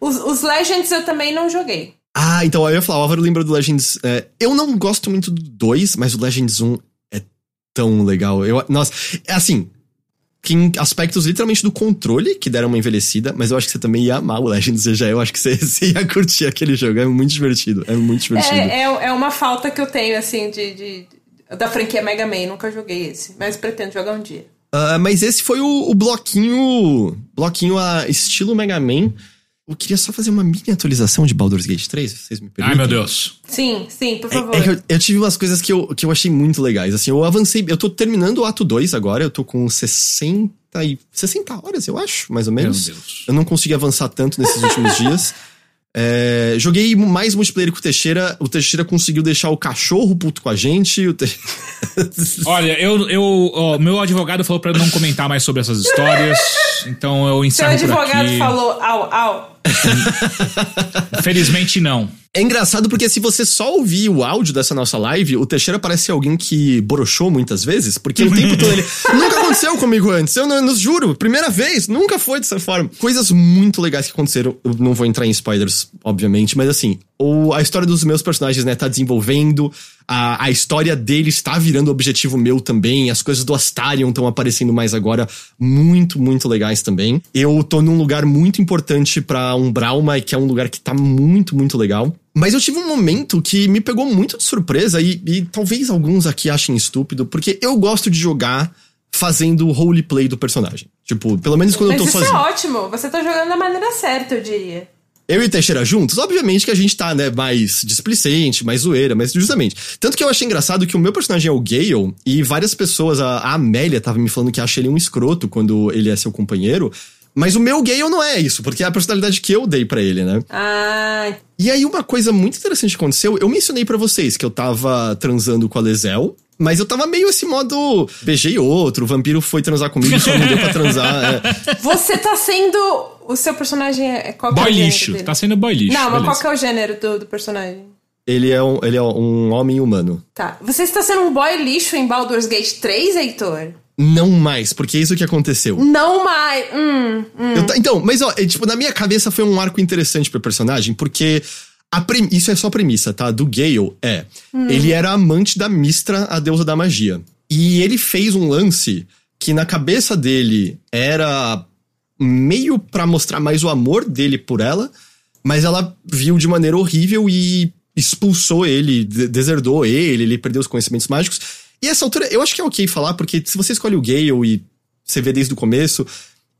Os, os Legends eu também não joguei. Ah, então eu ia falar, o Álvaro lembra do Legends. é, eu não gosto muito do 2, mas o Legends 1 é tão legal. Eu, nossa, é assim. Tem aspectos literalmente do controle que deram uma envelhecida, mas eu acho que você também ia amar o Legends *laughs* já. Eu acho que você, você ia curtir aquele jogo. É muito divertido. É muito divertido. É, é, é uma falta que eu tenho, assim, de, de- da franquia Mega Man. Nunca joguei esse, mas pretendo jogar um dia. Ah, mas esse foi o, o bloquinho. Bloquinho a estilo Mega Man. Eu queria só fazer uma mini atualização de Baldur's Gate 3, se vocês me permitem. Ai, meu Deus. Sim, sim, por É- favor. É, que eu, eu tive umas coisas que eu, que eu achei muito legais. Assim, eu avancei. Eu tô terminando o ato 2 agora. Eu tô com 60 e. 60 horas, eu acho, mais ou menos. Meu Deus. Eu não consegui avançar tanto nesses últimos dias. *laughs* É, joguei mais multiplayer com o Teixeira. O Teixeira conseguiu deixar o cachorro puto com a gente. O Te- *laughs* Olha, eu, eu, ó, meu advogado falou pra não comentar mais sobre essas histórias, então eu Seu encerro por advogado aqui. falou au, au. *laughs* Felizmente não. É engraçado porque se você só ouvir o áudio dessa nossa live, o Teixeira parece alguém que broxou muitas vezes, porque o tempo todo ele. Nunca aconteceu comigo antes, eu não, não juro, primeira vez, nunca foi dessa forma. Coisas muito legais que aconteceram, eu não vou entrar em spoilers, obviamente, mas assim, o, a história dos meus personagens, né, tá desenvolvendo, a, a história deles tá virando objetivo meu também, as coisas do Astarion estão aparecendo mais agora, muito, muito legais também. Eu tô num lugar muito importante pra Umbralma, que é um lugar que tá muito, muito legal. Mas eu tive um momento que me pegou muito de surpresa e, e talvez alguns aqui achem estúpido, porque eu gosto de jogar fazendo o roleplay do personagem. Tipo, pelo menos quando Mas eu tô isso sozinho. é ótimo. Você tá jogando da maneira certa, eu diria. Eu e Teixeira juntos, obviamente que a gente tá, né, mais displicente, mais zoeira, mas justamente. Tanto que eu achei engraçado que o meu personagem é o Gale, e várias pessoas, a, a Amélia tava me falando que acha ele um escroto quando ele é seu companheiro. Mas o meu Gale não é isso, porque é a personalidade que eu dei pra ele, né? Ah, E aí uma coisa muito interessante que aconteceu, eu mencionei pra vocês que eu tava transando com a Lezel, Mas eu tava meio esse modo. Beijei outro, o vampiro foi transar comigo, só não deu pra transar. É. *laughs* Você tá sendo. O seu personagem é. Qual que é Boy o gênero lixo. dele? Tá sendo boy lixo. Não, mas beleza. qual que é o gênero do, do personagem? Ele, é um, ele é um homem humano. Tá. Você está sendo um boy lixo em Baldur's Gate 3, Heitor? Não mais, porque é isso que aconteceu. Não mais. Hum, hum. Eu então, mas ó, é, tipo, na minha cabeça foi um arco interessante pro personagem, porque a prem- isso é só premissa, tá? Do Gale é. Ele era amante da Mistra, a deusa da magia. E ele fez um lance que na cabeça dele era meio pra mostrar mais o amor dele por ela, mas ela viu de maneira horrível e expulsou ele, de- deserdou ele, ele perdeu os conhecimentos mágicos. E essa altura, eu acho que é ok falar, porque se você escolhe o Gale e você vê desde o começo,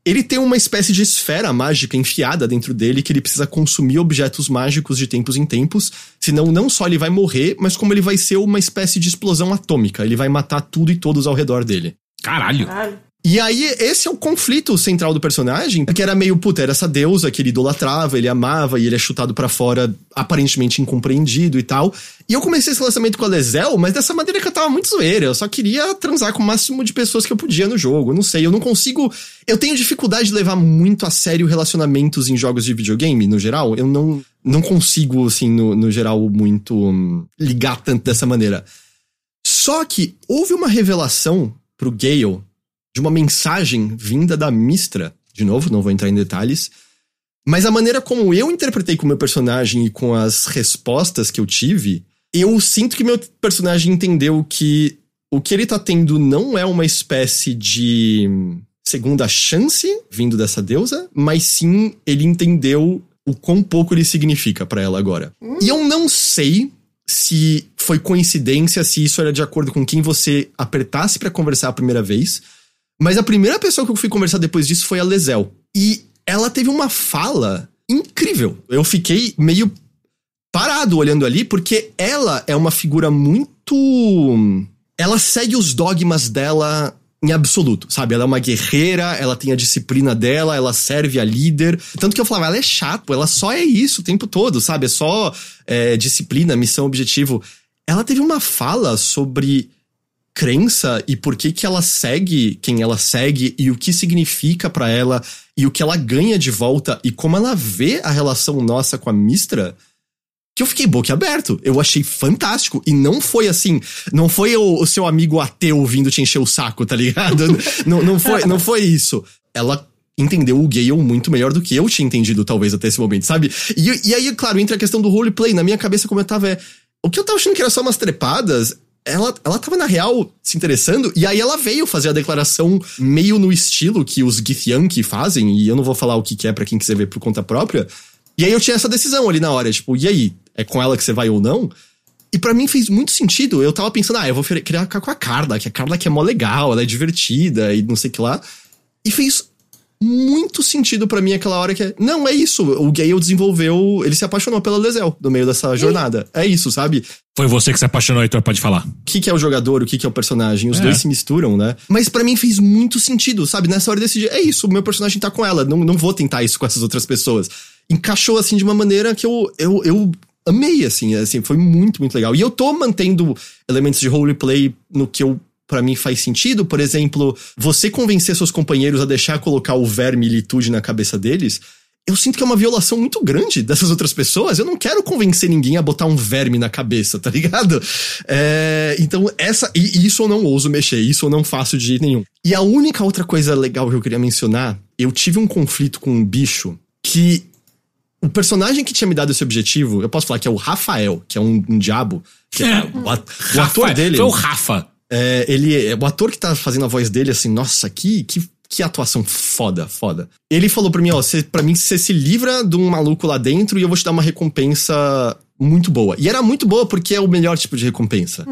ele tem uma espécie de esfera mágica enfiada dentro dele que ele precisa consumir objetos mágicos de tempos em tempos, senão não só ele vai morrer, mas como ele vai ser uma espécie de explosão atômica, ele vai matar tudo e todos ao redor dele. Caralho. Caralho. E aí, esse é o conflito central do personagem, que era meio, puta, era essa deusa que ele idolatrava, ele amava, e ele é chutado pra fora, aparentemente incompreendido e tal. E eu comecei esse relacionamento com a Lezel, mas dessa maneira que eu tava muito zoeira. Eu só queria transar com o máximo de pessoas que eu podia no jogo. Eu não sei, eu não consigo. Eu tenho dificuldade de levar muito a sério relacionamentos em jogos de videogame, no geral. Eu não, não consigo, assim, no, no geral, muito hum, ligar tanto dessa maneira. Só que houve uma revelação pro Gale de uma mensagem vinda da Mistra. De novo, não vou entrar em detalhes. Mas a maneira como eu interpretei com o meu personagem e com as respostas que eu tive, eu sinto que meu personagem entendeu que o que ele tá tendo não é uma espécie de segunda chance vindo dessa deusa, mas sim ele entendeu o quão pouco ele significa pra ela agora. E eu não sei se foi coincidência, se isso era de acordo com quem você apertasse pra conversar a primeira vez, mas a primeira pessoa que eu fui conversar depois disso foi a Lezel. E ela teve uma fala incrível. Eu fiquei meio parado olhando ali, porque ela é uma figura muito. Ela segue os dogmas dela em absoluto, sabe? Ela é uma guerreira, ela tem a disciplina dela, ela serve a líder. Tanto que eu falava, ela é chato, ela só é isso o tempo todo, sabe? É só é, disciplina, missão, objetivo. Ela teve uma fala sobre crença e por que que ela segue quem ela segue e o que significa pra ela e o que ela ganha de volta e como ela vê a relação nossa com a Mistra que eu fiquei boquiaberto. Eu achei fantástico. E não foi assim. Não foi o, o seu amigo ateu vindo te encher o saco, tá ligado? *laughs* não, não, foi, não foi isso. Ela entendeu o Gale muito melhor do que eu tinha entendido, talvez, até esse momento, sabe? E, e aí, claro, entra a questão do roleplay. Na minha cabeça, como eu tava, é. O que eu tava achando que era só umas trepadas. Ela, ela tava, na real, se interessando, e aí ela veio fazer a declaração meio no estilo que os Githyanki fazem, e eu não vou falar o que, que é para quem quiser ver por conta própria. E aí eu tinha essa decisão ali na hora, tipo, e aí? É com ela que você vai ou não? E pra mim fez muito sentido. Eu tava pensando, ah, eu vou querer ficar com a Carla, que a Carla que é mó legal, ela é divertida e não sei o que lá. E fez muito sentido pra mim aquela hora que é. Não, é isso. O Gale desenvolveu. Ele se apaixonou pela Lezel no meio dessa jornada. É isso, sabe? Foi você que se apaixonou, Heitor, pode falar. o que, que é o jogador, o que, que é o personagem. Os É. dois se misturam, né? Mas pra mim fez muito sentido, sabe? Nessa hora eu decidi, é isso, o meu personagem tá com ela, não, não vou tentar isso com essas outras pessoas. Encaixou, assim, de uma maneira que eu, eu, eu amei, assim, assim, foi muito, muito legal. E eu tô mantendo elementos de roleplay no que eu Pra mim faz sentido, por exemplo, você convencer seus companheiros a deixar colocar o verme litude na cabeça deles, eu sinto que é uma violação muito grande dessas outras pessoas. Eu não quero convencer ninguém a botar um verme na cabeça, tá ligado? É, então, essa. E isso eu não ouso mexer, isso eu não faço de jeito nenhum. E a única outra coisa legal que eu queria mencionar, eu tive um conflito com um bicho que. O personagem que tinha me dado esse objetivo, eu posso falar que é o Rafael, que é um, um diabo. Que é, o, at- o ator Rafa, dele. Foi o Rafa. É, ele é o ator que tá fazendo a voz dele, assim, nossa, que, que, que atuação foda, foda. Ele falou pra mim, ó, cê, pra mim você se livra de um maluco lá dentro e eu vou te dar uma recompensa muito boa. E era muito boa porque é o melhor tipo de recompensa.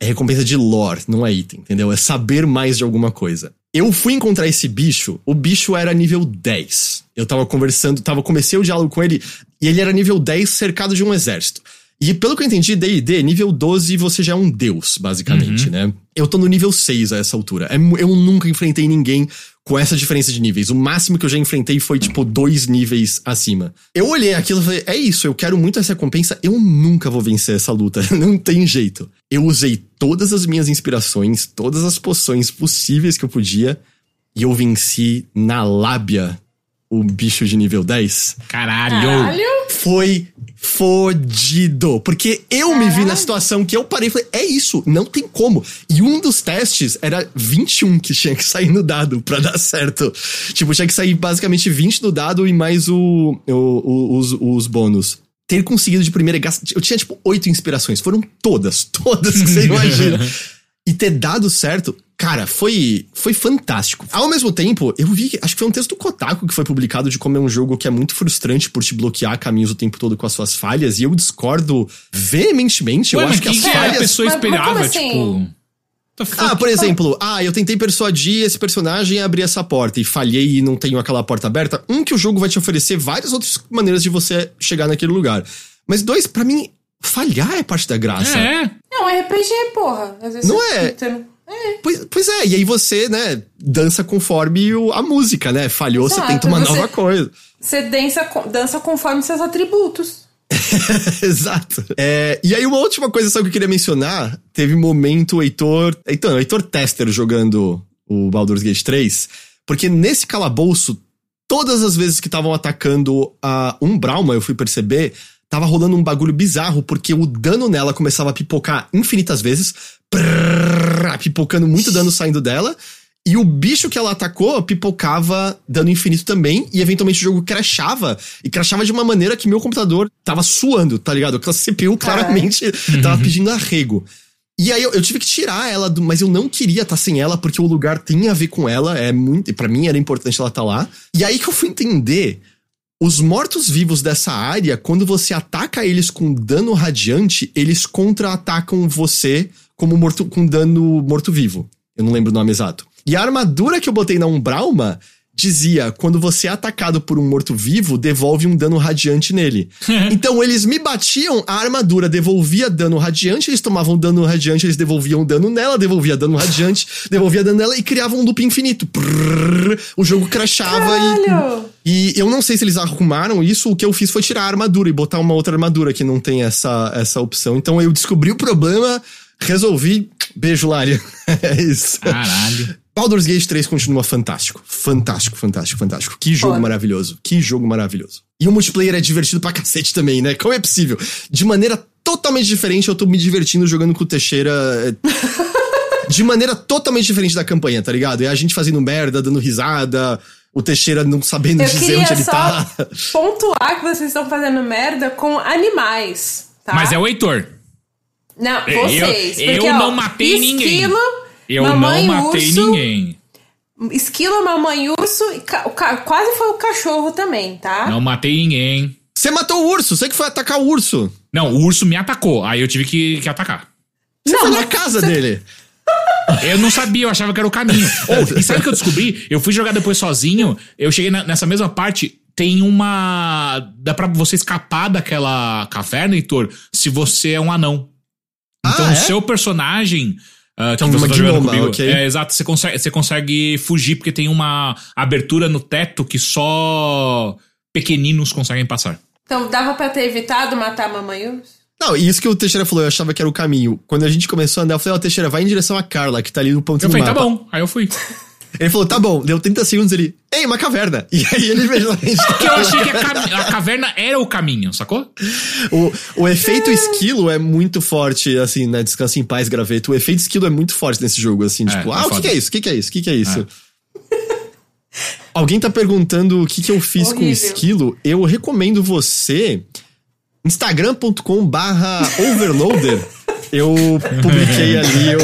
É recompensa de lore, não é item, entendeu? É saber mais de alguma coisa. Eu fui encontrar esse bicho, o bicho era nível 10. Eu tava conversando, tava comecei o diálogo com ele e ele era nível 10 cercado de um exército. E pelo que eu entendi, D&D, nível 12 você já é um deus, basicamente, Uhum. né? Eu tô no nível 6 a essa altura. É Eu nunca enfrentei ninguém com essa diferença de níveis. O máximo que eu já enfrentei foi, tipo, dois níveis acima. Eu olhei aquilo e falei, é isso, eu quero muito essa recompensa, eu nunca vou vencer essa luta. *laughs* Não tem jeito. Eu usei todas as minhas inspirações, todas as poções possíveis que eu podia, e eu venci na lábia o bicho de nível 10 Caralho! Caralho! foi fodido. Porque eu me vi na Caralho. situação que eu parei e falei, é isso, não tem como. E um dos testes era 21 que tinha que sair no dado pra dar certo. Tipo, tinha que sair basicamente 20 no dado e mais o, o- o- os, os bônus. Ter conseguido de primeira gasto. Eu tinha, tipo, oito inspirações. Foram todas, *laughs* todas que você *laughs* imagina. E ter dado certo, cara, foi, foi fantástico. Ao mesmo tempo, eu vi, que- acho que foi um texto do Kotaku que foi publicado de como é um jogo que é muito frustrante por te bloquear caminhos o tempo todo com as suas falhas, e eu discordo veementemente. Ué, eu mas acho que as que a falhas. pessoa Mas- mas esperava, assim? tipo... Ah, por exemplo, ah, eu tentei persuadir esse personagem a abrir essa porta e falhei e não tenho aquela porta aberta. Um, que o jogo vai te oferecer várias outras maneiras de você chegar naquele lugar. Mas dois, pra mim, falhar é parte da graça. É, Não, é RPG, porra. Às vezes Não você- é? você não- É. Pois, pois é, e aí você, né, dança conforme o- a música, né? Falhou, você Exato, tenta uma você- nova coisa. Você dança, dança conforme seus atributos. *laughs* Exato. É, e aí, uma última coisa só que eu queria mencionar: teve momento o Heitor. Heitor, o Heitor Tester jogando o Baldur's Gate 3, porque nesse calabouço, todas as vezes que estavam atacando a Umbralma, eu fui perceber, tava rolando um bagulho bizarro, porque o dano nela começava a pipocar infinitas vezes, prrr, pipocando muito dano saindo dela. E o bicho que ela atacou pipocava dano infinito também, e eventualmente o jogo crashava, e crashava de uma maneira que meu computador tava suando, tá ligado? Aquela CPU claramente tava pedindo arrego. E aí eu, eu tive que tirar ela, do, mas eu não queria estar sem ela, porque o lugar tem a ver com ela, é muito. para mim era importante ela estar lá. E aí que eu fui entender. Os mortos-vivos dessa área, quando você ataca eles com dano radiante, eles contra-atacam você como morto, com dano morto-vivo. Eu não lembro o nome exato. E a armadura que eu botei na Umbralma dizia: quando você é atacado por um morto-vivo, devolve um dano radiante nele. *laughs* então eles me batiam, a armadura devolvia dano radiante, eles tomavam dano radiante, eles devolviam dano nela, devolvia dano radiante, *laughs* devolvia dano nela e criavam um loop infinito. Prrr, o jogo crashava e. E eu não sei se eles arrumaram isso, o que eu fiz foi tirar a armadura e botar uma outra armadura que não tem essa, essa opção. Então eu descobri o problema, resolvi. Beijo, Lária. *laughs* é isso. caralho. Baldur's Gate 3 continua fantástico. Fantástico, fantástico, fantástico. Que jogo Foda. maravilhoso. Que jogo maravilhoso. E o multiplayer é divertido pra cacete também, né? Como é possível? De maneira totalmente diferente, eu tô me divertindo jogando com o Teixeira. é, De maneira totalmente diferente da campanha, tá ligado? É a gente fazendo merda, dando risada, o Teixeira não sabendo Eu dizer onde ele só tá. pontuar que vocês estão fazendo merda com animais, tá? Mas é o Heitor. Não, Eu- vocês. eu porque, não ó, matei ninguém. Eu mamãe não matei urso, ninguém. Esquilo, mamãe urso, e ca- o ca- quase foi o cachorro também, tá? Não matei ninguém. Você matou o urso, você que foi atacar o urso. Não, o urso me atacou. Aí eu tive que, que atacar. Você Não, foi na casa você- dele. Eu não sabia, eu achava que era o caminho. *laughs* Oh, e sabe o que eu descobri? Eu fui jogar depois sozinho, eu cheguei na- nessa mesma parte, tem uma. Dá pra você escapar daquela caverna, Heitor, se você é um anão. Então Ah, o é? seu personagem. Ah, que É você uma tá jogando gnoma, comigo. ok. É, exato, você consegue, você consegue fugir porque tem uma abertura no teto que só pequeninos conseguem passar. Então dava pra ter evitado matar a mamãe? Não, e isso que o Teixeira falou, eu achava que era o caminho. Quando a gente começou a andar, eu falei, ó, Teixeira, vai em direção a Carla, que tá ali no ponto Eu falei, tá mapa. bom. Aí eu fui. *laughs* Ele falou, tá bom, deu 30 segundos ele, ei, uma caverna. E aí ele imediatamente. Porque eu achei que a, cam- a caverna era o caminho, sacou? o, o efeito esquilo é muito forte, assim, né? Descansa em paz, graveto. O efeito esquilo é muito forte nesse jogo, assim, É, tipo, é ah, o que, foda. que é isso? O que, que é isso? O que, que é isso? Alguém tá perguntando o que, que eu fiz com Horrível. esquilo. Eu recomendo você. Instagram.com barra overloader. Eu publiquei *laughs* ali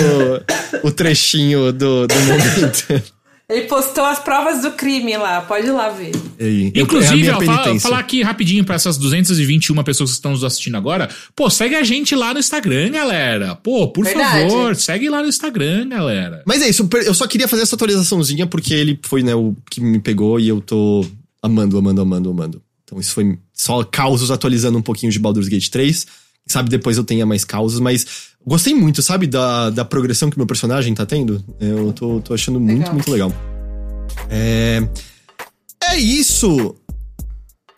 o, o trechinho do, do momento. Ele postou as provas do crime lá, pode ir lá ver. E eu- é a Inclusive, minha ó, fala- penitência. falar aqui rapidinho pra essas 221 pessoas que estão nos assistindo agora. Pô, segue a gente lá no Instagram, galera. Pô, por Verdade. favor, segue lá no Instagram, galera. Mas é isso, eu só queria fazer essa atualizaçãozinha porque ele foi, né, o que me pegou e eu tô amando, amando, amando, amando. Então isso foi só causos atualizando um pouquinho de Baldur's Gate 3, sabe, depois eu tenha mais causas, mas gostei muito, sabe, da, da progressão que meu personagem tá tendo. Eu tô, tô achando muito, Legal. muito legal. É. É isso!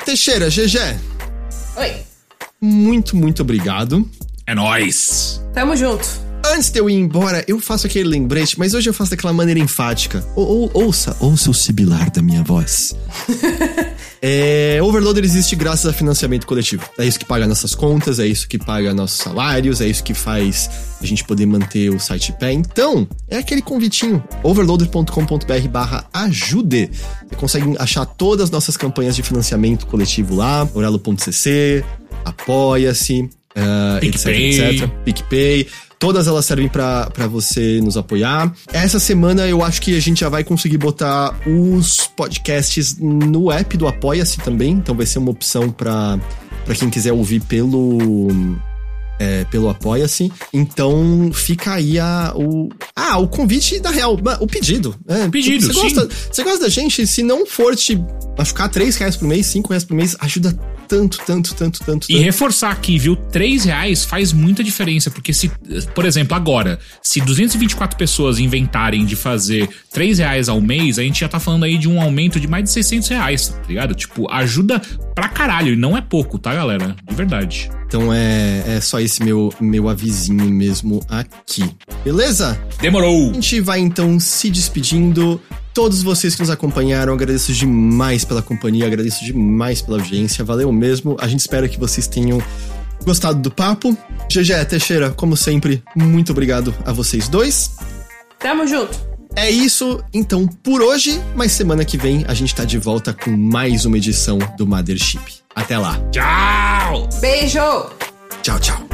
Teixeira, GG, Oi. muito, muito obrigado. É nóis! Tamo junto. Antes de eu ir embora, eu faço aquele lembrete, mas hoje eu faço daquela maneira enfática. Ou, ou- ouça, ouça o sibilar da minha voz. *laughs* é, Overloader existe graças a financiamento coletivo. É isso que paga nossas contas, é isso que paga nossos salários, é isso que faz a gente poder manter o site pé. Então, é aquele convitinho. overloader.com.br barra ajude. Você consegue achar todas as nossas campanhas de financiamento coletivo lá, orelo.cc, apoia-se, ah, etc, PicPay. etc. PicPay. Todas elas servem pra você nos apoiar. Essa semana eu acho que a gente já vai conseguir botar os podcasts no app do Apoia-se também. Então vai ser uma opção pra quem quiser ouvir pelo. É, pelo Apoia-se. Então fica aí a, o. Ah, o convite da real. O pedido. É, Pedido, você gosta, você gosta da gente? Se não for te machucar 3 reais por mês, 5 reais por mês, ajuda tanto, tanto, tanto, tanto. E tanto. reforçar aqui, viu? 3 reais faz muita diferença, porque se, por exemplo, agora, se 224 pessoas inventarem de fazer 3 reais ao mês, a gente já tá falando aí de um aumento de mais de 600 reais, tá ligado? Tipo, ajuda pra caralho, e não é pouco, tá, galera? De verdade. Então é, é só esse meu, meu avisinho mesmo aqui. Beleza? Demorou! A gente vai então se despedindo. Todos vocês que nos acompanharam, agradeço demais pela companhia, agradeço demais pela audiência. Valeu mesmo. A gente espera que vocês tenham gostado do papo. GG Teixeira, como sempre, muito obrigado a vocês dois. Tamo junto. É isso, então, por hoje, mas semana que vem a gente tá de volta com mais uma edição do Mothership. Até lá. Tchau! Beijo! Tchau, tchau.